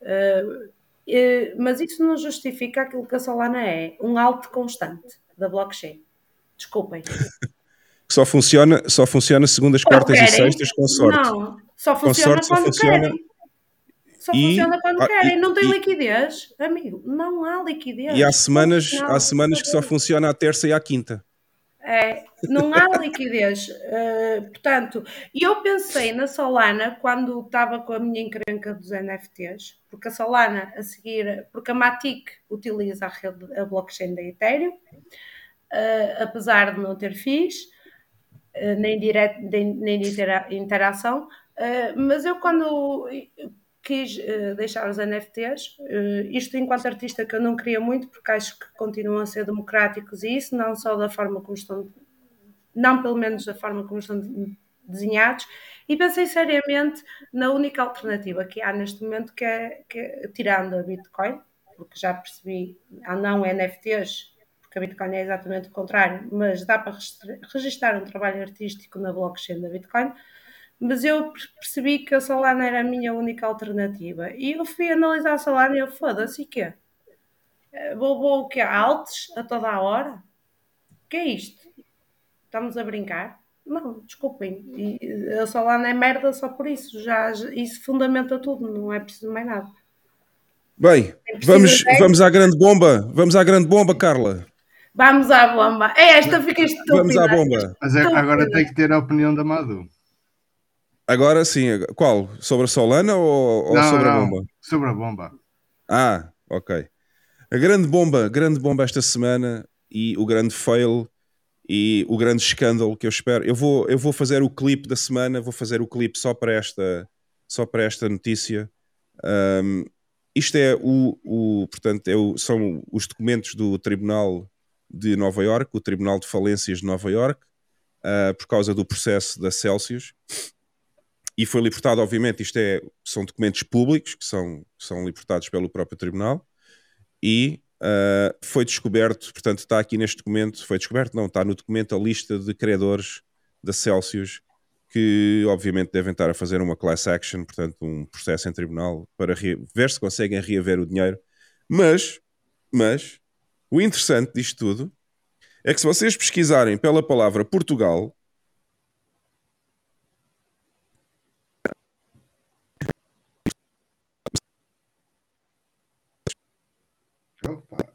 Speaker 3: uh, uh, mas isso não justifica aquilo que a Solana é, um alto constante da blockchain. Desculpem.
Speaker 1: só funciona, só funciona segundo as quartas e sextas com sorte.
Speaker 3: Não, só funciona sorte, quando só funciona... querem. Só e, funciona quando querem. Não tem e, liquidez, amigo. Não há liquidez.
Speaker 1: E há semanas, há semanas que só funciona à terça e à quinta.
Speaker 3: É, não há liquidez. Uh, portanto, eu pensei na Solana quando estava com a minha encrenca dos NFTs, porque a Solana a seguir, porque a Matic utiliza a, rede, a blockchain da Ethereum, uh, apesar de não ter FIIs, uh, nem, direto, nem, nem de interação, Uh, mas eu quando quis uh, deixar os NFTs, uh, eh, isto enquanto artista que eu não queria muito, porque acho que continuam a ser democráticos e isso, não só da forma como estão, não pelo menos da forma como estão desenhados, e pensei seriamente na única alternativa que há neste momento, que é, que é tirando a Bitcoin, porque já percebi, há não NFTs, porque a Bitcoin é exatamente o contrário, mas dá para registrar um trabalho artístico na blockchain da Bitcoin, mas eu percebi que a Solana era a minha única alternativa. E eu fui analisar a Solana e eu, foda-se, e quê? Eh, vou, vou o quê? Altos a toda a hora? O que é isto? Estamos a brincar? Não, desculpem. E a Solana é merda só por isso. Já, isso fundamenta tudo, não é preciso mais nada.
Speaker 1: Bem, vamos, vamos à grande bomba. Vamos à grande bomba, Carla.
Speaker 3: Vamos à bomba. É esta, fica estúpida.
Speaker 1: Vamos à bomba.
Speaker 4: Mas é, agora tem que ter a opinião da Madu.
Speaker 1: Agora sim, qual? Sobre a Solana ou, ou não, sobre não, a bomba?
Speaker 4: Sobre a bomba.
Speaker 1: Ah, ok. A grande bomba, grande bomba esta semana e o grande fail e o grande escândalo que eu espero. Eu vou, eu vou fazer o clipe da semana, vou fazer o clipe só para esta, só para esta notícia Um, isto é o, o portanto, é o, são os documentos do Tribunal de Nova York, o Tribunal de Falências de Nova York, uh, por causa do processo da Celsius. E foi libertado, obviamente, isto é, são documentos públicos que são, são libertados pelo próprio Tribunal. E uh, foi descoberto, portanto, está aqui neste documento, foi descoberto, não, está no documento a lista de credores da Celsius que obviamente devem estar a fazer uma class action, portanto, um processo em tribunal para ver se conseguem reaver o dinheiro. Mas, mas, o interessante disto tudo é que se vocês pesquisarem pela palavra Portugal,
Speaker 4: Opa. Tá aí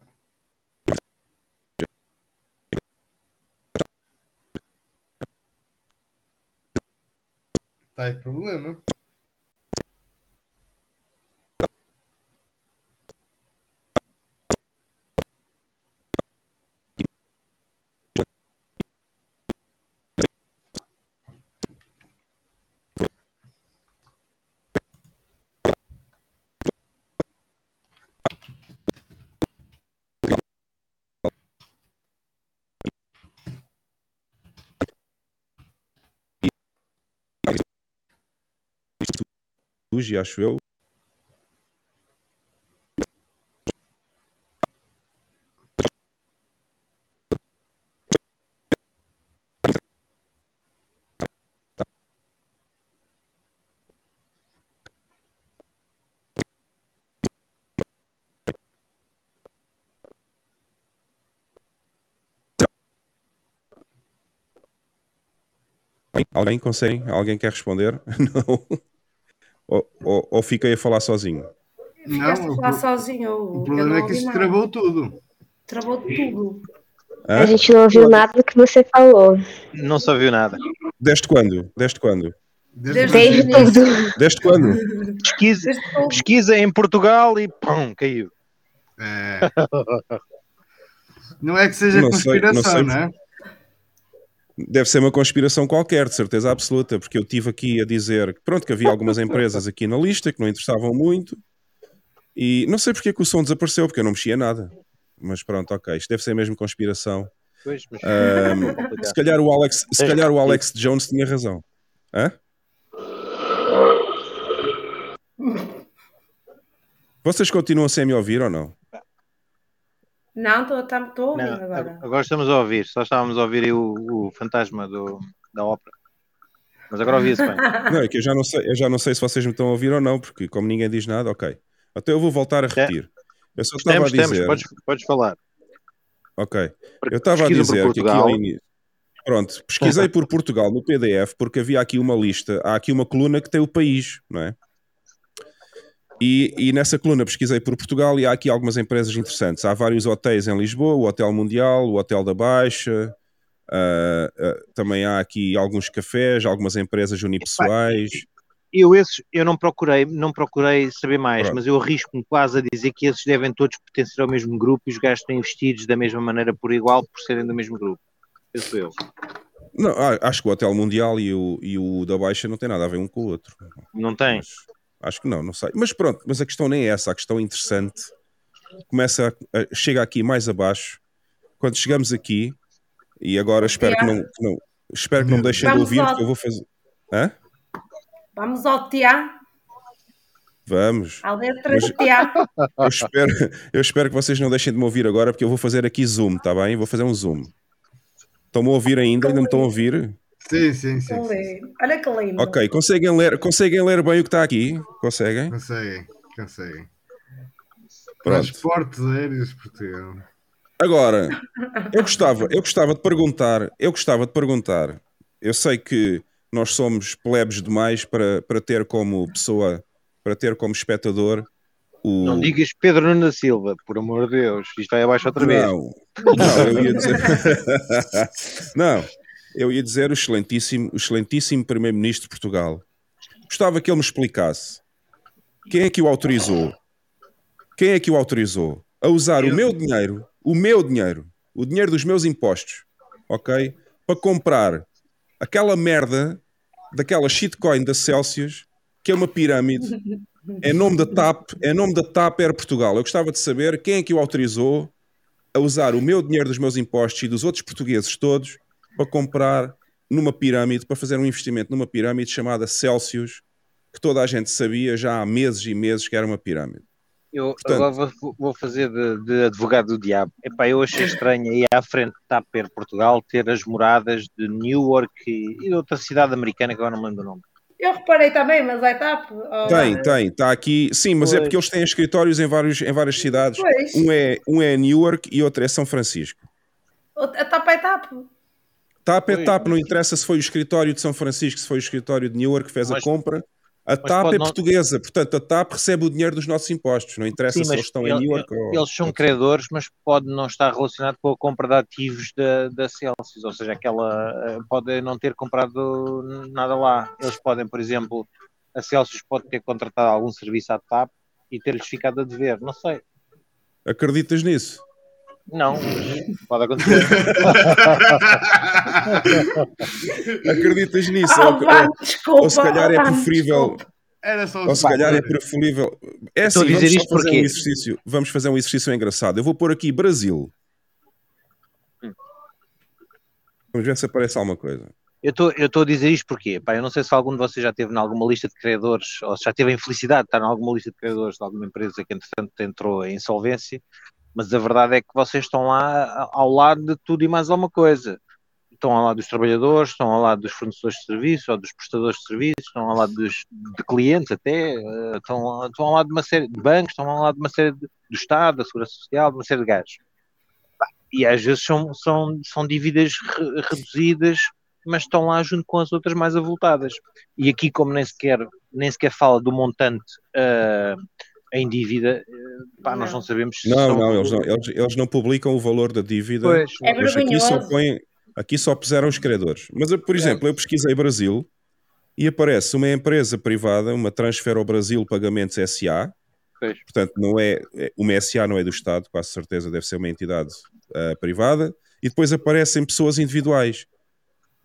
Speaker 4: problema.
Speaker 1: Fuji, acho eu. Alguém consegue? Alguém quer responder? Não. Ou, ou, ou fiquei a falar sozinho?
Speaker 3: Ficaste
Speaker 4: Não,
Speaker 3: a falar
Speaker 4: o-
Speaker 3: sozinho.
Speaker 4: O problema é que isto travou tudo.
Speaker 3: Travou tudo.
Speaker 1: Hã?
Speaker 6: A gente não ouviu nada do que você falou.
Speaker 7: Não se ouviu nada.
Speaker 1: Desde quando? Desde quando?
Speaker 3: Desde-
Speaker 6: Desde
Speaker 4: Desde
Speaker 6: tudo.
Speaker 1: Desde quando?
Speaker 7: Pesquisa,
Speaker 3: Desde
Speaker 7: pesquisa em Portugal e pum, caiu.
Speaker 4: É. Não é que seja
Speaker 1: Não sei, não
Speaker 4: conspiração,
Speaker 1: sei.
Speaker 4: não é?
Speaker 1: Deve ser uma conspiração qualquer, de certeza absoluta, porque eu tive aqui a dizer que pronto, que havia algumas empresas aqui na lista que não interessavam muito e não sei porque é que o som desapareceu, porque eu não mexia nada. Mas pronto, ok, isto deve ser mesmo conspiração.
Speaker 7: Pois, mas-
Speaker 1: Ahm, se calhar o Alex, se calhar o Alex Jones tinha razão. Hã? Vocês continuam sem me ouvir ou não?
Speaker 3: Não, estou a ouvir
Speaker 7: Não,
Speaker 3: agora.
Speaker 7: agora estamos a ouvir, só estávamos a ouvir aí o, o fantasma do, da ópera. Mas agora ouvia-se bem.
Speaker 1: Não, é que eu já não sei, eu já não sei se vocês me estão a ouvir ou não, porque como ninguém diz nada, ok. Até eu vou voltar a repetir. Eu só estava a
Speaker 7: Temos, temos,
Speaker 1: dizer.
Speaker 7: podes, podes falar.
Speaker 1: Ok. Eu estava a dizer que aqui. Pronto, pesquisei por Portugal no PDF porque havia aqui uma lista, há aqui uma coluna que tem o país, não é? E, e nessa coluna pesquisei por Portugal e há aqui algumas empresas interessantes. Há vários hotéis em Lisboa, o Hotel Mundial, o Hotel da Baixa, ah, ah, também há aqui alguns cafés, algumas empresas unipessoais.
Speaker 7: Eu esses, eu não procurei, não procurei saber mais,
Speaker 1: Pronto.
Speaker 7: mas eu arrisco-me quase a dizer que esses devem todos pertencer ao mesmo grupo e os gajos estão investidos da mesma maneira por igual por serem do mesmo grupo. Penso eu.
Speaker 1: Não, acho que o Hotel Mundial e o, e o da Baixa não têm nada a ver um com o outro.
Speaker 7: Não tem?
Speaker 1: Mas acho que não, não sei. Mas pronto, mas a questão nem é essa, a questão interessante começa a, a- chega aqui mais abaixo. Quando chegamos aqui, e agora espero que não, que não- espero que não me deixem de
Speaker 3: Vamos
Speaker 1: ouvir,
Speaker 3: ao-
Speaker 1: porque eu vou fazer. Hã?
Speaker 3: Vamos ao teatro,
Speaker 1: Vamos.
Speaker 3: à letra de teatro.
Speaker 1: Eu espero, eu espero que vocês não deixem de me ouvir agora, porque eu vou fazer aqui zoom, tá bem? Vou fazer um zoom. Estão-me a ouvir ainda? Ainda me estão a ouvir?
Speaker 4: Sim, sim, sim.
Speaker 3: Olha que lindo.
Speaker 1: Ok, conseguem ler, conseguem ler bem o que está aqui? Conseguem?
Speaker 4: Conseguem, conseguem.
Speaker 1: Pronto.
Speaker 4: Transportes aéreos Portugal.
Speaker 1: Agora, eu gostava, eu gostava de perguntar, eu gostava de perguntar, eu sei que nós somos plebes demais para, para ter como pessoa, para ter como espectador o.
Speaker 7: Não digas Pedro Nuno da Silva, por amor de Deus. Isto vai abaixo outra vez.
Speaker 1: Não, não, eu ia dizer. não, eu ia dizer o excelentíssimo, o excelentíssimo Primeiro-Ministro de Portugal. Gostava que ele me explicasse quem é que o autorizou, quem é que o autorizou a usar o meu dinheiro, o meu dinheiro, o dinheiro dos meus impostos, ok? Para comprar aquela merda daquela shitcoin da Celsius, que é uma pirâmide, É nome da TAP, é nome da TAP Air Portugal. Eu gostava de saber quem é que o autorizou a usar o meu dinheiro dos meus impostos e dos outros portugueses todos para comprar numa pirâmide, para fazer um investimento numa pirâmide chamada Celsius, que toda a gente sabia já há meses e meses que era uma pirâmide.
Speaker 7: Eu
Speaker 1: Portanto-
Speaker 7: agora vou, vou fazer de, de advogado do diabo. Epá, eu achei estranho aí à frente de Taper Portugal ter as moradas de Newark e, e outra cidade americana que agora não me lembro o nome.
Speaker 3: Eu reparei também, mas é TAP. Oh,
Speaker 1: Tem, tem, está aqui. Sim, mas é
Speaker 7: Pois.
Speaker 1: porque eles têm escritórios em, vários, em várias cidades.
Speaker 3: Pois,
Speaker 1: Um é, um é Newark e outro é São Francisco.
Speaker 3: a TAP é TAP.
Speaker 1: TAP é TAP, não interessa se foi o escritório de São Francisco, se foi o escritório de Newark que fez a
Speaker 7: Mas-
Speaker 1: compra. A TAP é
Speaker 7: não-
Speaker 1: portuguesa, portanto a TAP recebe o dinheiro dos nossos impostos. Não interessa
Speaker 7: Sim,
Speaker 1: se eles estão
Speaker 7: ele-
Speaker 1: em Newark ou.
Speaker 7: Eles são credores, mas pode não estar relacionado com a compra de ativos da, da Celsius, ou seja, aquela eh, pode não ter comprado nada lá. Eles podem, por exemplo, a Celsius pode ter contratado algum serviço à TAP e ter-lhes ficado a dever, não sei.
Speaker 1: Acreditas nisso?
Speaker 7: Não, pode acontecer.
Speaker 1: Acreditas nisso?
Speaker 3: Ah,
Speaker 1: Ou- ou-
Speaker 3: desculpa.
Speaker 1: ou se calhar é preferível.
Speaker 4: Era só
Speaker 1: Ou se calhar é preferível. É assim,
Speaker 7: Estou a dizer
Speaker 1: vamos fazer
Speaker 7: porquê?
Speaker 1: um exercício. Vamos fazer um exercício engraçado. Eu vou pôr aqui Brasil. Vamos ver se aparece alguma coisa.
Speaker 7: Eu estou eu estou a dizer isto porque, pá, eu não sei se algum de vocês já esteve em alguma lista de credores, ou se já teve a infelicidade de estar em alguma lista de credores de alguma empresa que, entretanto, entrou em insolvência, mas a verdade é que vocês estão lá ao lado de tudo e mais alguma coisa. Estão ao lado dos trabalhadores, estão ao lado dos fornecedores de serviços, ou dos prestadores de serviços, estão ao lado dos de clientes até, eh, estão, estão ao lado de uma série de bancos, estão ao lado de uma série de, do Estado, da Segurança Social, de uma série de gajos. E às vezes são, são, são dívidas re- reduzidas mas estão lá junto com as outras mais avultadas. E aqui, como nem sequer, nem sequer fala do montante ah, em dívida, eh, pá, nós
Speaker 3: Não.
Speaker 7: sabemos se
Speaker 1: Não,
Speaker 7: são-
Speaker 1: não, eles não, eles, eles não publicam o valor da dívida.
Speaker 7: Pois,
Speaker 3: É
Speaker 1: aqui só, põem, aqui só puseram os credores. Mas, por
Speaker 7: É.
Speaker 1: exemplo, eu pesquisei Brasil e aparece uma empresa privada, uma Transfer ao Brasil Pagamentos SA.
Speaker 7: Pois.
Speaker 1: Portanto, não é, é- uma SA não é do Estado, quase certeza deve ser uma entidade ah, privada. E depois aparecem pessoas individuais.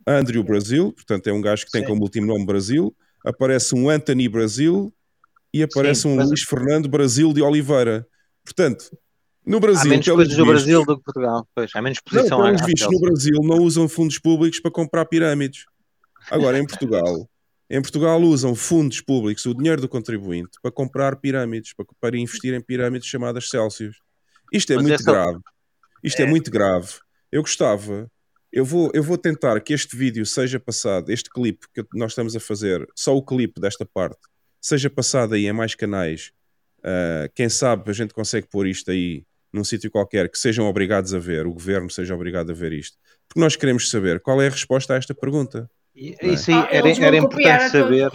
Speaker 1: Andrew Brasil, portanto é um gajo que tem
Speaker 7: Sim.
Speaker 1: como último nome Brasil. Aparece um Anthony Brasil e aparece
Speaker 7: Sim,
Speaker 1: um
Speaker 7: mas-
Speaker 1: Luís Fernando Brasil de Oliveira. Portanto, no
Speaker 7: há
Speaker 1: Brasil,
Speaker 7: menos
Speaker 1: pelos
Speaker 7: coisas do
Speaker 1: vistos-
Speaker 7: Brasil do que Portugal. Pois, há menos
Speaker 1: não,
Speaker 7: posição à-
Speaker 1: pelos vistos, no. Brasil não usam fundos públicos para comprar pirâmides. Agora, em Portugal, em Portugal usam fundos públicos, o dinheiro do contribuinte, para comprar pirâmides, para, para investir em pirâmides chamadas Celsius. Isto é
Speaker 7: Mas
Speaker 1: muito
Speaker 7: essa-
Speaker 1: grave. Isto é.
Speaker 7: É.
Speaker 1: muito grave. Eu gostava, eu vou, eu vou tentar que este vídeo seja passado, este clipe que nós estamos a fazer, só o clipe desta parte, seja passado aí em mais canais. Ah, quem sabe a gente consegue pôr isto aí num sítio qualquer que sejam obrigados a ver, o governo seja obrigado a ver isto. Porque nós queremos saber qual é a resposta a esta pergunta.
Speaker 7: E-
Speaker 1: Não é?
Speaker 7: Isso aí
Speaker 3: Ah,
Speaker 7: era, era
Speaker 3: copiar
Speaker 7: importante saber.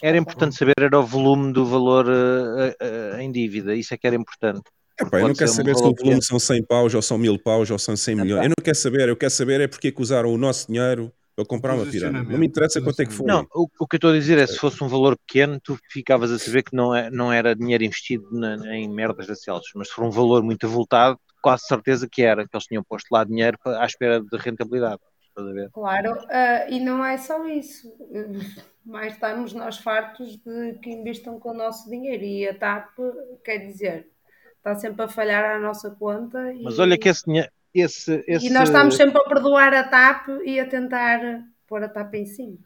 Speaker 7: Era importante saber era o volume do valor eh, eh, em dívida. Isso é que era importante.
Speaker 1: Epá, eu não quero
Speaker 7: ser um
Speaker 1: saber se o volume são 100 paus ou são 1000 paus ou são 100 milhões. Eu não quero saber, eu quero saber é porque é que usaram o nosso dinheiro para comprar uma pirâmide. Não me interessa quanto é que foi.
Speaker 7: Não, o, o que eu estou a dizer é se fosse um valor pequeno, tu ficavas a saber que não, é, não era dinheiro investido na- em merdas da Celsius, mas se for um valor muito avultado, quase certeza que era, que eles tinham posto lá dinheiro à espera de rentabilidade. Estás a ver?
Speaker 3: Claro, ah, e não é só isso. Mais estamos nós fartos de que investam com o nosso dinheiro e a TAP, quer dizer, está sempre a falhar à nossa conta. E,
Speaker 7: Mas olha que esse dinheiro. Esse, esse,
Speaker 3: e nós estamos sempre a perdoar a TAP e a tentar pôr a TAP em cima.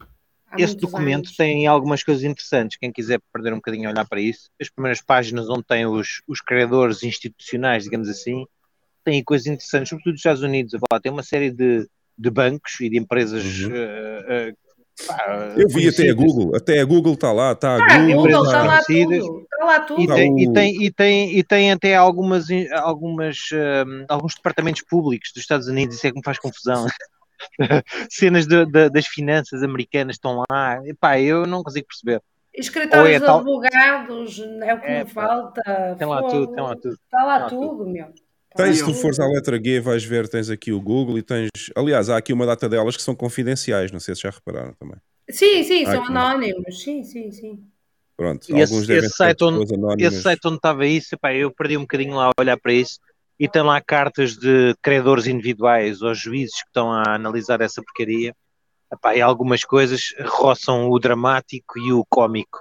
Speaker 3: Há
Speaker 7: esse documento
Speaker 3: anos.
Speaker 7: tem algumas coisas interessantes. Quem quiser perder um bocadinho a olhar para isso, as primeiras páginas onde tem os, os criadores institucionais, digamos assim, tem coisas interessantes, sobretudo dos Estados Unidos. Lá, tem uma série de, de bancos e de empresas.
Speaker 1: Uhum.
Speaker 7: eh, eh, pá,
Speaker 1: Eu vi até a. Google, até a Google está lá, está a
Speaker 3: Ah,
Speaker 1: Google.
Speaker 3: Está lá tudo. Está lá tudo.
Speaker 7: E
Speaker 1: Tá
Speaker 7: tem, e, tem, e, tem, e tem até algumas, algumas, hum, alguns departamentos públicos dos Estados Unidos, isso é que me faz confusão. Cenas de- de- das finanças americanas estão lá. Epá, eu não consigo perceber.
Speaker 3: Escritórios
Speaker 7: é
Speaker 3: de
Speaker 7: tal-
Speaker 3: advogados, é o que
Speaker 7: É,
Speaker 3: me
Speaker 7: pá.
Speaker 3: falta.
Speaker 7: Tem lá tudo, tem lá tudo.
Speaker 3: Está lá
Speaker 7: lá
Speaker 3: tudo, meu.
Speaker 1: Tens,
Speaker 3: lá
Speaker 1: se tu fores à letra G, vais ver, tens aqui o Google e tens. Aliás, há aqui uma data delas que são confidenciais, não sei se já repararam também.
Speaker 3: Sim, sim, são
Speaker 1: Aqui.
Speaker 3: anónimos. Sim, sim, sim.
Speaker 1: Pronto,
Speaker 7: E esse-
Speaker 1: alguns
Speaker 7: esse
Speaker 1: ser
Speaker 7: site onde-. Esse site onde estava isso, epá, eu perdi um bocadinho lá a olhar para isso. E tem lá cartas de credores individuais ou juízes que estão a analisar essa porcaria. Epá, e algumas coisas roçam o dramático e o cómico.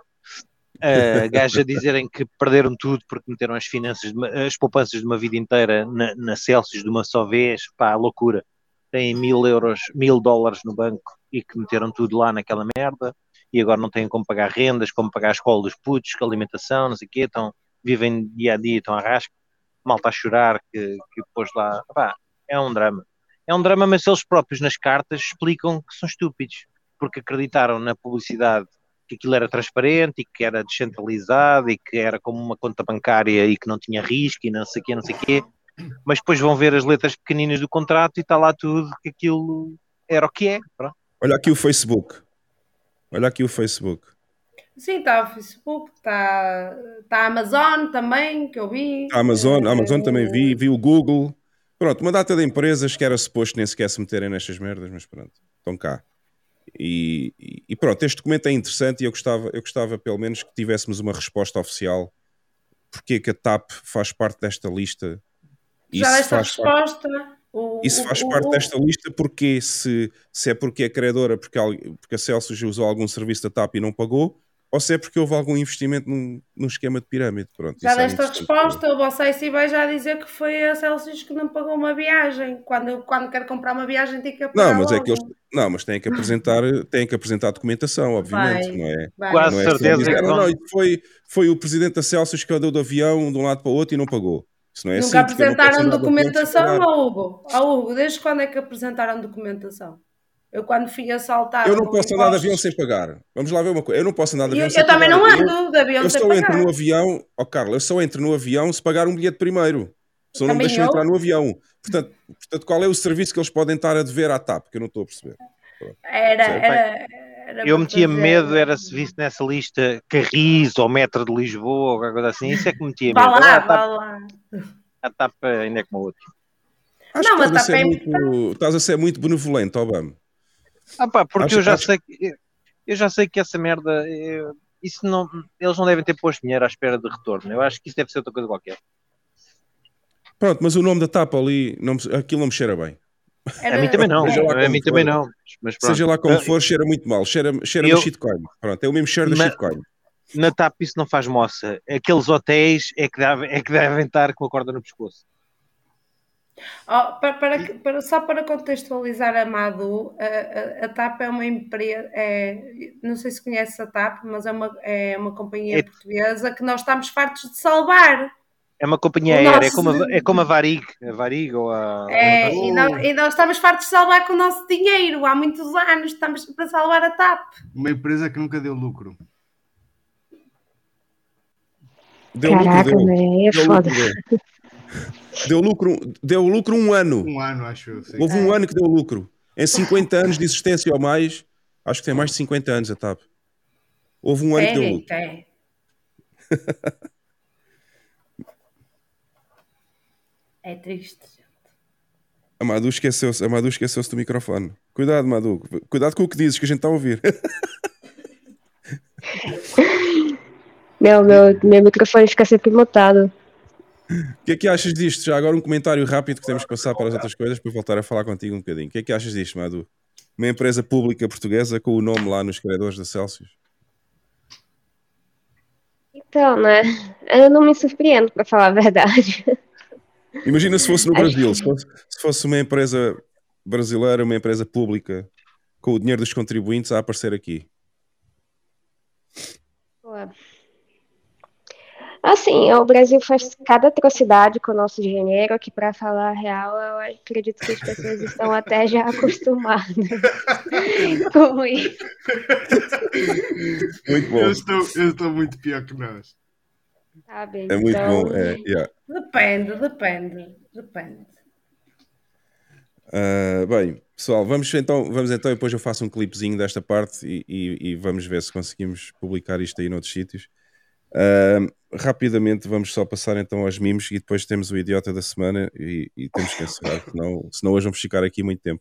Speaker 7: Uh, gajos a dizerem que perderam tudo porque meteram as finanças, uma- as poupanças de uma vida inteira na, na Celsius de uma só vez, pá, loucura. Têm mil euros, mil dólares no banco e que meteram tudo lá naquela merda e agora não têm como pagar rendas, como pagar a escola dos putos, alimentação, não sei o quê, estão, vivem dia a dia, estão a rasca, malta a chorar que, que pôs lá, pá, é um drama. É um drama, mas eles próprios nas cartas explicam que são estúpidos, porque acreditaram na publicidade que aquilo era transparente e que era descentralizado e que era como uma conta bancária e que não tinha risco e não sei o quê, não sei o quê, mas depois vão ver as letras pequeninas do contrato e está lá tudo que aquilo era o que é. Pronto.
Speaker 1: Olha aqui o Facebook. Olha aqui o Facebook.
Speaker 3: Sim, está o Facebook, está está a Amazon também, que eu vi.
Speaker 1: A Amazon, a Amazon também vi, vi o Google. Pronto, uma data de empresas que era suposto nem sequer se meterem nestas merdas, mas pronto, estão cá. E, e- pronto, este documento é interessante e eu gostava, eu gostava pelo menos que tivéssemos uma resposta oficial porque é que a TAP faz parte desta lista.
Speaker 3: Já
Speaker 1: se
Speaker 3: desta
Speaker 1: faz parte-
Speaker 3: resposta. O,
Speaker 1: Isso faz
Speaker 3: o-
Speaker 1: parte
Speaker 3: o-
Speaker 1: desta lista porque se, se é porque é credora porque, porque a Celsius usou algum serviço da TAP e não pagou, ou se é porque houve algum investimento num, num esquema de pirâmide. Pronto,
Speaker 3: Já
Speaker 1: é
Speaker 3: desta
Speaker 1: interessante.
Speaker 3: resposta, o Bossai vai já dizer que foi a Celsius que não pagou uma viagem. Quando, quando quero comprar uma viagem, tem que pagar
Speaker 1: Não, mas é
Speaker 3: logo.
Speaker 1: que eles, não, mas têm que apresentar, têm que apresentar documentação, obviamente,
Speaker 3: Vai,
Speaker 1: não é?
Speaker 3: vai.
Speaker 7: Quase
Speaker 1: Não é só
Speaker 7: certeza
Speaker 1: dizer,
Speaker 7: que
Speaker 1: "Ah,
Speaker 7: vão-
Speaker 1: não, isso foi, foi o presidente da Celsius que andou do avião de um lado para o outro e não pagou. Isso não é
Speaker 3: Nunca
Speaker 1: assim, eu não
Speaker 3: apresentaram documentação
Speaker 1: pagar.
Speaker 3: ao Hugo? Ao Hugo, desde quando é que apresentaram documentação? Eu quando fui assaltado.
Speaker 1: Eu não posso andar de avião sem pagar. Vamos lá ver uma coisa. Eu não posso andar de
Speaker 3: Eu,
Speaker 1: avião sem
Speaker 3: eu também
Speaker 1: pagar.
Speaker 3: não
Speaker 1: Eu-
Speaker 3: ando de avião
Speaker 1: Eu
Speaker 3: sem
Speaker 1: só
Speaker 3: pagar.
Speaker 1: entro no avião, ó Carla, eu só entro no avião se pagar um bilhete primeiro. Senão não me deixam
Speaker 3: eu.
Speaker 1: entrar no avião. Portanto, portanto, qual é o serviço que eles podem estar a dever à TAP? Que eu não estou a perceber.
Speaker 3: Era, era, era
Speaker 7: Eu metia
Speaker 3: fazer-
Speaker 7: medo, era se visse nessa lista Carris ou Metro de Lisboa ou qualquer coisa assim, isso é que metia
Speaker 3: Vá
Speaker 7: medo.
Speaker 3: lá,
Speaker 7: Agora a
Speaker 3: vá
Speaker 7: TAP,
Speaker 3: lá.
Speaker 7: a TAP ainda é como a outra.
Speaker 1: Acho
Speaker 3: Não,
Speaker 1: que
Speaker 3: mas
Speaker 1: estás a, ser
Speaker 3: TAP é
Speaker 1: muito, estás a ser muito benevolente, Obama.
Speaker 7: Ah pá, porque
Speaker 1: Acho-
Speaker 7: eu já
Speaker 1: acho-
Speaker 7: sei que eu já sei que essa merda eh, isso não, eles não devem ter posto dinheiro à espera de retorno. Eu acho que isso deve ser outra coisa qualquer.
Speaker 1: Pronto, mas o nome da TAP ali, não, aquilo não me cheira bem.
Speaker 3: Era-
Speaker 7: A mim também não,
Speaker 1: Seja lá
Speaker 7: a
Speaker 1: como
Speaker 7: mim
Speaker 1: for.
Speaker 7: também não. Mas pronto.
Speaker 1: Seja lá como for, cheira muito mal. Cheira, cheira
Speaker 7: Eu-
Speaker 1: a shitcoin. Pronto, é o mesmo cheiro da
Speaker 7: Mas-
Speaker 1: shitcoin.
Speaker 7: Na TAP isso não faz moça. Aqueles hotéis é que, devem, é que devem estar com a corda no pescoço.
Speaker 3: Oh, para, para, para- só para contextualizar a Madu, a, a, a TAP é uma empresa, é, não sei se conhece a TAP, mas é uma, é uma companhia
Speaker 7: É-
Speaker 3: portuguesa que nós estamos fartos de salvar.
Speaker 7: É uma companhia aérea, é
Speaker 3: nosso-
Speaker 7: como, a, é como a Varig, a Varig ou a.
Speaker 3: É, e, nós, e nós estamos fartos de salvar com o nosso dinheiro. Há muitos anos estamos para salvar a TAP.
Speaker 4: Uma empresa que nunca deu lucro.
Speaker 1: Deu
Speaker 6: Caraca,
Speaker 1: lucro, deu.
Speaker 6: é
Speaker 1: Deu
Speaker 6: foda.
Speaker 1: lucro, deu. Deu lucro, deu lucro um ano.
Speaker 4: Um ano, acho sim.
Speaker 1: Houve um ano que deu lucro. Em 50 anos de existência ou mais, acho que tem mais de 50 anos a TAP. Houve um ano que deu lucro.
Speaker 3: tem. É triste.
Speaker 1: A Madu esqueceu-se, a Madu esqueceu-se do microfone. Cuidado, Madu. Cuidado com o que dizes, que a gente está a ouvir.
Speaker 6: Meu, meu, meu microfone fica sempre mutado.
Speaker 1: O que é que achas disto? Já agora um comentário rápido que temos que passar para as outras coisas para voltar a falar contigo um bocadinho. O que é que achas disto, Madu? Uma empresa pública portuguesa com o nome lá nos credores da Celsius.
Speaker 6: Então, né? Eu não me surpreendo, pra falar a verdade.
Speaker 1: Imagina se fosse no Brasil, se fosse, se fosse uma empresa brasileira, uma empresa pública com o dinheiro dos contribuintes a aparecer aqui.
Speaker 6: Assim, o Brasil faz cada atrocidade com o nosso dinheiro que, pra falar a real, eu acredito que as pessoas estão até já acostumadas com isso.
Speaker 1: Muito bom.
Speaker 4: Eu estou, eu estou muito pior que nós.
Speaker 6: Sabe?
Speaker 1: É muito
Speaker 6: Então,
Speaker 1: bom. É, yeah.
Speaker 3: Depende, depende, depende.
Speaker 1: Ah, bem, pessoal, vamos então, vamos então, depois eu faço um clipezinho desta parte e, e- e vamos ver se conseguimos publicar isto aí noutros sítios. Ah, rapidamente vamos só passar então aos mimos e depois temos o idiota da semana e, e temos que encerrar, senão, senão hoje vamos ficar aqui muito tempo.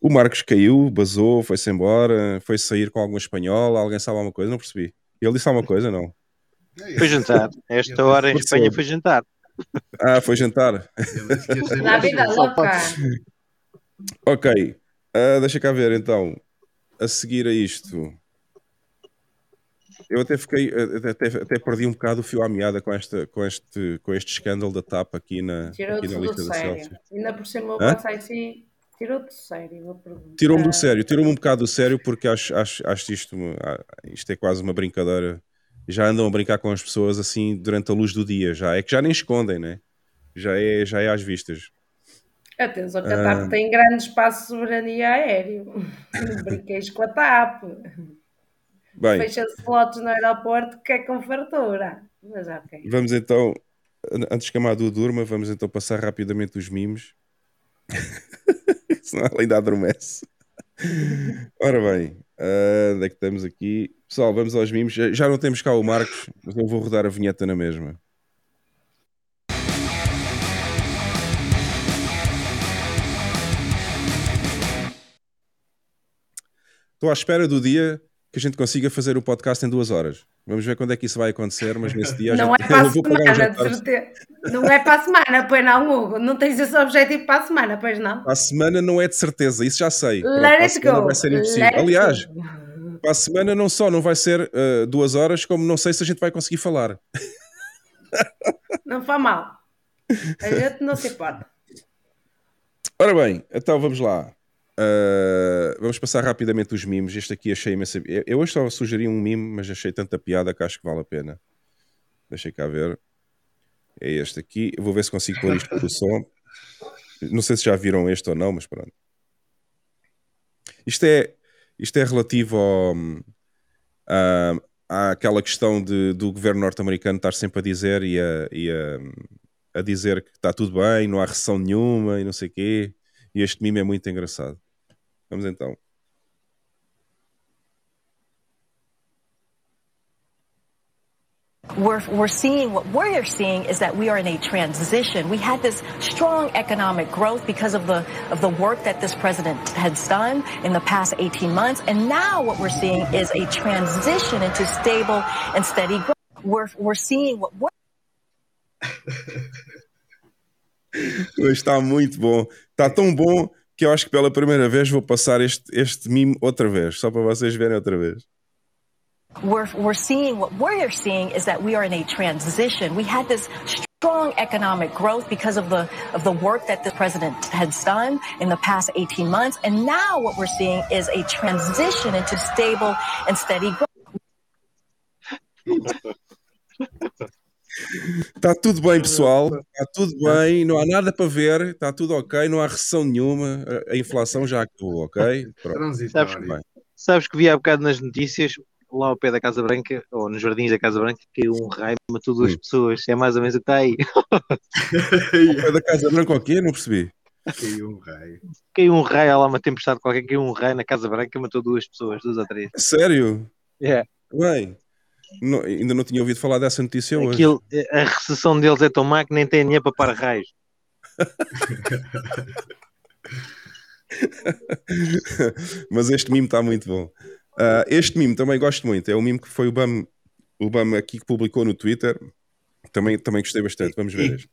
Speaker 1: O Marcos caiu, basou, foi-se embora, foi sair com alguma espanhola, alguém sabe alguma coisa? Não percebi. Ele disse alguma coisa, não?
Speaker 7: Foi jantar. A esta hora em. Espanha foi jantar.
Speaker 1: Ah, foi jantar.
Speaker 3: Na vida
Speaker 4: só
Speaker 3: louca.
Speaker 1: Ok, ah, deixa cá ver então. A seguir a isto. eu até fiquei, até, até perdi um bocado o fio à meada com, esta, com, este, com este escândalo da TAP aqui na, aqui
Speaker 3: Tirou-te
Speaker 1: na
Speaker 3: do
Speaker 1: lista da
Speaker 3: sério.
Speaker 1: Celsius.
Speaker 3: Ainda por cima passei assim. Tirou-te do sério.
Speaker 1: Tirou-me do sério, tirou-me um bocado do sério porque acho, acho, acho isto, uma- isto é quase uma brincadeira. Já andam a brincar com as pessoas assim durante a luz do dia, já é que já nem escondem, né? Já é, já é às vistas.
Speaker 3: Atenção que a
Speaker 1: Ah.
Speaker 3: TAP tem grande espaço de soberania aéreo. Brinqueis com a TAP.
Speaker 1: Bem,
Speaker 3: Fecha slots no aeroporto que é com fartura. Mas ok.
Speaker 1: vamos então, an- antes que a Madu durma, vamos então passar rapidamente os mimos. Senão ela ainda adormece. Ora bem, ah, onde é que estamos aqui? Pessoal, vamos aos mimos. Já- não temos cá o Marcos, mas eu vou rodar a vinheta na mesma. Estou à espera do dia que a gente consiga fazer o podcast em duas horas. Vamos ver quando é que isso vai acontecer, mas nesse dia
Speaker 3: Não
Speaker 1: já
Speaker 3: é para a semana, de certeza. Não é para a semana, pois não, Hugo. Não tens esse objetivo para a semana, pois não?
Speaker 1: Para a semana não é de certeza, isso já sei.
Speaker 3: Let it go.
Speaker 1: vai ser impossível.
Speaker 3: Let
Speaker 1: Aliás,
Speaker 3: go.
Speaker 1: Para a semana não só não vai ser uh, duas horas, como não sei se a gente vai conseguir falar.
Speaker 3: Não faz mal. A gente não se importa.
Speaker 1: Ora bem, então vamos lá. Uh, vamos passar rapidamente os mimos. Este aqui achei imensa. Eu hoje só sugeri um mimo, mas achei tanta piada que acho que vale a pena. Deixa cá ver. É este aqui. Eu vou ver se consigo pôr isto por som. Não sei se já viram este ou não, mas pronto. Isto é, isto é relativo ao, ah, àquela questão de, do governo norte-americano estar sempre a dizer e, a, e a, a dizer que está tudo bem, não há recessão nenhuma e não sei o quê. E este mimo é muito engraçado. Vamos então.
Speaker 8: We're, we're seeing what we're seeing is that we are in a transition. We had this strong economic growth because of the of the work that this president has done in the past 18 months, and now what we're seeing is a transition into stable and steady growth. We're we're seeing what we're
Speaker 1: está muito bom. Está tão bom que eu acho que pela primeira vez vou passar este, este mimo outra vez, só para vocês verem outra vez.
Speaker 8: We're we're seeing what we're seeing is that we are in a transition. We had this strong economic growth because of the of the work that the president has done in the past 18 months, and now what we're seeing is a transition into stable and steady growth.
Speaker 1: Está tudo bem, pessoal. Está tudo bem, não há nada para ver, está tudo ok, não há recessão nenhuma. A- A inflação já acabou, ok? Pronto.
Speaker 4: Transitório.
Speaker 7: Sabes que vi há bocado nas notícias, lá ao pé da Casa Branca, ou nos jardins da Casa Branca, caiu um raio, matou duas
Speaker 1: Hum.
Speaker 7: pessoas. É mais ou menos o que está aí.
Speaker 1: É da Casa Branca o quê? Não percebi.
Speaker 4: Caiu um raio.
Speaker 7: Caiu um raio, há lá uma tempestade qualquer, caiu um raio na Casa Branca, matou duas pessoas, duas ou três.
Speaker 1: Sério?
Speaker 7: É.
Speaker 1: Bem, não- ainda não tinha ouvido falar dessa notícia hoje.
Speaker 7: Aquilo, a recessão deles é tão má que nem tem dinheiro para parar raios.
Speaker 1: Mas este mimo está muito bom. Ah, este mimo também gosto muito. É o mimo que foi o BAM, o BAM aqui que publicou no Twitter. Também, também gostei bastante. Vamos ver
Speaker 4: E-
Speaker 1: este.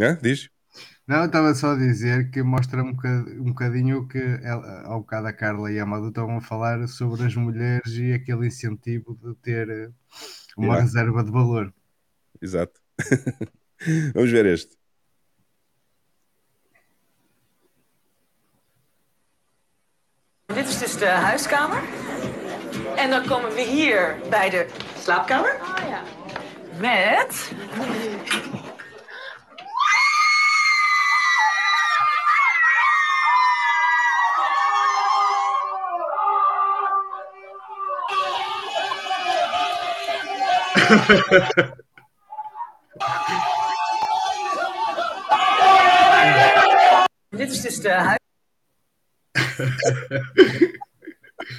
Speaker 1: Hã? Diz?
Speaker 4: Não, eu estava só a dizer que mostra um bocadinho, um bocadinho o que ela, ao bocado a Carla e a Amado estavam a falar sobre as mulheres e aquele incentivo de ter eh, uma
Speaker 1: Yeah.
Speaker 4: reserva de valor.
Speaker 1: Exato. Vamos ver este.
Speaker 9: Is dus de huiskamer. En dan komen we hier bij de slaapkamer. Met. Dit is dus de huis.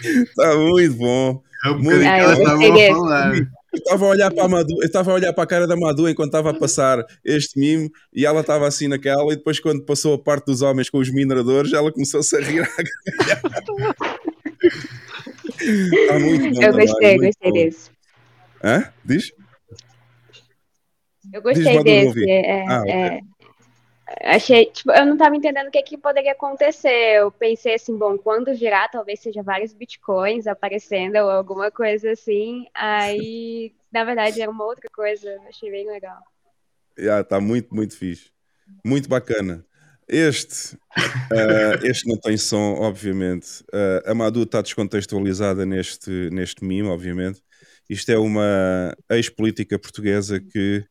Speaker 1: Está muito bom.
Speaker 4: É um
Speaker 1: Muito
Speaker 6: Ah, eu
Speaker 4: elas
Speaker 6: gostei
Speaker 4: estavam a
Speaker 6: desse.
Speaker 4: falar.
Speaker 1: Eu estava a olhar para a Madu, eu estava a olhar para a cara da Madu enquanto estava a passar este mimo e ela estava assim naquela e depois quando passou a parte dos homens com os mineradores ela começou-se a rir. Está muito bom
Speaker 6: Eu gostei,
Speaker 1: muito
Speaker 6: gostei
Speaker 1: bom.
Speaker 6: desse.
Speaker 1: Hã? Diz?
Speaker 6: Eu
Speaker 1: Diz,
Speaker 6: gostei
Speaker 1: Madu, ouvi.
Speaker 6: desse. É,
Speaker 1: Ah, ok.
Speaker 6: é, achei, tipo, eu não tava entendendo o que, que poderia acontecer. Eu pensei assim, bom, quando virar, talvez seja vários bitcoins aparecendo ou alguma coisa assim. Aí, na verdade, era uma outra coisa. Achei bem legal.
Speaker 1: Yeah, tá muito, muito fixe. Muito bacana. Este, uh, este não tem som, obviamente. Uh, a Madu está descontextualizada neste, neste meme, obviamente. Isto é uma ex-política portuguesa que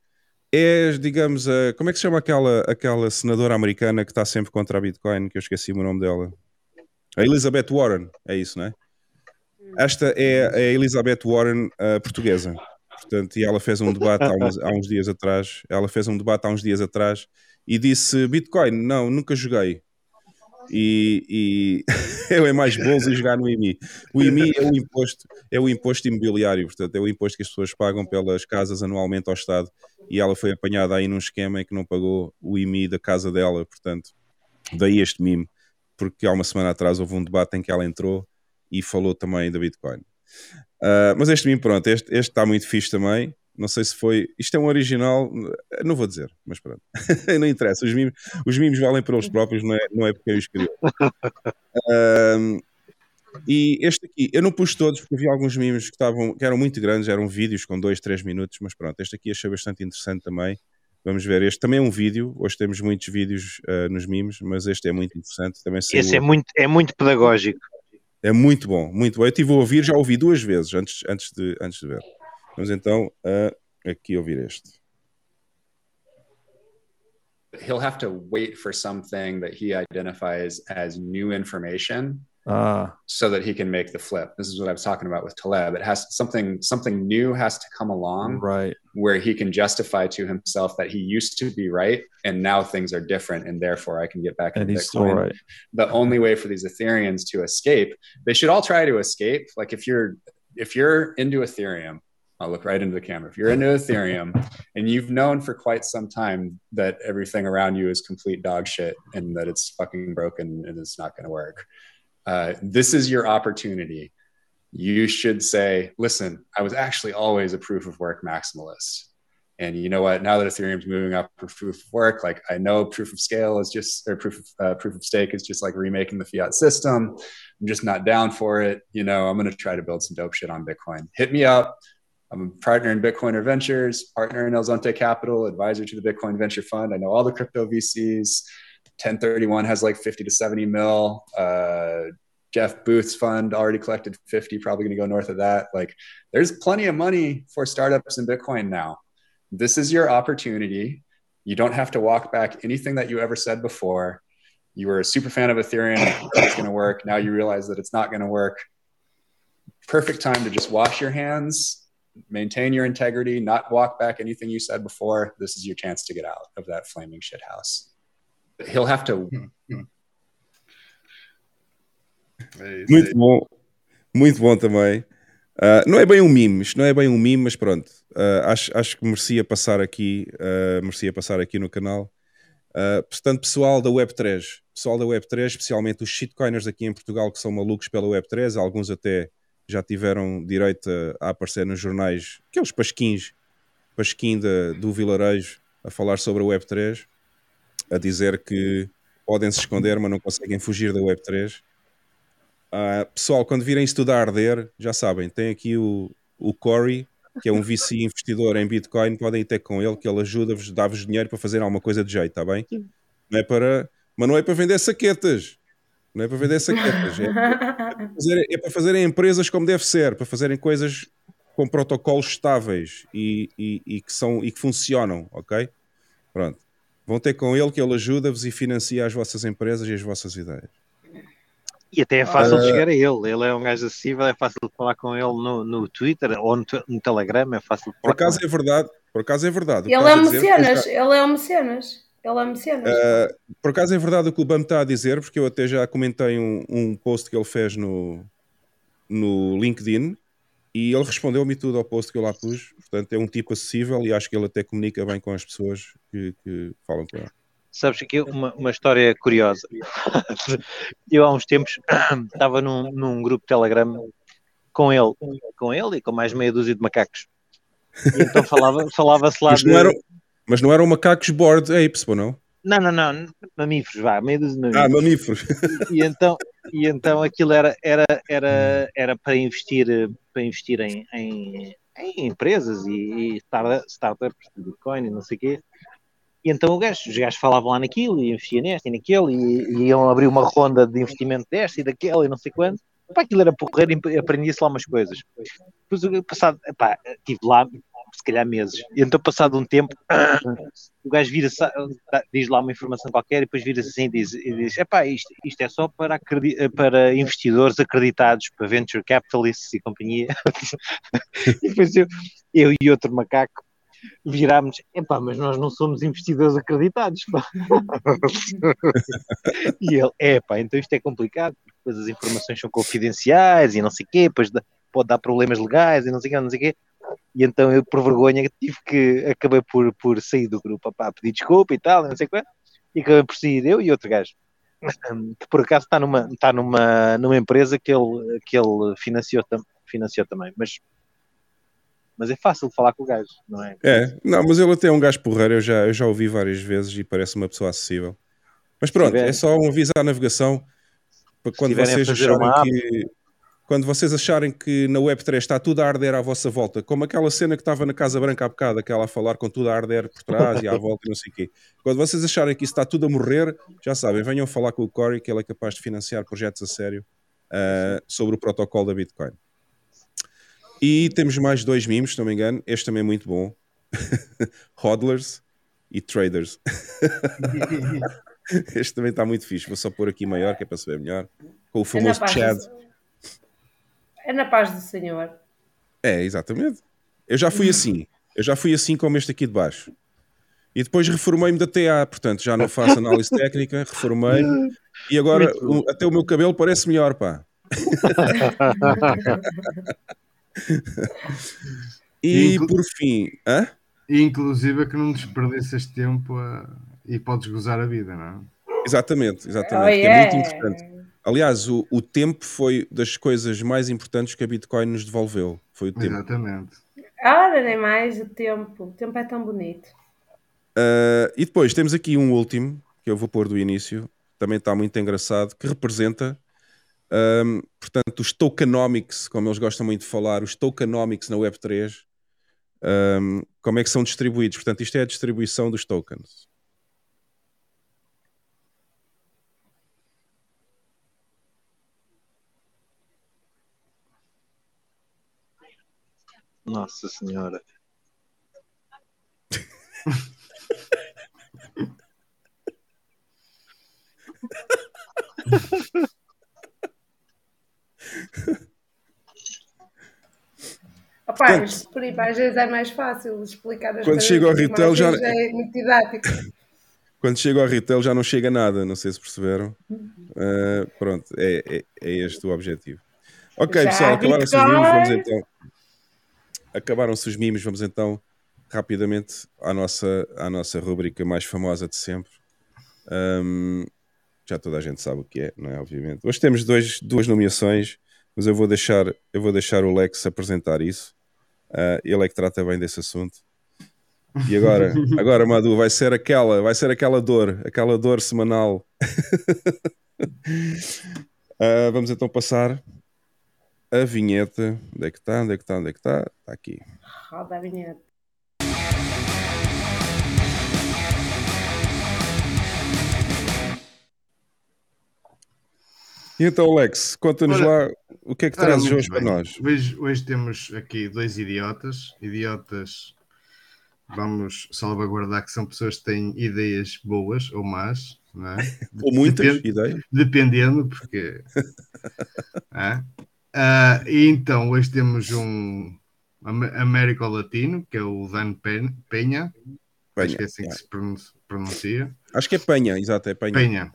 Speaker 1: é, digamos, a, como é que se chama aquela, aquela senadora americana que está sempre contra a Bitcoin, que eu esqueci o nome dela? A Elizabeth Warren, é isso, não é? Esta é a Elizabeth Warren uh, portuguesa. Portanto, e ela fez um debate há uns, há uns dias atrás. Ela fez um debate há uns dias atrás e disse: Bitcoin, não, nunca joguei. E, e eu é mais bolso jogar no IMI. O IMI é o imposto, é o imposto imobiliário, portanto, é o imposto que as pessoas pagam pelas casas anualmente ao Estado. E ela foi apanhada aí num esquema em que não pagou o IMI da casa dela, portanto, daí este mimo. Porque há uma semana atrás houve um debate em que ela entrou e falou também da Bitcoin. Uh, mas este mimo, pronto, este, este está muito fixe também. Não sei se foi. Isto é um original, não vou dizer, mas pronto. não interessa. Os mimos, os mimos valem para eles próprios, não é, não é porque eu os criou. Um, e este aqui, eu não pus todos porque havia alguns mimos que, estavam, que eram muito grandes, eram vídeos com 2, 3 minutos, mas pronto, este aqui achei bastante interessante também. Vamos ver, este também é um vídeo, hoje temos muitos vídeos uh, nos mimos, mas este é muito interessante. Também
Speaker 7: Esse é muito, é muito pedagógico.
Speaker 1: É muito bom, muito bom. Eu estive a ouvir, já ouvi duas vezes antes, antes, de, antes de ver. Vamos então a aqui ouvir este.
Speaker 10: He'll have to wait for something that he identifies as new information
Speaker 11: Ah,
Speaker 10: so that he can make the flip. This is what I was talking about with Taleb. It has something something new has to come along
Speaker 11: right.
Speaker 10: where he can justify to himself that he used to be right and now things are different and therefore I can get back
Speaker 11: And
Speaker 10: into
Speaker 11: he's still
Speaker 10: Bitcoin.
Speaker 11: right.
Speaker 10: The only way for these Ethereans to escape, they should all try to escape. Like if you're if you're into Ethereum, I'll look right into the camera. If you're into Ethereum and you've known for quite some time that everything around you is complete dog shit and that it's fucking broken and it's not going to work, uh, this is your opportunity. You should say, listen, I was actually always a proof of work maximalist. And you know what? Now that Ethereum's moving up for proof of work, like I know proof of scale is just, or proof of uh, proof of stake is just like remaking the fiat system. I'm just not down for it. You know, I'm going to try to build some dope shit on Bitcoin. Hit me up. I'm a partner in Bitcoiner Ventures, partner in El Zonte Capital, advisor to the Bitcoin Venture Fund. I know all the crypto VCs. 1031 has like 50 to 70 mil. Uh, Jeff Booth's fund already collected 50, probably going to go north of that. Like, there's plenty of money for startups in Bitcoin now. This is your opportunity. You don't have to walk back anything that you ever said before. You were a super fan of Ethereum, it's going to work. Now you realize that it's not going to work. Perfect time to just wash your hands, maintain your integrity, not walk back anything you said before. This is your chance to get out of that flaming shit house. He'll have to
Speaker 4: É isso
Speaker 1: Muito
Speaker 4: aí.
Speaker 1: bom, muito bom também. Ah, não é bem um mime, isto não é bem um mime, mas pronto, ah, acho, acho que merecia passar aqui, ah, merecia passar aqui no canal. Ah, portanto, pessoal da Web3, pessoal da Web3, especialmente os shitcoiners aqui em Portugal que são malucos pela Web3, alguns até já tiveram direito a, a aparecer nos jornais, aqueles pasquins, pasquim da- do vilarejo, a falar sobre a Web3, a dizer que podem se esconder, mas não conseguem fugir da Web3. Ah, pessoal, quando virem estudar arder, já sabem, tem aqui o, o Corey, que é um VC investidor em Bitcoin, podem ir ter com ele, que ele ajuda-vos, dá-vos dinheiro para fazer alguma coisa de jeito, está bem? Não é para, mas não é para vender saquetas. Não é para vender saquetas. É, para fazer, é para fazerem empresas como deve ser, para fazerem coisas com protocolos estáveis e, e- e que, são, e que funcionam, ok? Pronto. Vão ter com ele que ele ajuda-vos e financia as vossas empresas e as vossas ideias.
Speaker 7: E até é fácil de
Speaker 1: Ah.
Speaker 7: chegar a ele. Ele é um gajo acessível, é fácil de falar com ele no, no Twitter ou no, no Telegram, é fácil de
Speaker 1: Por
Speaker 7: falar com
Speaker 1: acaso é verdade, por acaso é verdade.
Speaker 3: Ele é
Speaker 1: dizer, eu
Speaker 3: mecenas,
Speaker 1: já-
Speaker 3: ele é um mecenas. Ele é mecenas.
Speaker 1: Uh, por acaso é verdade o que o Bam está a dizer, porque eu até já comentei um, um post que ele fez no, no LinkedIn e ele respondeu-me tudo ao post que eu lá pus. Portanto, é um tipo acessível e acho que ele até comunica bem com as pessoas que, que falam com ele.
Speaker 7: Sabes que uma, uma história curiosa. Eu há uns tempos estava num, num grupo Telegram com ele, com ele e com mais meia dúzia de macacos. E então falava- falava-se lá
Speaker 1: Mas
Speaker 7: de.
Speaker 1: não, eram, mas não eram macacos board apes, pô, não?
Speaker 7: Não, não, não, mamíferos, vá, meio dos mamíferos.
Speaker 1: Ah, mamíferos.
Speaker 7: E, e então, e então aquilo era, era, era, era para investir, para investir em, em, em empresas e, e startup- startups de Bitcoin e não sei o quê. E então gajo, os gajos falavam lá naquilo e investia neste e naquele e, e iam abrir uma ronda de investimento desta e daquela e não sei quanto. Pá, aquilo era porreiro e aprendia-se lá umas coisas. Depois, o passado, pá, estive lá, se calhar meses. E então, passado um tempo, o gajo vira diz lá uma informação qualquer e depois vira-se assim e diz, diz epá, isto, isto é só para, para investidores acreditados, para venture capitalists e companhia. e depois eu, eu e outro macaco virámos, epá, mas nós não somos investidores acreditados, pá. e ele, epá, então isto é complicado, porque depois as informações são confidenciais e não sei o quê, depois pode dar problemas legais e não sei o quê, não sei o quê. E então eu, por vergonha, tive que, acabei por, por sair do grupo, pá, pedir desculpa e tal, não sei o quê, e acabei por sair eu e outro gajo. Que por acaso está numa, está numa, numa empresa que ele, que ele financiou, financiou também, mas mas é fácil falar com o gajo, não é?
Speaker 1: É, não, mas ele até é um gajo porreiro, eu já, eu já ouvi várias vezes e parece uma pessoa acessível. Mas pronto,
Speaker 7: tiver-
Speaker 1: é só um aviso à navegação para quando
Speaker 7: a
Speaker 1: vocês acharem que quando vocês acharem que na Web3 está tudo a arder à vossa volta, como aquela cena que estava na Casa Branca há bocado, aquela a falar com tudo a arder por trás e à volta e não sei o quê. Quando vocês acharem que isso está tudo a morrer, já sabem, venham falar com o Cory, que ele é capaz de financiar projetos a sério ah, sobre o protocolo da Bitcoin. E temos mais dois mimos, se não me engano. Este também é muito bom. Hodlers e Traders. este também está muito fixe. Vou só pôr aqui maior, que é para se ver melhor. Com o famoso Chad.
Speaker 3: É na paz do Senhor.
Speaker 1: É, exatamente. Eu já fui assim. Eu já fui assim como este aqui de baixo. E depois reformei-me da TA, portanto já não faço análise técnica, reformei-me e agora o- até o meu cabelo parece melhor, pá. E
Speaker 4: Inclu-
Speaker 1: por fim, hã?
Speaker 4: E inclusive é que não desperdiças tempo a- e podes gozar a vida, não é?
Speaker 1: Exatamente, exatamente.
Speaker 3: Oh,
Speaker 1: que é muito
Speaker 3: yeah.
Speaker 1: importante. Aliás, o, o tempo foi das coisas mais importantes que a Bitcoin nos devolveu. Foi o tempo.
Speaker 4: Exatamente.
Speaker 3: Ora, nem mais o tempo. O tempo é tão bonito.
Speaker 1: Uh, e depois temos aqui um último, que eu vou pôr do início, também está muito engraçado, que representa, um, portanto, os tokenomics, como eles gostam muito de falar, os tokenomics na Web3, um, como é que são distribuídos. Portanto, isto é a distribuição dos tokens.
Speaker 7: Nossa Senhora.
Speaker 3: Opa,
Speaker 1: Portanto-
Speaker 3: isto por imagens é mais fácil explicar as
Speaker 1: Quando chega ao retail já-
Speaker 3: É muito didático.
Speaker 1: Quando chega ao retail já não chega nada, não sei se perceberam. Uh, pronto, é, é, é este o objetivo. Ok,
Speaker 3: Já
Speaker 1: pessoal, acabaram-se os mimos, vamos então. Acabaram-se os mimos, vamos então rapidamente à nossa, à nossa rubrica mais famosa de sempre. Um, já toda a gente sabe o que é, não é? Obviamente. Hoje temos dois, duas nomeações, mas eu vou deixar, eu vou deixar o Lex apresentar isso. Uh, ele é que trata bem desse assunto. E agora, agora, Madu, vai ser aquela, vai ser aquela dor, aquela dor semanal. Ah, vamos então passar a vinheta. Onde é que está? Onde é que está? Onde é que está? Está aqui.
Speaker 3: Roda a vinheta.
Speaker 1: E então, Lex, conta-nos lá o que é que
Speaker 4: Ora,
Speaker 1: trazes hoje para
Speaker 4: bem.
Speaker 1: nós.
Speaker 4: Hoje, hoje temos aqui dois idiotas. Idiotas, vamos salvaguardar que são pessoas que têm ideias boas ou más, não é?
Speaker 1: Ou muitas
Speaker 4: Depende-
Speaker 1: ideias.
Speaker 4: Dependendo, porque. É? Ah, e então, hoje temos um am- Américo Latino, que é o Dan Pen- Penha. Acho que é assim que se pronun- pronuncia.
Speaker 1: Acho que é Penha, exato, é Penha.
Speaker 4: Penha.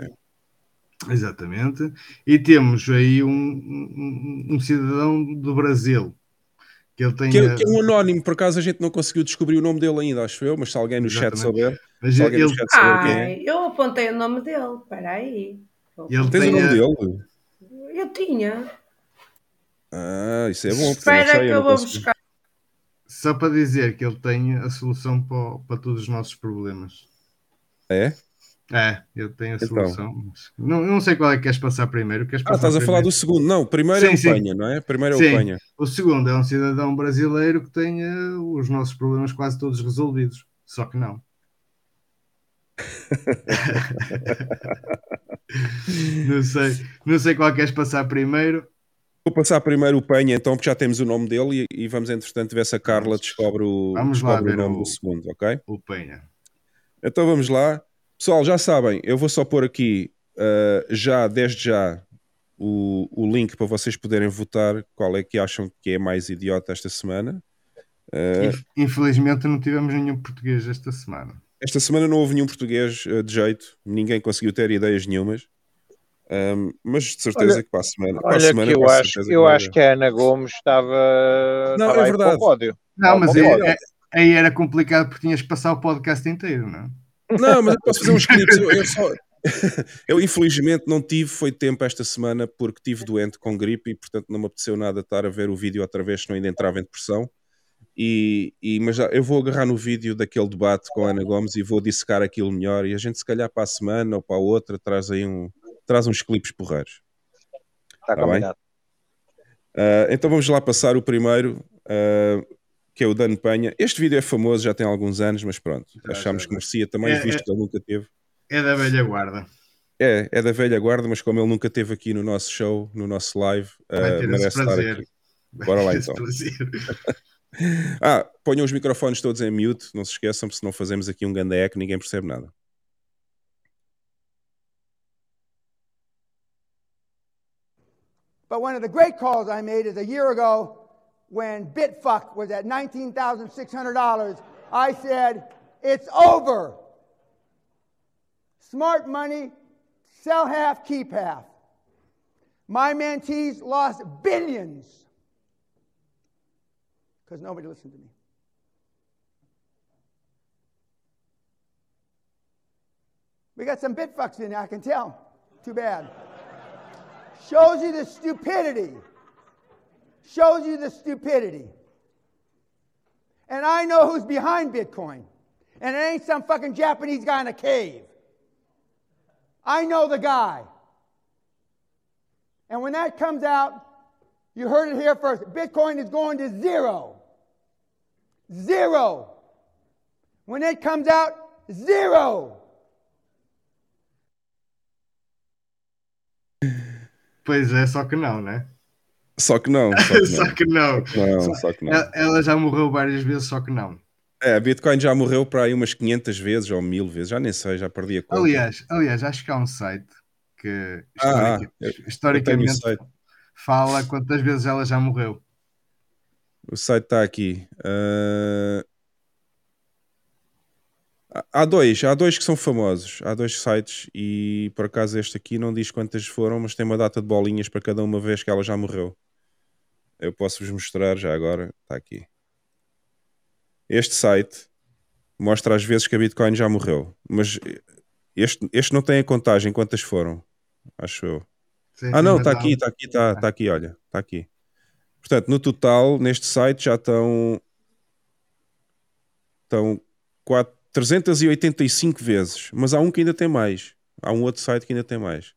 Speaker 4: Exatamente. E temos aí um, um, um cidadão do Brasil. Que ele tem.
Speaker 1: Que é,
Speaker 4: a-
Speaker 1: que é um anónimo, por acaso a gente não conseguiu descobrir o nome dele ainda, acho eu, mas se alguém no chat
Speaker 4: Exatamente.
Speaker 1: souber,
Speaker 4: Mas
Speaker 1: alguém no
Speaker 4: ele-
Speaker 1: chat souber quem é.
Speaker 3: Ai, eu apontei o nome dele. Espera aí.
Speaker 4: Ele
Speaker 1: Tens o
Speaker 4: tem
Speaker 1: nome
Speaker 4: a-
Speaker 1: dele?
Speaker 3: Eu tinha.
Speaker 1: Ah, isso é bom,
Speaker 3: Espera
Speaker 1: sei,
Speaker 3: que
Speaker 1: eu
Speaker 3: vou buscar.
Speaker 4: Só para dizer que ele tem a solução para, o- para todos os nossos problemas.
Speaker 1: É?
Speaker 4: É, eu tenho a
Speaker 1: Então.
Speaker 4: solução. Não, não sei qual é que queres passar primeiro. Queres
Speaker 1: Ah,
Speaker 4: passar
Speaker 1: estás a falar
Speaker 4: primeiro?
Speaker 1: do segundo. Não, primeiro é
Speaker 4: Sim,
Speaker 1: o
Speaker 4: sim.
Speaker 1: Penha, não é? Primeiro é
Speaker 4: Sim.
Speaker 1: o Penha.
Speaker 4: O segundo é um cidadão brasileiro que tem eh, os nossos problemas quase todos resolvidos. Só que não. não sei, não sei qual queres passar primeiro.
Speaker 1: Vou passar primeiro o Penha, então, porque já temos o nome dele e, e vamos, entretanto, ver se a Carla descobre o,
Speaker 4: Vamos lá
Speaker 1: descobre o nome
Speaker 4: o-
Speaker 1: do segundo, ok?
Speaker 4: O Penha.
Speaker 1: Então vamos lá. Pessoal, já sabem, eu vou só pôr aqui, uh, já, desde já, o, o link para vocês poderem votar qual é que acham que é mais idiota esta semana. Uh,
Speaker 4: Inf- Infelizmente não tivemos nenhum português esta semana.
Speaker 1: esta semana não houve nenhum português uh, de jeito, ninguém conseguiu ter ideias nenhumas. Um, mas de certeza
Speaker 11: Olha-
Speaker 1: que para a semana. para a semana,
Speaker 11: que eu acho,
Speaker 1: que
Speaker 11: eu
Speaker 1: vai
Speaker 11: acho que a Ana Gomes estava,
Speaker 1: Não,
Speaker 11: estava
Speaker 1: é verdade.
Speaker 11: o pódio.
Speaker 4: Não, mas aí, é- aí era complicado porque tinhas que passar o podcast inteiro, não é?
Speaker 1: Não, mas eu posso fazer uns clipes. Eu, eu só... eu, infelizmente, não tive, foi tempo esta semana, porque estive doente com gripe e, portanto, não me apeteceu nada estar a ver o vídeo outra vez, senão ainda entrava em depressão. E, e, mas eu vou agarrar no vídeo daquele debate com a Ana Gomes e vou dissecar aquilo melhor. E a gente, se calhar, para a semana ou para a outra, traz aí um, traz uns clipes porreiros.
Speaker 11: Está
Speaker 1: Tá bem?
Speaker 11: combinado.
Speaker 1: Ah, então vamos lá passar o primeiro, ah, que é o Dan Penha. Este vídeo é famoso, já tem alguns anos, mas pronto,
Speaker 4: Já,
Speaker 1: achámos
Speaker 4: já,
Speaker 1: que merecia também,
Speaker 4: É,
Speaker 1: visto
Speaker 4: é-
Speaker 1: que ele nunca teve.
Speaker 4: É da velha guarda.
Speaker 1: É, é da velha guarda, mas como ele nunca esteve aqui no nosso show, no nosso live,
Speaker 4: Vai ter esse
Speaker 1: merece estar
Speaker 4: prazer.
Speaker 1: aqui.
Speaker 4: Vai
Speaker 1: Bora lá então. Ah, ponham os microfones todos em mute, não se esqueçam, porque senão fazemos aqui um ganda eco, ninguém percebe nada.
Speaker 12: But one of the great calls I made is a year ago when Bitfuck was at $19,600. I said, it's over. Smart money, sell half, keep half. My mentees lost billions because nobody listened to me. We got some Bitfucks in there, I can tell. Too bad. Shows you the stupidity. Shows you the stupidity. And I know who's behind Bitcoin. And it ain't some fucking Japanese guy in a cave. I know the guy. And when that comes out, you heard it here first. Bitcoin is going to zero. Zero. When it comes out, zero.
Speaker 4: Pois é, só que não, né?
Speaker 1: Só que não, só que não.
Speaker 4: só que não.
Speaker 1: Não, só que não.
Speaker 4: Ela, ela já morreu várias vezes, só que não.
Speaker 1: É, a Bitcoin já morreu para aí umas 500 vezes ou 1000 vezes, já nem sei, já perdi a conta.
Speaker 4: Aliás, aliás, acho que há um site que
Speaker 1: Ah, ah,
Speaker 4: historicamente
Speaker 1: o site.
Speaker 4: fala quantas vezes ela já morreu.
Speaker 1: O site está aqui. Ah, Há dois, há dois que são famosos. Há dois sites e por acaso este aqui não diz quantas foram, mas tem uma data de bolinhas para cada uma vez que ela já morreu. Eu posso vos mostrar já agora. Está aqui. Este site mostra as vezes que a Bitcoin já morreu, mas este, este não tem a contagem quantas foram, acho eu.
Speaker 4: Sim,
Speaker 1: Ah, não, está aqui, está aqui, está está aqui, olha, está aqui. Portanto, no total, neste site já estão, estão quatro- 385 vezes, mas há um que ainda tem mais. Há um outro site que ainda tem mais.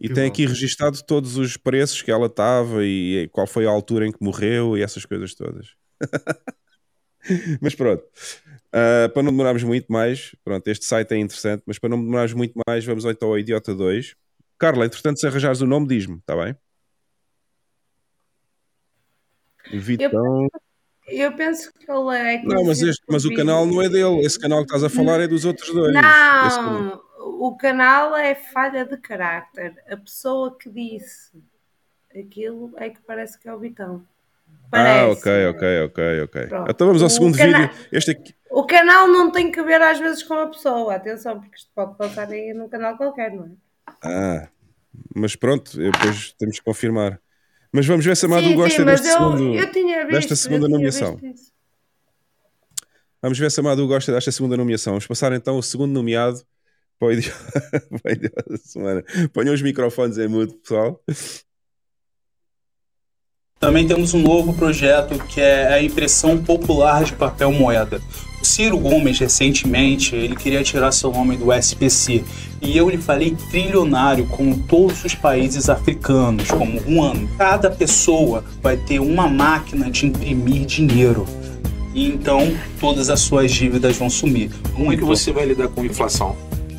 Speaker 1: E
Speaker 4: Que
Speaker 1: tem
Speaker 4: bom.
Speaker 1: aqui registado todos os preços que ela estava e qual foi a altura em que morreu e essas coisas todas. mas pronto, Ah, para não demorarmos muito mais, pronto, este site é interessante, mas para não demorarmos muito mais, vamos então ao Idiota 2. Carla, entretanto, se arranjares o nome, diz-me, está bem? Vitão.
Speaker 3: Eu penso que ele é.
Speaker 1: Não, mas, este, mas o canal não é dele. Esse canal que estás a falar é dos outros dois.
Speaker 3: Não, o canal é falha de carácter. A pessoa que disse aquilo é que parece que é o Vitão.
Speaker 1: Ah,
Speaker 3: Parece.
Speaker 1: ok, ok, ok, ok.
Speaker 3: Pronto.
Speaker 1: Então vamos ao
Speaker 3: O
Speaker 1: segundo vídeo. Este aqui.
Speaker 3: O canal não tem que ver às vezes com a pessoa, atenção, porque isto pode passar aí num canal qualquer, não é?
Speaker 1: Ah, mas pronto, eu depois temos que confirmar. Mas vamos ver se a Madu
Speaker 3: sim,
Speaker 1: gosta
Speaker 3: sim,
Speaker 1: deste
Speaker 3: eu,
Speaker 1: segundo,
Speaker 3: eu visto,
Speaker 1: desta segunda nomeação. Vamos ver se a Madu gosta desta segunda nomeação. Vamos passar então o segundo nomeado para o idi- para o idiota da semana. Ponham os microfones em mudo, pessoal.
Speaker 13: Também temos um novo projeto que é a impressão popular de papel moeda. O Ciro Gomes, recentemente, ele queria tirar seu nome do SPC. E eu lhe falei trilionário, como todos os países africanos, como Ruanda. Cada pessoa vai ter uma máquina de imprimir dinheiro. E então todas as suas dívidas vão sumir.
Speaker 14: Como é que você vai lidar com inflação?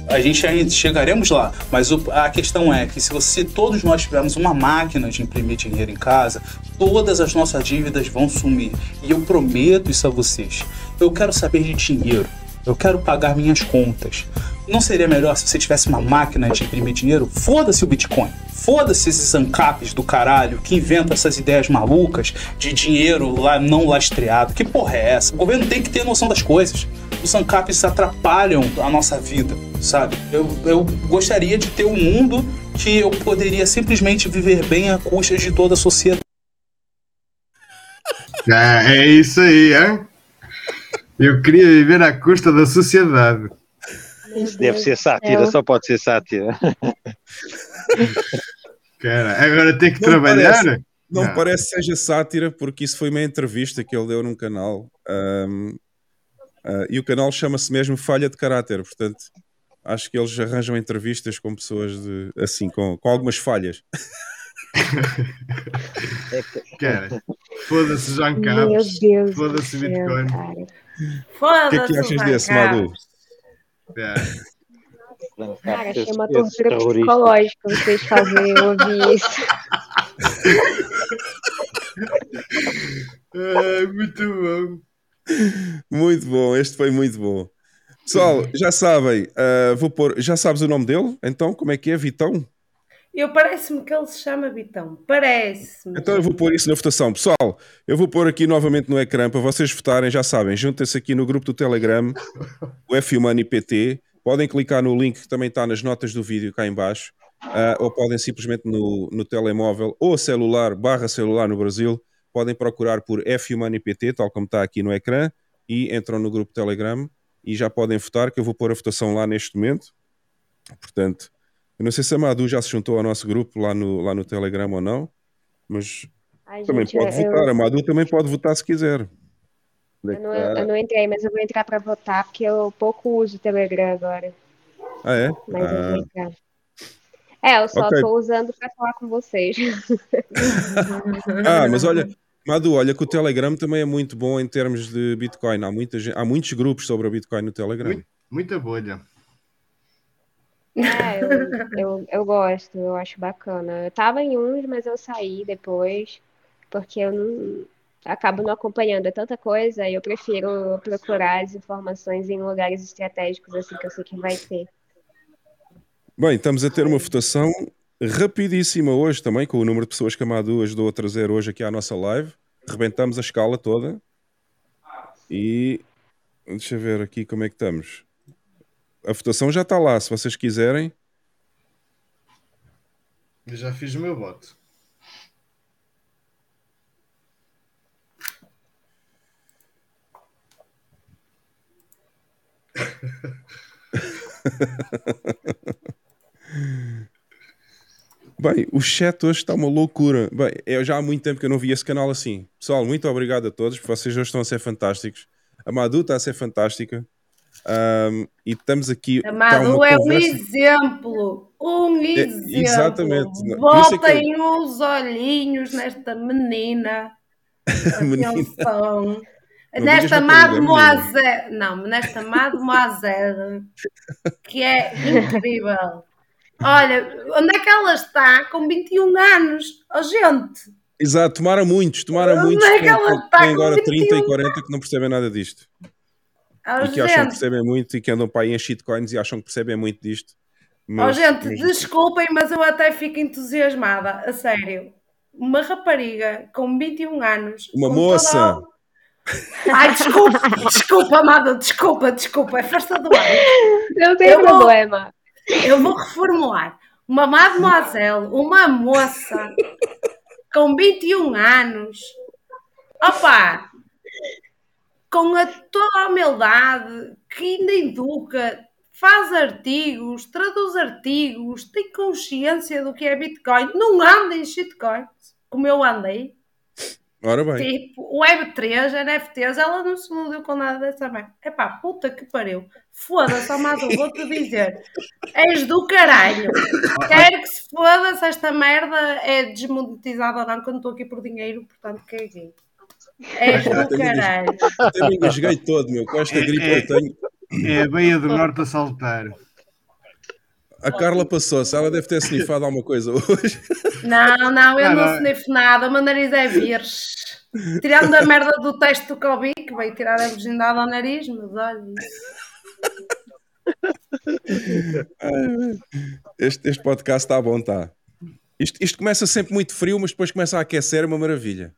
Speaker 13: A gente ainda chegaremos lá, mas o- a questão é que se você todos nós tivermos uma máquina de imprimir dinheiro em casa, todas as nossas dívidas vão sumir. E eu prometo isso a vocês. Eu quero saber de dinheiro. Eu quero pagar minhas contas. Não seria melhor se você tivesse uma máquina de imprimir dinheiro? Foda-se o Bitcoin. Foda-se esses ANCAPs do caralho que inventam essas ideias malucas de dinheiro lá não lastreado. Que porra é essa? O governo tem que ter noção das coisas. Os ANCAPs atrapalham a nossa vida, sabe? Eu, eu gostaria de ter um mundo que eu poderia simplesmente viver bem à custa de toda a sociedade.
Speaker 4: Ah, é isso aí, hein? Eu queria viver à custa da sociedade.
Speaker 7: Isso deve ser sátira, só pode ser sátira.
Speaker 4: Cara, agora tem que
Speaker 1: Não
Speaker 4: trabalhar?
Speaker 1: parece- não
Speaker 4: Não.
Speaker 1: parece que seja sátira, porque isso foi uma entrevista que ele deu num canal. ahm, ah, e o canal chama-se mesmo Falha de Caráter. Portanto, acho que eles arranjam entrevistas com pessoas de, assim, com, com algumas falhas.
Speaker 4: Cara, foda-se
Speaker 6: Deus do
Speaker 4: foda-se Bitcoin.
Speaker 1: O que é que achas desse, Madu?
Speaker 4: É.
Speaker 6: Cara, achei uma tortura
Speaker 7: terrorista.
Speaker 6: psicológica vocês fazerem ouvir isso.
Speaker 4: Ai, muito bom.
Speaker 1: Muito bom, este foi muito bom. Pessoal, já sabem, ah, vou pôr. Já sabes o nome dele? Então, como é que é? Vitão?
Speaker 3: Eu parece-me que ele se chama Bitão. Parece-me.
Speaker 1: Então eu vou pôr isso na votação. Pessoal, eu vou pôr aqui novamente no ecrã para vocês votarem, já sabem, juntem-se aqui no grupo do Telegram, o F-Humano. Podem clicar no link que também está nas notas do vídeo cá em baixo, ah, ou podem simplesmente no, no telemóvel ou celular, barra celular no Brasil, podem procurar por F-Humano tal como está aqui no ecrã, e entram no grupo Telegram e já podem votar, que eu vou pôr a votação lá neste momento. Portanto, eu não sei se a Madu já se juntou ao nosso grupo lá no, lá no Telegram ou não, mas
Speaker 6: Ai,
Speaker 1: também
Speaker 6: gente,
Speaker 1: pode
Speaker 6: eu-
Speaker 1: votar. A Madu também pode votar se quiser.
Speaker 6: Eu não, eu não entrei, mas eu vou entrar pra votar porque eu pouco uso o Telegram agora.
Speaker 1: Ah, é?
Speaker 6: Mas eu
Speaker 1: Ah,
Speaker 6: vou entrar. É, eu só
Speaker 1: Ok.
Speaker 6: tô usando pra falar com vocês.
Speaker 1: Ah, mas olha, Madu, olha que o Telegram também é muito bom em termos de Bitcoin. Há, muita, há muitos grupos sobre o Bitcoin no Telegram.
Speaker 4: Muita bolha.
Speaker 6: É, eu, eu, eu gosto, eu acho bacana. Eu tava em uns, mas eu saí depois, porque eu não acabo não acompanhando tanta coisa, e eu prefiro procurar as informações em lugares estratégicos, assim, que eu sei que vai ter.
Speaker 1: Bem, estamos a ter uma votação rapidíssima hoje também, com o número de pessoas que a Madu ajudou a trazer hoje aqui à nossa live. Rebentamos a escala toda. E deixa eu ver aqui como é que estamos. A votação já está lá, se vocês quiserem.
Speaker 4: Eu já fiz o meu voto.
Speaker 1: Bem, o chat hoje está uma loucura. Bem, eu já há muito tempo que eu não vi esse canal assim. Pessoal, muito obrigado a todos, porque vocês hoje estão a ser fantásticos. A Madu está a ser fantástica. Ahm, e estamos aqui.
Speaker 3: A
Speaker 1: está
Speaker 3: Madu
Speaker 1: uma
Speaker 3: é um
Speaker 1: conversa-
Speaker 3: exemplo. Um
Speaker 1: É,
Speaker 3: exemplo.
Speaker 1: exatamente. Não, por isso é que
Speaker 3: os olhinhos nesta menina.
Speaker 1: Menina.
Speaker 3: Atenção. Nesta mademoiselle. Não, nesta mademoiselle. Que é incrível. Olha, onde é que ela está com 21 anos? Oh, gente.
Speaker 1: Exato, tomaram muitos, tomaram
Speaker 3: Onde
Speaker 1: muitos
Speaker 3: é
Speaker 1: que
Speaker 3: ela está com
Speaker 1: agora 30 e
Speaker 3: 21?
Speaker 1: 40 que não percebem nada disto.
Speaker 3: Oh,
Speaker 1: e que acham que
Speaker 3: gente.
Speaker 1: percebem muito e que andam para aí em shitcoins e acham que percebem muito disto.
Speaker 3: Oh,
Speaker 1: Mas,
Speaker 3: gente,
Speaker 1: mas-
Speaker 3: desculpem, mas eu até fico entusiasmada, a sério. Uma rapariga com 21 anos.
Speaker 1: uma moça.
Speaker 3: toda a- Ai, desculpa, desculpa, amada, desculpa, desculpa, é força do ar.
Speaker 6: Não tem
Speaker 3: Eu vou-
Speaker 6: problema.
Speaker 3: Eu vou reformular. Uma mademoiselle, uma moça com 21 anos. Opa! Com a, toda a humildade, que ainda educa, faz artigos, traduz artigos, tem consciência do que é Bitcoin, não anda em shitcoins, como eu andei.
Speaker 1: Ora bem.
Speaker 3: Tipo, Web3, NFTs, ela não se iludeu com nada dessa merda. Epá, puta que pariu. Foda-se, Amado, vou-te dizer. És do caralho. Quero que se foda-se, esta merda é desmonetizada ou não, quando estou aqui por dinheiro, portanto, caguei. És do
Speaker 1: Até me engas-
Speaker 3: caralho.
Speaker 1: até me engasguei todo, meu. Com esta gripe
Speaker 4: É-
Speaker 1: eu tenho.
Speaker 4: É a Baía do Norte a saltar.
Speaker 1: A Carla passou-se, ela deve ter snifado alguma coisa hoje.
Speaker 3: Não, não, eu
Speaker 1: Não,
Speaker 3: não
Speaker 1: não.
Speaker 3: snifo nada, o meu nariz é vírus. Tirando a merda do teste do Covid, que veio tirar a virgindade ao nariz, mas olha isso.
Speaker 1: Este, este podcast está bom, está. Isto, isto começa sempre muito frio, mas depois começa a aquecer, é uma maravilha.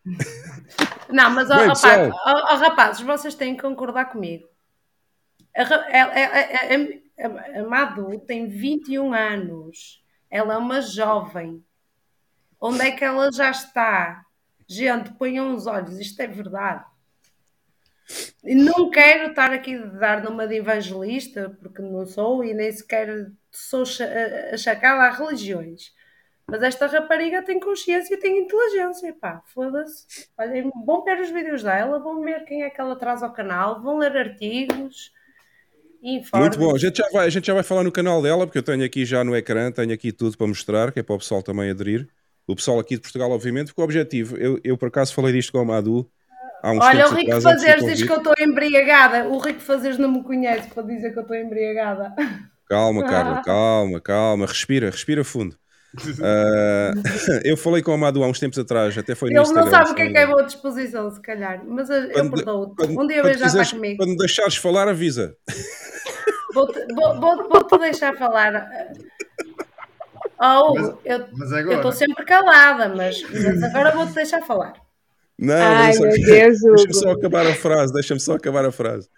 Speaker 3: Não, mas, ó,
Speaker 1: Bem,
Speaker 3: ó, ó, rapazes, vocês têm que concordar comigo. A, a, a, a, a, a Madu tem 21 anos. Ela é uma jovem. Onde é que ela já está? Gente, ponham os olhos, isto é verdade. Não quero estar aqui a dar numa de evangelista, porque não sou e nem sequer sou cha- achacada a religiões. Mas esta rapariga tem consciência e tem inteligência, pá, foda-se. Olhem, vão ver os vídeos dela, vão ver quem é que ela traz ao canal, vão ler artigos e
Speaker 1: Muito bom. A gente, já vai, a gente já vai falar no canal dela, porque eu tenho aqui já no ecrã, tenho aqui tudo para mostrar, que é para o pessoal também aderir. O pessoal aqui de Portugal, obviamente, porque o objetivo, eu, eu por acaso falei disto com a Madu há uns
Speaker 3: Olha, o Rico
Speaker 1: atrás,
Speaker 3: Fazeres diz que eu estou embriagada. O Rico Fazeres não me conhece para dizer que eu estou embriagada.
Speaker 1: Calma, Carla, calma, calma, respira, respira fundo. Ah, eu falei com a Madu há uns tempos atrás, até foi no
Speaker 3: Ele
Speaker 1: Instagram.
Speaker 3: não sabe o que é que é boa disposição, se calhar. Mas eu
Speaker 1: Quando-
Speaker 3: perdoo-te.
Speaker 1: quando-
Speaker 3: Um dia
Speaker 1: quando
Speaker 3: já
Speaker 1: quiseres-
Speaker 3: comigo.
Speaker 1: Quando deixares falar, avisa.
Speaker 3: Vou-te vou, vou, vou-te deixar falar. Oh,
Speaker 4: Mas-
Speaker 3: eu estou sempre calada, mas, mas agora vou-te deixar falar.
Speaker 1: Não, só- Deixa-me só acabar a frase, deixa-me só acabar a frase.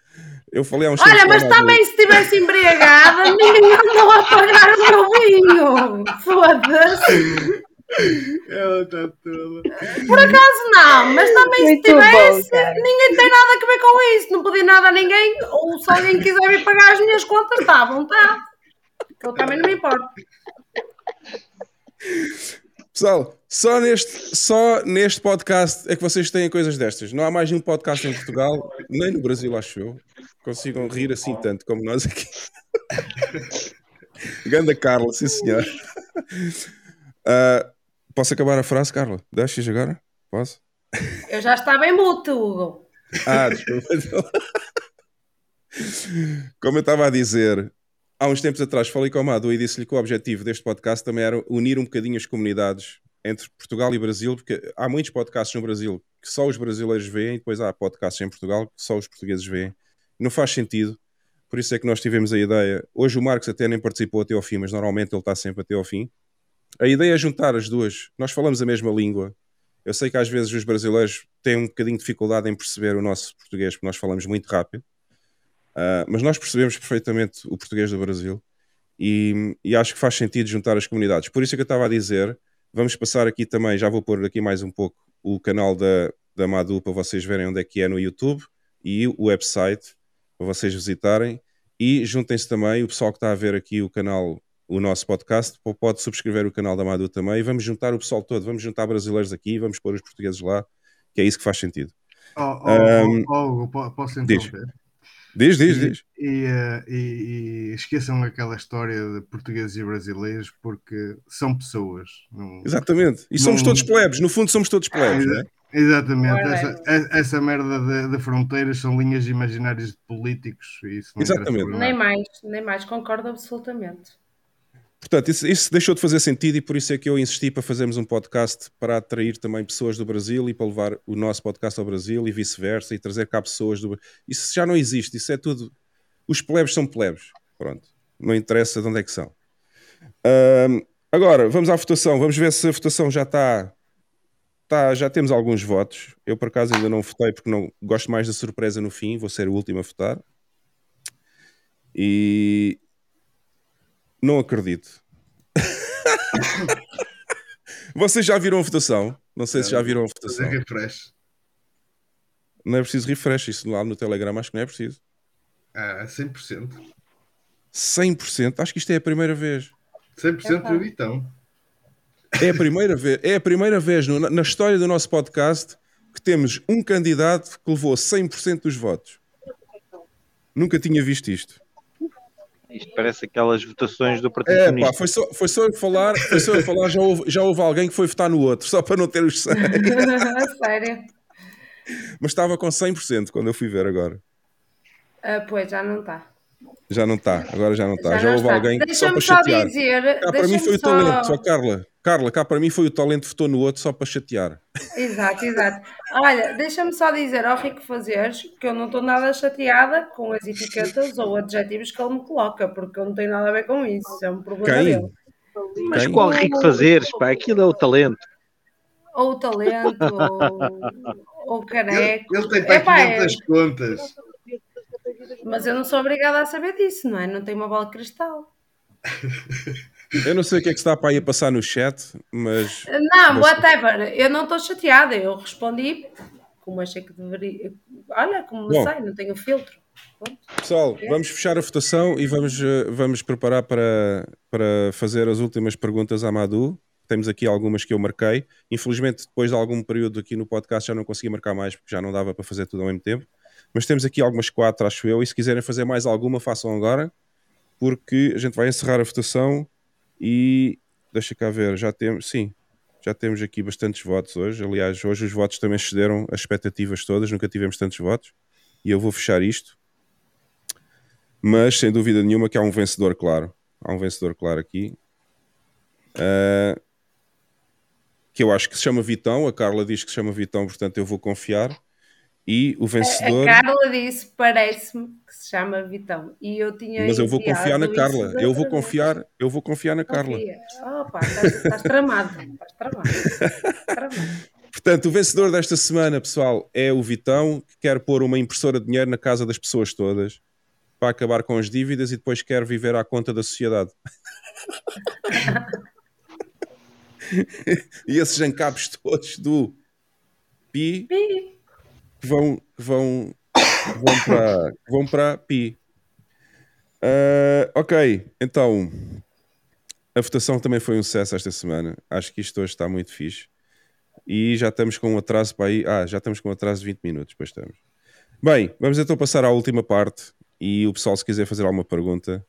Speaker 1: Eu falei há uns
Speaker 3: Olha, mas também se estivesse embriagada, ninguém andou a pagar o meu vinho. Foda-se.
Speaker 4: Ela está toda.
Speaker 3: Por acaso não, mas também se
Speaker 6: Muito bom,
Speaker 3: tivesse,
Speaker 6: cara.
Speaker 3: ninguém tem nada a ver com isso. Não pedi nada a ninguém. Ou se alguém quiser vir pagar as minhas contas, está à vontade. Eu também não me importo.
Speaker 1: Pessoal, só neste, só neste podcast é que vocês têm coisas destas. Não há mais nenhum podcast em Portugal, nem no Brasil, acho eu, consigam rir assim tanto como nós aqui. Ganda Carla, sim senhor. Ah, posso acabar a frase, Carla? Deixas agora? Posso?
Speaker 3: Eu já estava em mute, Hugo.
Speaker 1: Ah, desculpa. Como eu estava a dizer, há uns tempos atrás falei com a Madu e disse-lhe que o objetivo deste podcast também era unir um bocadinho as comunidades entre Portugal e Brasil, porque há muitos podcasts no Brasil que só os brasileiros veem, e depois há podcasts em Portugal que só os portugueses veem. Não faz sentido. Por isso é que nós tivemos a ideia. Hoje o Marcos até nem participou até ao fim, mas normalmente ele está sempre até ao fim. A ideia é juntar as duas. Nós falamos a mesma língua. Eu sei que às vezes os brasileiros têm um bocadinho de dificuldade em perceber o nosso português, porque nós falamos muito rápido. Ah, mas nós percebemos perfeitamente o português do Brasil e, e acho que faz sentido juntar as comunidades. Por isso é que eu estava a dizer, vamos passar aqui também, já vou pôr aqui mais um pouco o canal da, da Madu para vocês verem onde é que é no YouTube e o website para vocês visitarem e juntem-se também, o pessoal que está a ver aqui o canal, o nosso podcast, po- pode subscrever o canal da Madu também e vamos juntar o pessoal todo, vamos juntar brasileiros aqui, vamos pôr os portugueses lá, que é isso que faz sentido.
Speaker 4: Oh, oh,
Speaker 1: Ahm,
Speaker 4: oh, oh, posso interromper?
Speaker 1: Diz, diz,
Speaker 4: E-
Speaker 1: diz.
Speaker 4: E, eh, e- e esqueçam aquela história de portugueses e brasileiros porque são pessoas. não-
Speaker 1: Exatamente. E somos
Speaker 4: não-
Speaker 1: todos plebes, no fundo somos todos plebes, não é?
Speaker 4: Exatamente,
Speaker 3: Ora,
Speaker 4: essa, essa merda de, de fronteiras são linhas imaginárias de políticos e isso não
Speaker 1: Exatamente.
Speaker 3: Nem mais, nem mais, concordo absolutamente.
Speaker 1: Portanto, isso, isso deixou de fazer sentido e por isso é que eu insisti para fazermos um podcast para atrair também pessoas do Brasil e para levar o nosso podcast ao Brasil e vice-versa e trazer cá pessoas do Isso já não existe, isso é tudo. Os plebes são plebes. Pronto. Não interessa de onde é que são. Ahm, agora, vamos à votação. Vamos ver se a votação já está. Tá, já temos alguns votos. Eu, por acaso, ainda não votei porque não gosto mais da surpresa no fim. Vou ser o último a votar. E não acredito. Vocês já viram a votação? Não sei se já viram a votação.
Speaker 4: Fazer refresh.
Speaker 1: Não é preciso refresh. Isso lá no Telegram acho que não é preciso.
Speaker 4: Ah, 100%.
Speaker 1: 100%. Acho que isto é a primeira vez.
Speaker 4: 100% do Vitão.
Speaker 1: É a primeira vez, é a primeira vez no- na, na história do nosso podcast que temos um candidato que levou 100% dos votos. Nunca tinha visto isto.
Speaker 7: Isto parece aquelas votações do Partido
Speaker 1: É, pá,
Speaker 7: Comunista.
Speaker 1: foi só, foi só eu falar, foi só eu falar já, houve, já houve alguém que foi votar no outro, só para não ter os 100.
Speaker 3: Sério?
Speaker 1: Mas estava com 100% quando eu fui ver agora.
Speaker 3: Ah, pois, já não está.
Speaker 1: Já não está, agora já não está.
Speaker 3: Já
Speaker 1: Já,
Speaker 3: não
Speaker 1: houve
Speaker 3: está.
Speaker 1: alguém só
Speaker 3: Deixa-me
Speaker 1: para
Speaker 3: só
Speaker 1: chatear.
Speaker 3: dizer-
Speaker 1: cá para mim foi o
Speaker 3: só-
Speaker 1: talento, só Carla. Carla, cá para mim foi o talento que votou no outro só para chatear.
Speaker 3: Exato, exato. Olha, deixa-me só dizer ao Rico Fazeres que eu não estou nada chateada com as etiquetas ou adjetivos que ele me coloca, porque eu não tenho nada a ver com isso. É um problema
Speaker 7: Quem?
Speaker 3: dele.
Speaker 7: Mas qual rico fazeres, pá? Aquilo é o talento.
Speaker 3: Ou o talento, ou, ou o caneco.
Speaker 4: Ele tem para
Speaker 3: Epá,
Speaker 4: 500 contas.
Speaker 3: Mas eu não sou obrigada a saber disso, não é? Não tenho uma bola de cristal.
Speaker 1: Eu não sei o que é que está para aí a passar no chat, mas.
Speaker 3: Não, whatever. Eu não estou chateada. Eu respondi como achei que deveria. Olha, como
Speaker 1: Bom.
Speaker 3: sai, não tenho filtro.
Speaker 1: Pessoal, vamos fechar a votação e vamos, eh, vamos preparar para, para fazer as últimas perguntas à Madu. Temos aqui algumas que eu marquei. Infelizmente, depois de algum período aqui no podcast, já não consegui marcar mais porque já não dava para fazer tudo ao mesmo tempo. Mas temos aqui algumas quatro, acho eu. E se quiserem fazer mais alguma, façam agora, porque a gente vai encerrar a votação e deixa cá ver. Já temos, sim, já temos aqui bastantes votos hoje. Aliás, hoje os votos também excederam as expectativas todas. Nunca tivemos tantos votos. E eu vou fechar isto mas sem dúvida nenhuma que há um vencedor claro. Há um vencedor claro aqui. Ah, que eu acho que se chama Vitão. A Carla diz que se chama Vitão, portanto eu vou confiar. E o vencedor.
Speaker 3: a Carla disse, parece-me que se chama Vitão. E eu tinha.
Speaker 1: Mas eu vou confiar na Carla. Eu vou confiar, eu vou confiar na Carla.
Speaker 3: Opa, estás, estás tramado. Estás tramado. Estás tramado.
Speaker 1: Portanto, o vencedor desta semana, pessoal, é o Vitão, que quer pôr uma impressora de dinheiro na casa das pessoas todas para acabar com as dívidas e depois quer viver à conta da sociedade. e esses ancapos todos do Pi que vão, vão, vão para vão para Pi. Ah, ok, então a votação também foi um sucesso esta semana. Acho que isto hoje está muito fixe. E já estamos com um atraso para aí. Ah, já estamos com um atraso de 20 minutos, pois estamos. Bem, vamos então passar à última parte. E o pessoal, se quiser fazer alguma pergunta,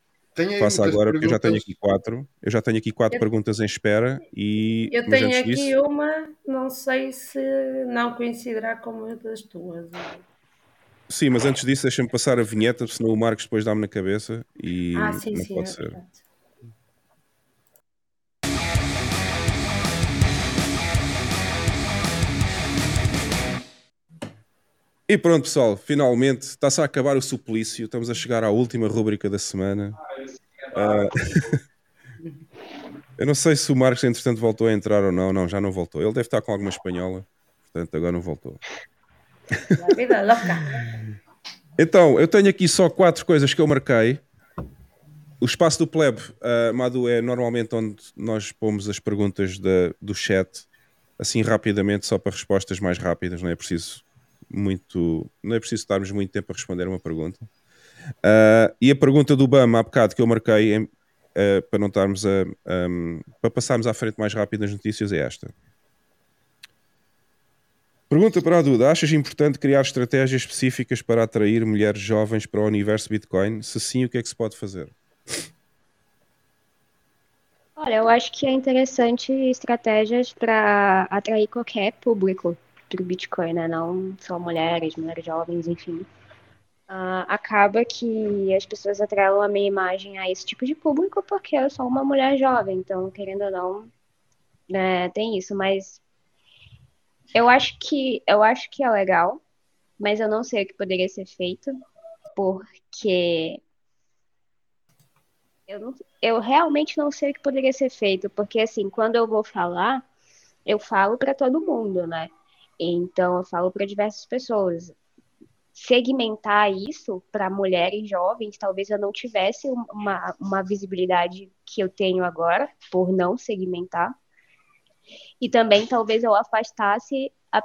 Speaker 1: faça agora, porque eu já tenho aqui quatro. Eu já tenho aqui quatro
Speaker 3: Eu-
Speaker 1: perguntas em espera. E
Speaker 3: Eu tenho aqui
Speaker 1: disso,
Speaker 3: uma, não sei se não coincidirá com uma das tuas.
Speaker 1: sim, mas antes disso, deixa-me passar a vinheta, senão o Marcos depois dá-me na cabeça e
Speaker 3: ah, sim,
Speaker 1: não
Speaker 3: sim,
Speaker 1: pode
Speaker 3: é
Speaker 1: ser.
Speaker 3: verdade.
Speaker 1: E pronto, pessoal, finalmente está-se a acabar o suplício. Estamos a chegar à última rúbrica da semana. Ah, eu não sei se o Marcos, entretanto, voltou a entrar ou não. Não, já não voltou. Ele deve estar com alguma espanhola, portanto, agora não voltou.
Speaker 3: Vida louca.
Speaker 1: Então, eu tenho aqui só quatro coisas que eu marquei. O espaço do plebe, ah, Madu, é normalmente onde nós pomos as perguntas da- do chat, assim rapidamente, só para respostas mais rápidas, não é preciso muito, não é preciso estarmos muito tempo a responder uma pergunta. Ah, e a pergunta do BAM há bocado que eu marquei em- ah, para não estarmos a, ahm, para passarmos à frente mais rápido nas notícias é esta. Pergunta para a Duda: achas importante criar estratégias específicas para atrair mulheres jovens para o universo Bitcoin? Se sim, o que é que se pode fazer?
Speaker 6: Olha, eu acho que é interessante estratégias para atrair qualquer público para o Bitcoin, né? Não só mulheres, mulheres jovens, enfim. Ah, acaba que as pessoas atrelam a minha imagem a esse tipo de público porque eu sou uma mulher jovem, então, querendo ou não, né, tem isso, mas eu acho que eu acho que é legal, mas eu não sei o que poderia ser feito, porque eu, não- eu realmente não sei o que poderia ser feito, porque assim, quando eu vou falar, eu falo para todo mundo, né? Então eu falo para diversas pessoas. Segmentar isso para mulheres jovens, talvez eu não tivesse um- uma, uma visibilidade que eu tenho agora, por não segmentar. E também talvez eu afastasse a,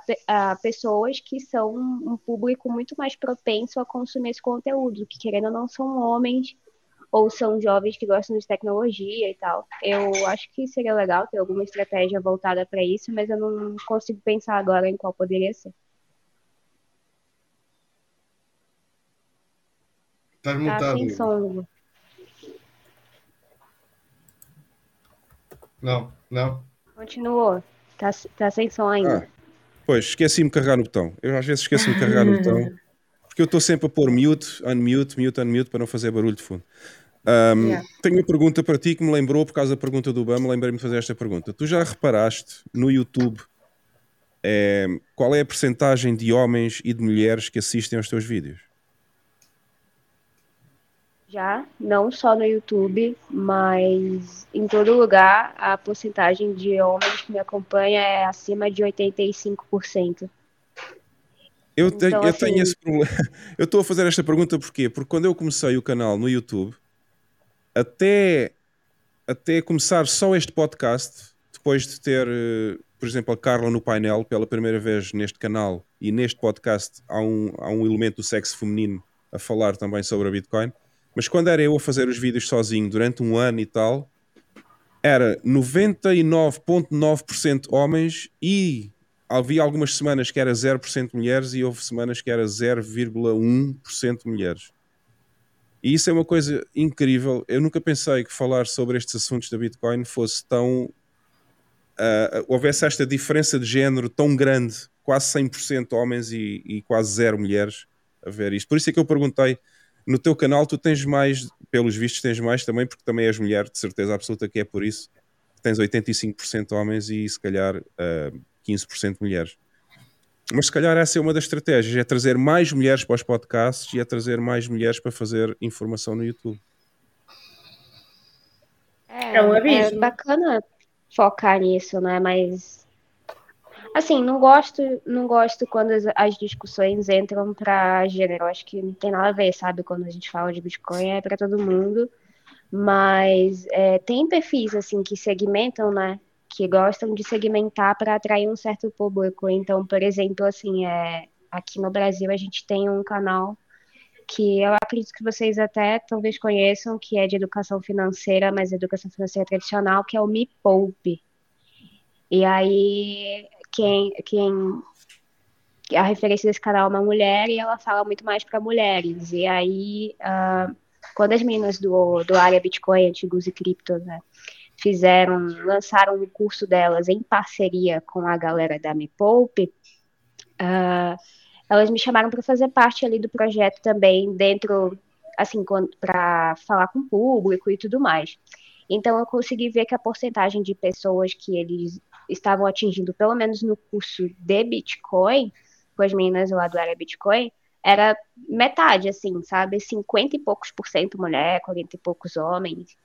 Speaker 6: a pessoas que são um público muito mais propenso a consumir esse conteúdo, que querendo ou não são homens ou são jovens que gostam de tecnologia e tal. Eu acho que seria legal ter alguma estratégia voltada para isso, mas eu não consigo pensar agora em qual poderia ser.
Speaker 4: Tá,
Speaker 6: tá
Speaker 4: mutado.
Speaker 6: Som.
Speaker 4: Não, não.
Speaker 6: Continuou. Tá, tá sem som ainda.
Speaker 1: Ah, pois, esqueci-me de carregar no botão. Eu às vezes esqueço-me de carregar no botão. Porque eu estou sempre a pôr mute, unmute, mute, unmute para não fazer barulho de fundo. Ahm,
Speaker 3: Yeah.
Speaker 1: Tenho uma pergunta para ti que me lembrou, por causa da pergunta do BAM, lembrei-me de fazer esta pergunta. Tu já reparaste no YouTube eh, qual é a percentagem de homens e de mulheres que assistem aos teus vídeos?
Speaker 6: Já, não só no YouTube, mas em todo lugar, a porcentagem de homens que me acompanha é acima de 85%.
Speaker 1: Eu, tenho,
Speaker 6: Então,
Speaker 1: eu
Speaker 6: assim-
Speaker 1: tenho esse problema. Eu estou a fazer esta pergunta porquê? Porque quando eu comecei o canal no YouTube, até, até começar só este podcast, depois de ter, eh, por exemplo, a Carla no painel pela primeira vez neste canal e neste podcast há um, há um elemento do sexo feminino a falar também sobre a Bitcoin. Mas quando era eu a fazer os vídeos sozinho durante um ano e tal, era 99,9% homens e havia algumas semanas que era 0% mulheres e houve semanas que era 0,1% mulheres. E isso é uma coisa incrível. Eu nunca pensei que falar sobre estes assuntos da Bitcoin fosse tão. ah, houvesse esta diferença de género tão grande, quase 100% homens e, e quase zero mulheres a ver isto. Por isso é que eu perguntei. No teu canal, tu tens mais, pelos vistos, tens mais também, porque também és mulher, de certeza absoluta que é por isso. Tens 85% homens e se calhar ah, 15% mulheres. Mas se calhar essa é uma das estratégias, é trazer mais mulheres para os podcasts e é trazer mais mulheres para fazer informação no YouTube.
Speaker 6: É,
Speaker 3: É um abismo.
Speaker 6: é bacana focar nisso, né? Mas assim, não gosto, não gosto quando as, as discussões entram para gênero. Acho que não tem nada a ver, sabe? Quando a gente fala de Bitcoin é para todo mundo. Mas é, tem perfis assim que segmentam, né? Que gostam de segmentar para atrair um certo público. Então, por exemplo, assim, é, aqui no Brasil a gente tem um canal que eu acredito que vocês até talvez conheçam, que é de educação financeira, mas educação financeira tradicional, que é o Me Poupe. E aí, quem, quem a referência desse canal é uma mulher e ela fala muito mais para mulheres. E aí, ah, quando as meninas do, do área Bitcoin, antigos e cripto, né, fizeram, lançaram um curso delas em parceria com a galera da Me Poupe, ah, elas me chamaram para fazer parte ali do projeto também, dentro, assim, para falar com o público e tudo mais. Então, eu consegui ver que a porcentagem de pessoas que eles estavam atingindo, pelo menos no curso de Bitcoin, com as meninas lá do área Bitcoin, era metade, assim, sabe? 50 e poucos por cento mulher, 40 e poucos homens.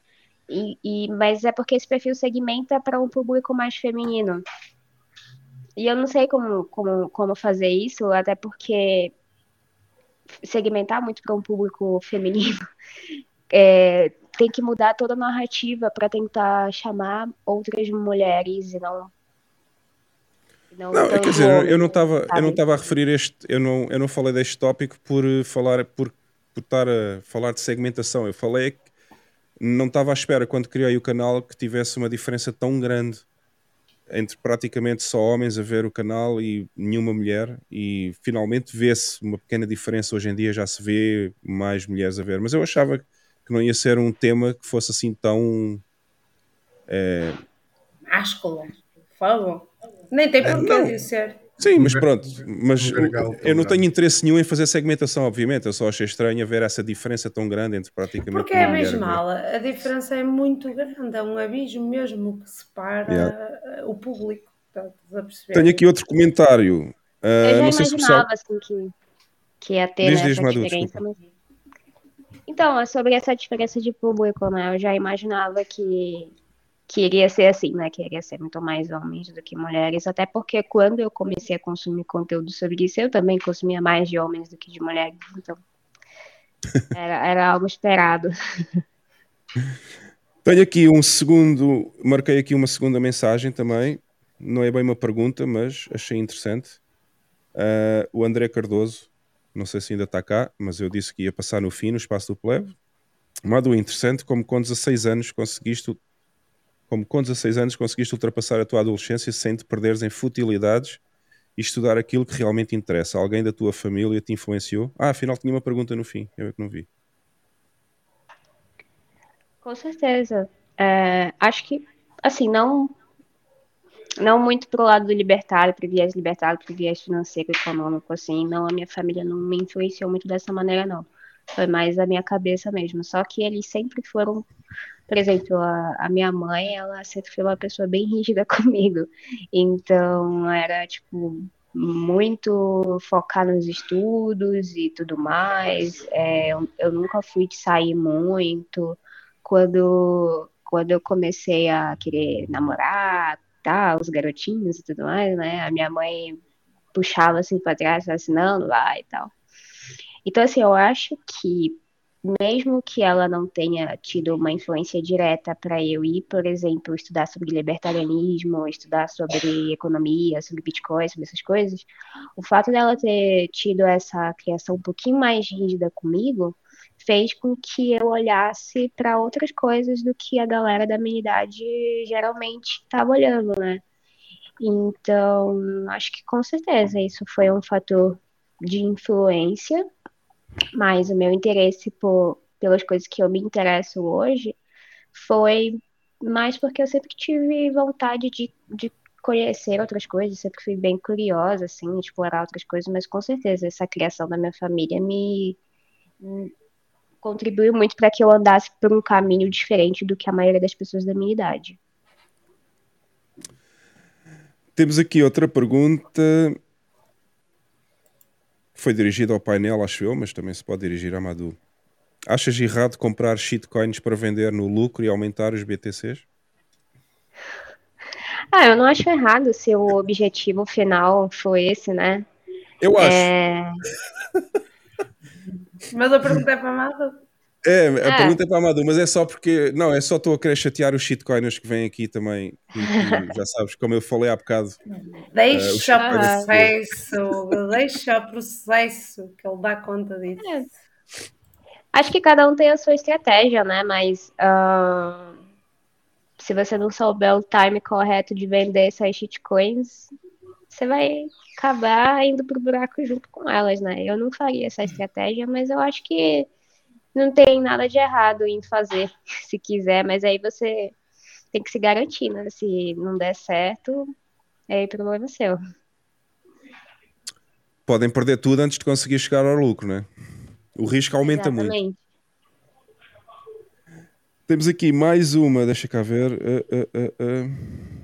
Speaker 6: E, e, mas é porque esse perfil segmenta para um público mais feminino. E eu não sei como, como, como fazer isso, até porque segmentar muito para um público feminino é, tem que mudar toda a narrativa para tentar chamar outras mulheres e não. não
Speaker 1: Não, quer dizer, eu não estava eu não estava a referir este, eu não, eu não falei deste tópico por eh, falar por, por estar a falar de segmentação. Eu falei que não estava à espera quando criei o canal que tivesse uma diferença tão grande entre praticamente só homens a ver o canal e nenhuma mulher e finalmente vê-se uma pequena diferença hoje em dia já se vê mais mulheres a ver mas eu achava que não ia ser um tema que fosse assim tão eh,
Speaker 3: Máscula. Por favor. Nem tem
Speaker 1: É,
Speaker 3: porquê
Speaker 1: não.
Speaker 3: de ser.
Speaker 1: Sim, mas pronto, mas
Speaker 4: gargalo
Speaker 1: eu não tenho interesse nenhum em fazer segmentação, obviamente. Eu só achei estranho ver essa diferença tão grande entre praticamente
Speaker 3: Porque é abismal. A diferença é muito grande. É um abismo mesmo que separa
Speaker 1: Yeah.
Speaker 3: o público. Perceber?
Speaker 1: Tenho aqui outro comentário. Ah,
Speaker 6: Eu já
Speaker 1: não sei se o pessoal.
Speaker 6: imaginava assim, que, que ia ter
Speaker 1: Diz, diz,
Speaker 6: essa
Speaker 1: Madu,
Speaker 6: diferença. Mas... Então, é sobre essa diferença de público, né? Eu já imaginava que, que iria ser assim, né? Que iria ser muito mais homens do que mulheres. Até porque quando eu comecei a consumir conteúdo sobre isso, eu também consumia mais de homens do que de mulheres. Então, era, era algo esperado.
Speaker 1: Tenho aqui um segundo, marquei aqui uma segunda mensagem também. Não é bem uma pergunta, mas achei interessante. Ah, o André Cardoso, não sei se ainda está cá, mas eu disse que ia passar no fim, no espaço do plebe. Madu, interessante como com 16 anos conseguiste, como com 16 anos conseguiste ultrapassar a tua adolescência sem te perderes em futilidades e estudar aquilo que realmente interessa. Alguém da tua família te influenciou? Ah, afinal tinha uma pergunta no fim, eu é que não vi.
Speaker 6: Com certeza. É, acho que, assim, não não muito pro lado do libertário, pro viés libertário, pro viés financeiro, econômico, assim, não, a minha família não me influenciou muito dessa maneira, não. Foi mais a minha cabeça mesmo. Só que eles sempre foram, por exemplo, a, a minha mãe, ela sempre foi uma pessoa bem rígida comigo. Então, era, tipo, muito focar nos estudos e tudo mais. É, eu, eu nunca fui de sair muito. Quando, quando eu comecei a querer namorar, tá, os garotinhos e tudo mais, né? A minha mãe puxava assim para trás, assim, não, vai e tal. Então, assim, eu acho que mesmo que ela não tenha tido uma influência direta para eu ir, por exemplo, estudar sobre libertarianismo, estudar sobre economia, sobre Bitcoin, sobre essas coisas, o fato dela ter tido essa criação um pouquinho mais rígida comigo fez com que eu olhasse para outras coisas do que a galera da minha idade geralmente estava olhando, né? Então, acho que com certeza isso foi um fator de influência, mas o meu interesse por, pelas coisas que eu me interesso hoje foi mais porque eu sempre tive vontade de, de conhecer outras coisas, sempre fui bem curiosa, assim, explorar outras coisas, mas com certeza essa criação da minha família me contribuiu muito para que eu andasse por um caminho diferente do que a maioria das pessoas da minha idade.
Speaker 1: Temos aqui outra pergunta. Foi dirigida ao painel, acho eu, mas também se pode dirigir a Madu. Achas errado comprar shitcoins para vender no lucro e aumentar os BTCs?
Speaker 6: Ah, eu não acho errado se o objetivo final foi esse, né?
Speaker 1: Eu acho.
Speaker 6: É...
Speaker 3: Mas a pergunta é para a Madu.
Speaker 1: É, a
Speaker 3: É.
Speaker 1: pergunta é para a Madu, mas é só porque. Não, é só estou a querer chatear os shitcoiners que vêm aqui também. que- que já sabes, como eu falei há bocado.
Speaker 3: Deixa o
Speaker 1: shitcoiners-
Speaker 3: processo, deixa o processo, que ele dá conta disso.
Speaker 6: Acho que cada um tem a sua estratégia, né? Mas ah, se você não souber o time correto de vender essas shitcoins, você vai acabar indo pro buraco junto com elas, né? Eu não faria essa estratégia, mas eu acho que não tem nada de errado em fazer, se quiser, mas aí você tem que se garantir, né? Se não der certo, aí problema seu.
Speaker 1: Podem perder tudo antes de conseguir chegar ao lucro, né? O risco aumenta muito.
Speaker 6: Exatamente.
Speaker 1: Temos aqui mais uma, deixa cá ver. Uh, uh, uh.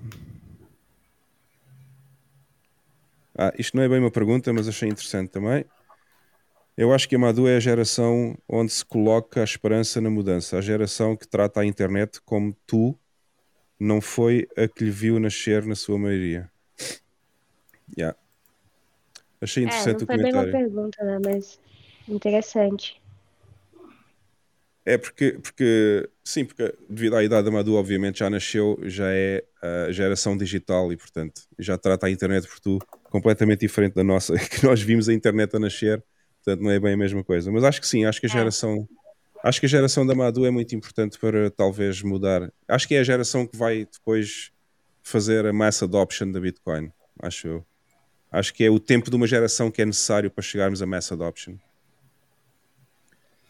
Speaker 1: Ah, isto não é bem uma pergunta, mas achei interessante também. Eu acho que a Madu é a geração onde se coloca a esperança na mudança. A geração que trata a internet como tu não foi a que lhe viu nascer na sua maioria. Yeah. Achei
Speaker 6: É,
Speaker 1: interessante
Speaker 6: não
Speaker 1: o
Speaker 6: foi bem uma
Speaker 1: comentário.
Speaker 6: pergunta, né? Mas interessante.
Speaker 1: É porque, porque, sim, porque devido à idade da Madu, obviamente já nasceu, já é a geração digital e, portanto, já trata a internet por tu completamente diferente da nossa, que nós vimos a internet a nascer, portanto, não é bem a mesma coisa. Mas acho que sim, acho que a geração, acho que a geração da Madu é muito importante para talvez mudar. Acho que é a geração que vai depois fazer a mass adoption da Bitcoin, acho eu. Acho que é o tempo de uma geração que é necessário para chegarmos a mass adoption.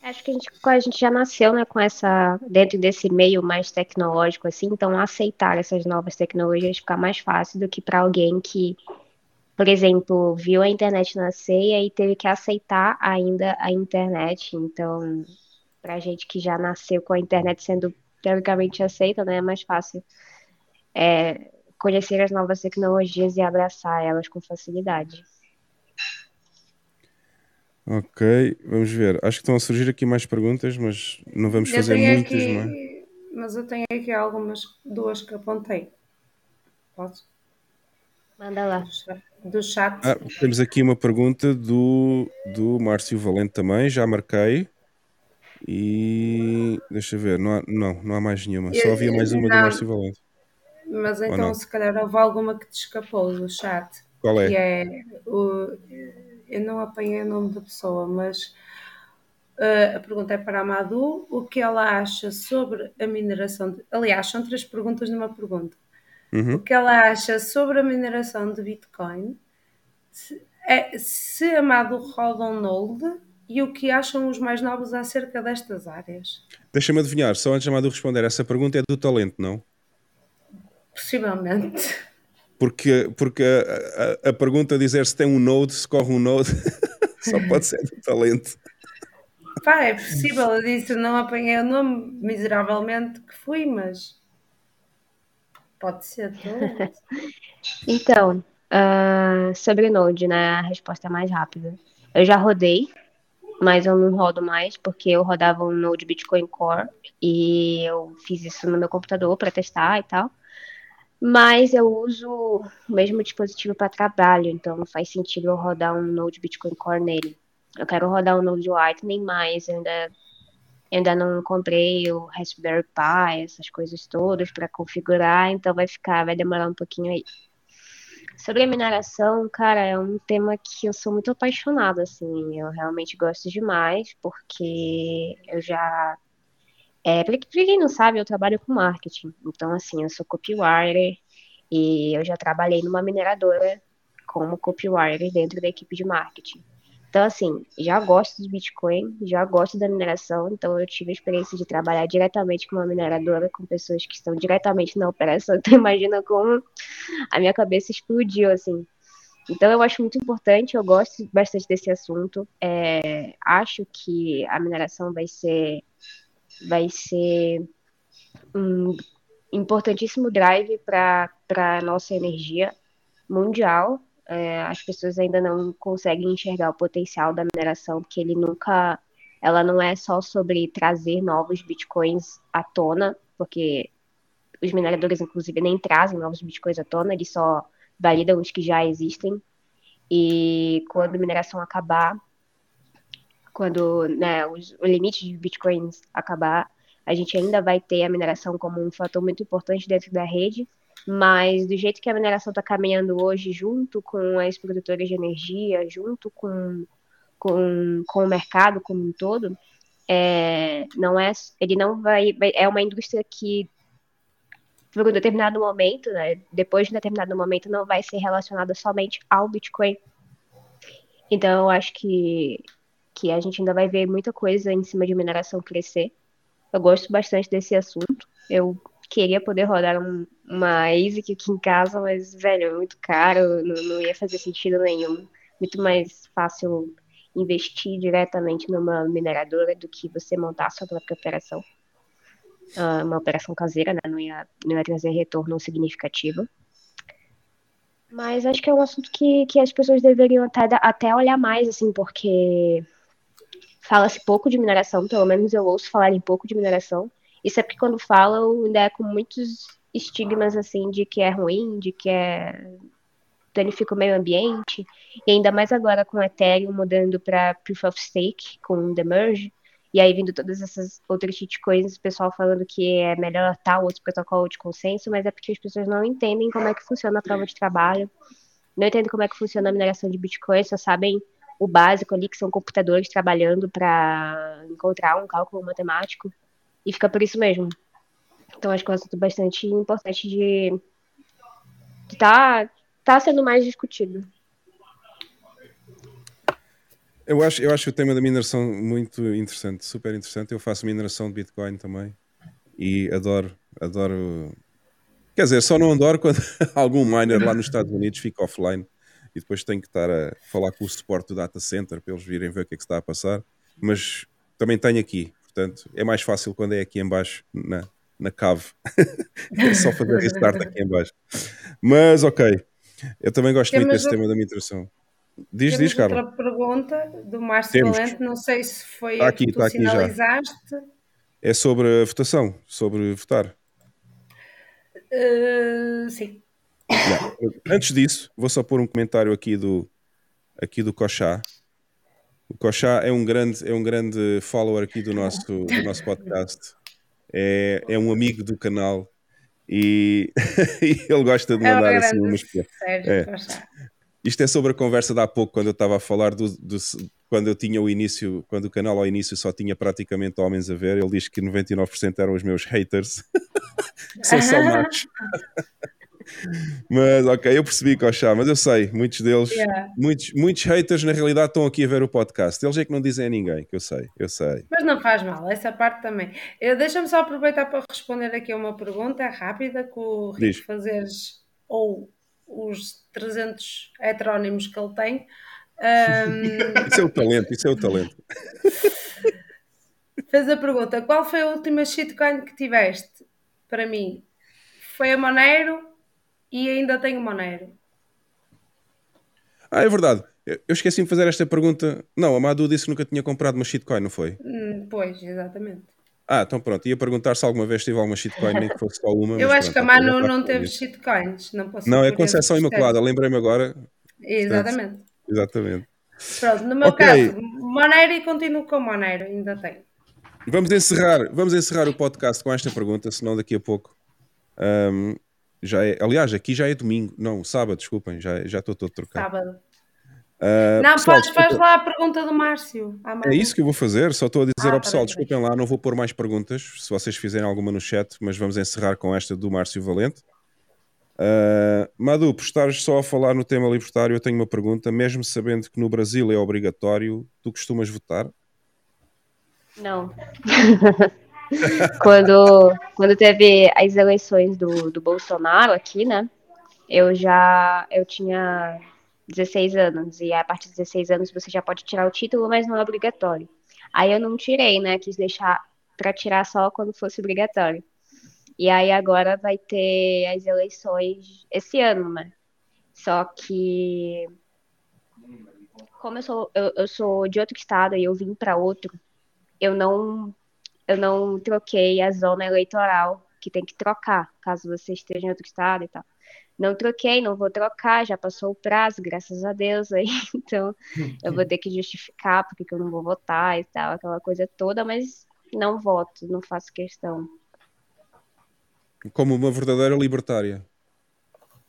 Speaker 6: Acho que a gente, a gente já nasceu, né, com essa, dentro desse meio mais tecnológico, assim, então aceitar essas novas tecnologias fica mais fácil do que para alguém que, por exemplo, viu a internet nascer e aí teve que aceitar ainda a internet. Então, pra gente que já nasceu com a internet sendo teoricamente aceita, né, é mais fácil é, conhecer as novas tecnologias e abraçar elas com facilidade.
Speaker 1: Ok, vamos ver. Acho que estão a surgir aqui mais perguntas, mas não vamos
Speaker 3: Eu
Speaker 1: fazer muitas,
Speaker 3: aqui-
Speaker 1: não é?
Speaker 3: Mas eu tenho aqui algumas, duas que apontei. Posso?
Speaker 6: Manda lá.
Speaker 3: Chat. Do chat.
Speaker 1: Ah, temos aqui uma pergunta do, do Márcio Valente também, já marquei. E deixa ver, não há, não, não há mais nenhuma. Só havia mais uma do
Speaker 3: Não.
Speaker 1: Márcio Valente.
Speaker 3: Mas então, se calhar, houve alguma que te escapou do chat.
Speaker 1: Qual é?
Speaker 3: Que é o, eu não apanhei o nome da pessoa, mas eh, a pergunta é para a Madu: o que ela acha sobre a mineração? De, aliás, são três perguntas numa pergunta.
Speaker 1: Uhum.
Speaker 3: O que ela acha sobre a mineração de Bitcoin? Se, é, se a Madu roda um node e o que acham os mais novos acerca destas áreas?
Speaker 1: Deixa-me adivinhar, só antes de Amado responder, essa pergunta é do talento, não?
Speaker 3: Possivelmente.
Speaker 1: Porque, porque a, a, a pergunta dizer se tem um node, se corre um node, só pode ser do talento.
Speaker 3: Pá, é possível, eu disse, não apanhei o nome miseravelmente que fui, mas pode ser. Todo.
Speaker 6: Então, uh, sobre Node, né? A resposta é mais rápida. Eu já rodei, mas eu não rodo mais porque eu rodava um Node Bitcoin Core e eu fiz isso no meu computador para testar e tal. Mas eu uso o mesmo dispositivo para trabalho, então não faz sentido eu rodar um Node Bitcoin Core nele. Eu quero rodar um Node Lightning, mas ainda ainda não comprei o Raspberry Pi, essas coisas todas para configurar, então vai ficar, vai demorar um pouquinho aí. Sobre a mineração, cara, é um tema que eu sou muito apaixonada, assim, eu realmente gosto demais, porque eu já é, para quem não sabe, eu trabalho com marketing. Então, assim, eu sou copywriter e eu já trabalhei numa mineradora como copywriter dentro da equipe de marketing. Então, assim, já gosto do Bitcoin, já gosto da mineração, então eu tive a experiência de trabalhar diretamente com uma mineradora, com pessoas que estão diretamente na operação. Então, imagina como a minha cabeça explodiu, assim. Então, eu acho muito importante, eu gosto bastante desse assunto. É, acho que a mineração vai ser vai ser um importantíssimo drive para a nossa energia mundial. É, as pessoas ainda não conseguem enxergar o potencial da mineração, porque ele nunca, ela não é só sobre trazer novos bitcoins à tona, porque os mineradores, inclusive, nem trazem novos bitcoins à tona, eles só validam os que já existem. E quando a mineração acabar, quando né, os, o limite de bitcoins acabar, a gente ainda vai ter a mineração como um fator muito importante dentro da rede, mas do jeito que a mineração está caminhando hoje, junto com as produtoras de energia, junto com, com, com o mercado como um todo, é, não é, ele não vai, vai, é uma indústria que por um determinado momento, né, depois de um determinado momento, não vai ser relacionada somente ao Bitcoin. Então, eu acho que que a gente ainda vai ver muita coisa em cima de mineração crescer. Eu gosto bastante desse assunto. Eu queria poder rodar um, uma ASIC aqui em casa, mas, velho, é muito caro, não, não ia fazer sentido nenhum. Muito mais fácil investir diretamente numa mineradora do que você montar a sua própria operação. Uh, uma operação caseira, né? Não ia, não ia trazer retorno significativo. Mas acho que é um assunto que, que as pessoas deveriam até, até olhar mais, assim, porque fala-se pouco de mineração, pelo menos eu ouço falar em pouco de mineração. E sempre quando falam, ainda é com muitos estigmas assim de que é ruim, de que é danifica o meio ambiente, e ainda mais agora com o Ethereum mudando para Proof of Stake com The Merge, e aí vindo todas essas outras coisas, o pessoal falando que é melhor tal outro protocolo de consenso, mas é porque as pessoas não entendem como é que funciona a prova de trabalho, não entendem como é que funciona a mineração de Bitcoin, só sabem o básico ali, que são computadores trabalhando para encontrar um cálculo matemático, e fica por isso mesmo. Então, acho que é um assunto bastante importante de estar tá, tá sendo mais discutido.
Speaker 1: Eu acho, eu acho o tema da mineração muito interessante, super interessante. Eu faço mineração de Bitcoin também e adoro, adoro. Quer dizer, só não adoro quando algum miner lá nos Estados Unidos fica offline e depois tenho que estar a falar com o suporte do data center para eles virem ver o que é que está a passar. Mas também tenho aqui, portanto, é mais fácil quando é aqui embaixo na, na cave. é só fazer restart aqui embaixo. Mas ok, eu também gosto Temos muito desse tema da mineração. Diz,
Speaker 3: Temos
Speaker 1: diz, Carla.
Speaker 3: outra pergunta do Márcio Valente, não sei se foi
Speaker 1: está aqui,
Speaker 3: que tu
Speaker 1: está aqui
Speaker 3: sinalizaste.
Speaker 1: Já. É sobre a votação, sobre votar.
Speaker 3: Uh, sim.
Speaker 1: Não. Antes disso, vou só pôr um comentário aqui do, aqui do Cochá. O Cochá é um grande, é um grande follower aqui do nosso, do nosso podcast. É, é um amigo do canal e, e ele gosta de mandar
Speaker 3: é
Speaker 1: assim umas
Speaker 3: é.
Speaker 1: Isto é sobre a conversa de há pouco, quando eu estava a falar do, do, quando eu tinha o início, quando o canal ao início só tinha praticamente homens a ver. Ele diz que 99% eram os meus haters, que são só machos. Mas ok, eu percebi, Cochá, mas eu sei, muitos deles,
Speaker 3: Yeah.
Speaker 1: muitos, muitos haters na realidade estão aqui a ver o podcast. Eles é que não dizem a ninguém, que eu sei, eu sei.
Speaker 3: Mas não faz mal, essa parte também. Eu- Deixa-me só aproveitar para responder aqui a uma pergunta rápida que o Rico fazeres, ou os 300 heterónimos que ele tem. Ahm,
Speaker 1: Isso é o talento, isso é o talento.
Speaker 3: fez a pergunta: qual foi a última shitcoin que tiveste? Para mim, foi a Monero e ainda tenho Monero.
Speaker 1: Ah, é verdade. Eu esqueci de fazer esta pergunta. Não, a Madu disse que nunca tinha comprado uma shitcoin, não foi?
Speaker 3: Hum, pois, exatamente.
Speaker 1: Ah, então pronto. Ia perguntar se alguma vez tive alguma shitcoin, nem que fosse só uma.
Speaker 3: Eu acho que a
Speaker 1: pronto,
Speaker 3: Manu não teve shitcoins. Não, posso
Speaker 1: Não, é Conceição. Imaculada, lembrei-me agora.
Speaker 3: Exatamente.
Speaker 1: Exatamente.
Speaker 3: Pronto, no meu
Speaker 1: Ok.
Speaker 3: caso, Monero e continuo com Monero, ainda tenho.
Speaker 1: Vamos encerrar, vamos encerrar o podcast com esta pergunta, senão daqui a pouco ahm, já é. Aliás, aqui já é domingo, não, sábado, desculpem, já, já estou todo trocado.
Speaker 3: Sábado.
Speaker 1: Ah,
Speaker 3: não,
Speaker 1: pessoal,
Speaker 3: podes, faz
Speaker 1: desculpem-
Speaker 3: lá a pergunta do Márcio. à
Speaker 1: É isso que eu vou fazer, só estou a dizer
Speaker 3: Ah,
Speaker 1: ao pessoal,
Speaker 3: tá bem.
Speaker 1: desculpem lá, não vou pôr mais perguntas, se vocês fizerem alguma no chat, mas vamos encerrar com esta do Márcio Valente. Ah, Madu, por estares só a falar no tema libertário, eu tenho uma pergunta, mesmo sabendo que no Brasil é obrigatório, tu costumas votar?
Speaker 6: Não. quando, quando teve as eleições do, do Bolsonaro aqui, né? Eu já eu tinha 16 anos, e a partir de 16 anos você já pode tirar o título, mas não é obrigatório. Aí eu não tirei, né? Quis deixar para tirar só quando fosse obrigatório. E aí agora vai ter as eleições esse ano, né? Só que como eu sou eu, eu sou de outro estado e eu vim para outro, eu não eu não troquei a zona eleitoral que tem que trocar, caso você esteja em outro estado e tal. Não troquei, não vou trocar, já passou o prazo, graças a Deus aí. Então, eu vou ter que justificar porque que eu não vou votar e tal, aquela coisa toda, mas não voto, não faço questão.
Speaker 1: Como uma verdadeira libertária.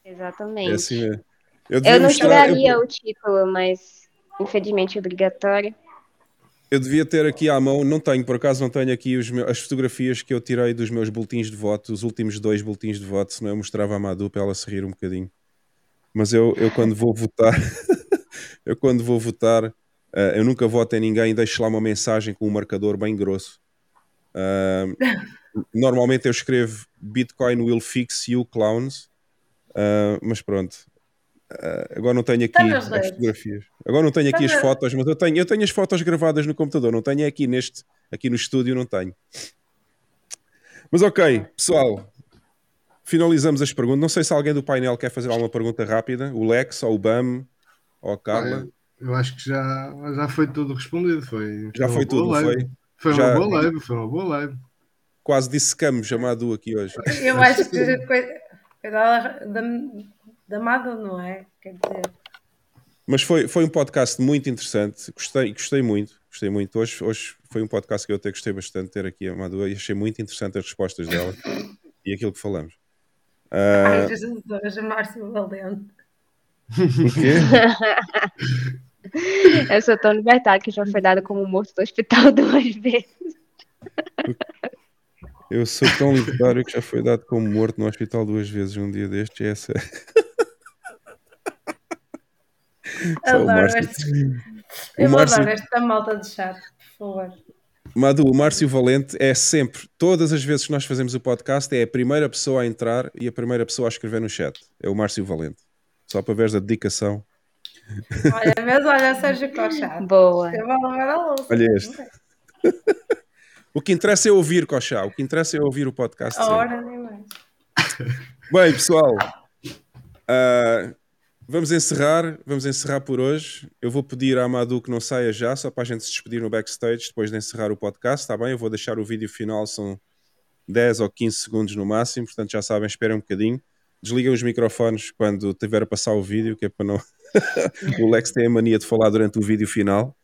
Speaker 6: Exatamente.
Speaker 1: É assim mesmo. Eu
Speaker 6: Eu não
Speaker 1: mostrar-
Speaker 6: tiraria
Speaker 1: eu-
Speaker 6: o título, mas infelizmente é obrigatório.
Speaker 1: Eu devia ter aqui à mão, não tenho, por acaso não tenho aqui meus- as fotografias que eu tirei dos meus boletins de voto, os últimos dois boletins de voto, senão eu mostrava à Madu para ela se rir um bocadinho. Mas eu, eu quando vou votar, eu quando vou votar, eh, eu nunca voto em ninguém, deixo lá uma mensagem com um marcador bem grosso. Ah, normalmente eu escrevo Bitcoin will fix you clowns, Ah, mas pronto. Ah, agora não tenho aqui as fotografias. Agora não tenho aqui as
Speaker 3: Está na-
Speaker 1: fotos, mas eu tenho, eu tenho as fotos gravadas no computador, não tenho aqui neste, aqui no estúdio, não tenho. Mas ok, pessoal, finalizamos as perguntas. Não sei se alguém do painel quer fazer alguma pergunta rápida, o Lex, ou o Bam, ou a Carla.
Speaker 4: Eu acho que já, já foi tudo respondido. Foi,
Speaker 1: Já
Speaker 4: uma
Speaker 1: foi
Speaker 4: boa
Speaker 1: tudo, foi?
Speaker 4: Foi uma
Speaker 1: Já-
Speaker 4: boa live, foi uma boa live.
Speaker 1: Quase dissecamos a Madu aqui hoje.
Speaker 3: Eu acho que da, da Mado, não é? Quer dizer,
Speaker 1: Mas foi, foi um podcast muito interessante. Gostei, gostei muito. Gostei muito. Hoje, hoje foi um podcast que eu até gostei bastante de ter aqui a Madu e achei muito interessante as respostas dela e aquilo que falamos.
Speaker 3: ai,
Speaker 1: Ah,
Speaker 3: Jesus, hoje Márcio Valente.
Speaker 1: o quê?
Speaker 6: Eu sou tão libertária que já foi dada como morto do hospital duas vezes.
Speaker 1: Eu sou tão libertário que já foi dado como morto no hospital duas vezes um dia destes. É sério. Só o
Speaker 3: Adoro
Speaker 1: Márcio.
Speaker 3: estes.
Speaker 1: O
Speaker 3: Eu
Speaker 1: Márcio-
Speaker 3: dar esta malta de chat, por favor.
Speaker 1: Madu, o Márcio Valente é sempre, todas as vezes que nós fazemos o podcast, é a primeira pessoa a entrar e a primeira pessoa a escrever no chat. É o Márcio Valente. Só para veres a dedicação.
Speaker 3: Olha, mas olha, Sérgio Cochado.
Speaker 6: Boa.
Speaker 3: Eu vou lavar a louça.
Speaker 1: Olha este. O que interessa é ouvir, Cochá. O que interessa é ouvir o podcast.
Speaker 3: A hora nem mais.
Speaker 1: Bem, pessoal, ah, vamos encerrar. Vamos encerrar por hoje. Eu vou pedir à Madu que não saia já, só para a gente se despedir no backstage depois de encerrar o podcast, está bem? Eu vou deixar o vídeo final, são 10 ou 15 segundos no máximo, portanto já sabem, esperem um bocadinho. Desliguem os microfones quando tiver a passar o vídeo, que é para não. o Lex tem a mania de falar durante o vídeo final.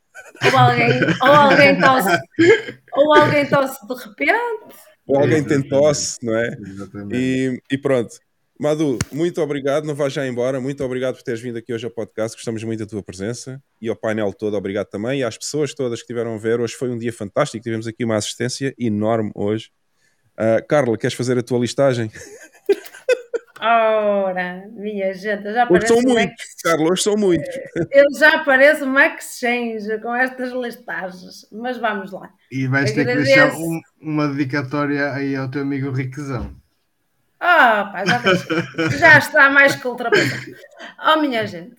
Speaker 3: Ou alguém, ou alguém tosse, ou alguém tosse de repente.
Speaker 1: Ou alguém tem tosse, não é? E, e pronto. Madu, muito obrigado. Não vais já embora. Muito obrigado por teres vindo aqui hoje ao podcast. Gostamos muito da tua presença. E ao painel todo, obrigado também. E às pessoas todas que estiveram a ver. Hoje foi um dia fantástico. Tivemos aqui uma assistência enorme hoje. Ah, Carla, queres fazer a tua listagem?
Speaker 3: Ora, minha gente, eu já
Speaker 1: Hoje são muitos, Carlos, hoje são muitos.
Speaker 3: Eu já pareço uma exchange com estas listagens, mas vamos lá.
Speaker 4: E vais ter que deixar um- uma dedicatória aí ao teu amigo Riquezão.
Speaker 3: Ah, pá, já, já está mais que ultrapassado. Oh, minha gente,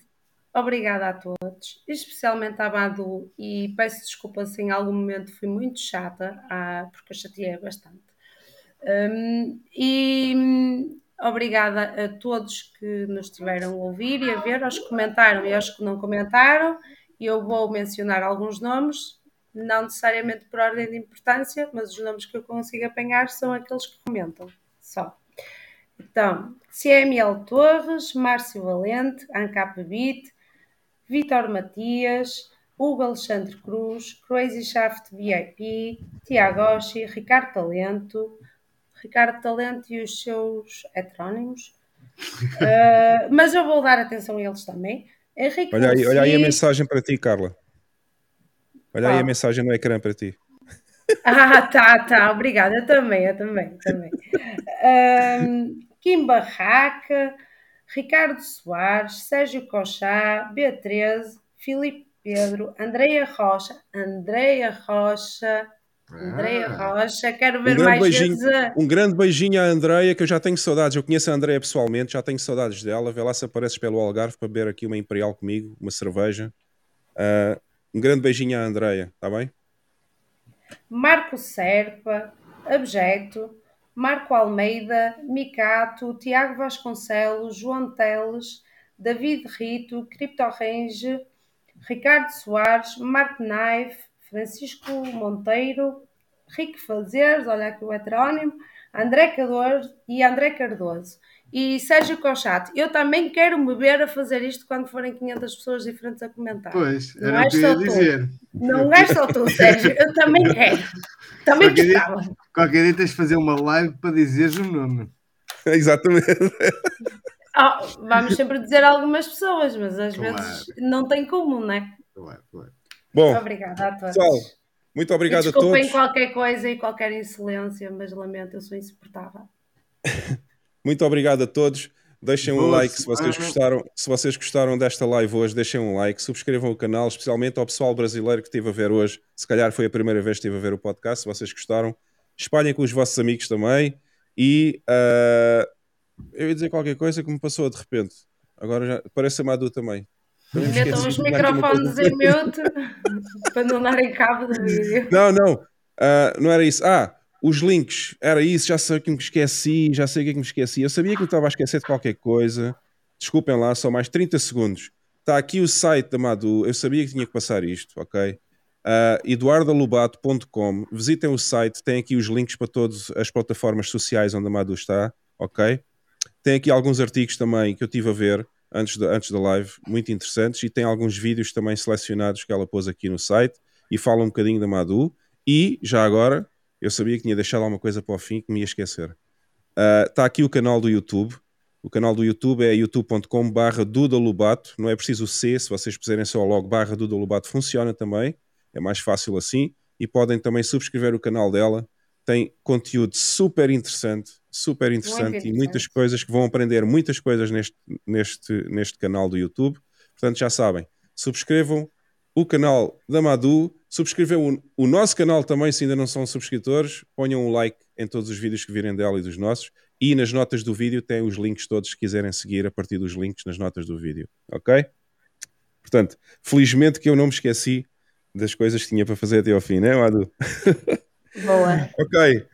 Speaker 3: obrigada a todos, especialmente à Badu, e peço desculpa se em algum momento fui muito chata, ah, porque eu chateei bastante. Hum, e hum, obrigada a todos que nos estiveram a ouvir e a ver, aos que comentaram e aos que não comentaram. Eu vou mencionar alguns nomes, não necessariamente por ordem de importância, mas os nomes que eu consigo apanhar são aqueles que comentam, só. Então, CML Torres, Márcio Valente, Ancap Beat, Vitor Matias, Hugo Alexandre Cruz, Crazy Shaft VIP, Tiago Oshi, Ricardo Talento, Ricardo Talento e os seus heterónimos. Uh, mas eu vou dar atenção a eles também. Henrique
Speaker 1: Olha aí, olha aí a mensagem para ti, Carla. Olha aí a mensagem no ecrã para ti.
Speaker 3: Ah, tá, tá, obrigada. Eu também, eu também, também. Ahm, Kim Barraca, Ricardo Soares, Sérgio Cochá, B13, Filipe Pedro, Andreia Rocha, Andreia Rocha, Andreia Rocha, quero
Speaker 1: Um
Speaker 3: ver
Speaker 1: grande,
Speaker 3: mais
Speaker 1: beijinho,
Speaker 3: vezes
Speaker 1: um grande beijinho à Andreia, que eu já tenho saudades. Eu conheço a Andreia pessoalmente, já tenho saudades dela. Vê lá se apareces pelo Algarve para beber aqui uma Imperial comigo, uma cerveja. Ah, um grande beijinho à Andreia, está bem?
Speaker 3: Marco Serpa, Abjeto, Marco Almeida, Micato, Tiago Vasconcelos, João Teles, David Rito, Criptorrange, Ricardo Soares, Marco Knife, Francisco Monteiro, Rico Fazeres, olha aqui o heterónimo, André Cardoso e André Cardoso. E Sérgio Cochato, eu também quero me ver a fazer isto quando forem 500 pessoas diferentes a comentar.
Speaker 4: Pois,
Speaker 3: Não
Speaker 4: era o
Speaker 3: és
Speaker 4: que eu
Speaker 3: só
Speaker 4: ia
Speaker 3: tu.
Speaker 4: dizer.
Speaker 3: Não és só tu, Sérgio, eu também quero. Também
Speaker 4: Qualquer dia,
Speaker 3: gostava.
Speaker 4: qualquer dia tens de fazer uma live para dizeres o nome.
Speaker 1: Exatamente.
Speaker 3: Ah, vamos sempre dizer algumas pessoas, mas às
Speaker 4: Claro.
Speaker 3: vezes não tem como, não é?
Speaker 1: Bom,
Speaker 3: Obrigada a todos.
Speaker 1: pessoal, muito obrigado a
Speaker 3: desculpem
Speaker 1: todos.
Speaker 3: qualquer coisa e qualquer insolência, mas lamento, eu sou insuportável.
Speaker 1: Muito obrigado a todos. Deixem um
Speaker 4: Boa
Speaker 1: like se vocês gostaram. Se vocês gostaram desta live hoje, deixem um like, subscrevam o canal, especialmente ao pessoal brasileiro que esteve a ver hoje. Se calhar foi a primeira vez que esteve a ver o podcast. Se vocês gostaram, espalhem com os vossos amigos também. E ah, eu ia dizer qualquer coisa que me passou de repente. Agora já parece a Madu também. Também me
Speaker 3: Metam os microfones em mute para não darem cabo do vídeo.
Speaker 1: Não, não. Ah, não era isso. Ah, os links. Era isso. Já sei que me esqueci. Já sei o que é que me esqueci. Eu sabia que me estava a esquecer de qualquer coisa. Desculpem lá, só mais 30 segundos. Está aqui o site da Madu. Eu sabia que tinha que passar isto, ok? Uh, eduardalubato.com. Visitem o site. Tem aqui os links para todas as plataformas sociais onde a Madu está, ok? Tem aqui alguns artigos também que eu tive a ver antes antes da live, muito interessantes, e tem alguns vídeos também selecionados que ela pôs aqui no site e fala um bocadinho da Madu. E, já agora, eu sabia que tinha deixado alguma coisa para o fim que me ia esquecer. Está aqui o canal do YouTube. O canal do YouTube é youtube.com barra Duda Lobato. Não é preciso o C, se vocês puserem só logo barra Duda Lobato funciona também. É mais fácil assim. E podem também subscrever o canal dela. Tem conteúdo super interessante, super interessante, e
Speaker 3: interessante.
Speaker 1: muitas coisas que vão aprender muitas coisas neste, neste, neste canal do YouTube. Portanto, já sabem, subscrevam o canal da Madu, subscrevam o, o nosso canal também, se ainda não são subscritores, ponham um like em todos os vídeos que virem dela e dos nossos, e nas notas do vídeo tem os links todos se quiserem seguir a partir dos links nas notas do vídeo, ok? Portanto, felizmente que eu não me esqueci das coisas que tinha para fazer até ao fim, né, Madu?
Speaker 3: Boa.
Speaker 1: ok,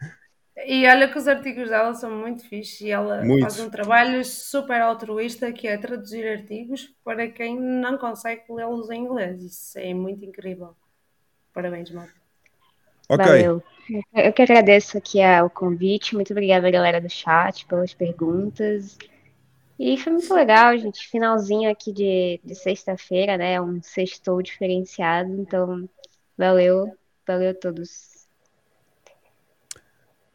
Speaker 3: E olha que os artigos dela são muito fixes e ela
Speaker 1: Muito.
Speaker 3: faz um trabalho super altruísta que é traduzir artigos para quem não consegue lê-los em inglês. Isso é muito incrível. Parabéns, Malta.
Speaker 1: ok.
Speaker 6: Valeu. Eu que agradeço aqui o convite. Muito obrigada, galera do chat, pelas perguntas. E foi muito legal, gente. Finalzinho aqui de, de sexta-feira, né? Um sextou diferenciado. Então, valeu. Valeu a todos.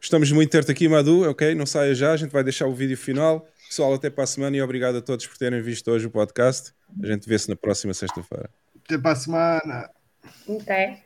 Speaker 1: Estamos muito ter-te aqui, Madu, ok? Não saia já, a gente vai deixar o vídeo final. Pessoal, até para a semana e obrigado a todos por terem visto hoje o podcast. A gente vê-se na próxima sexta-feira.
Speaker 4: Até para a semana.
Speaker 3: Até.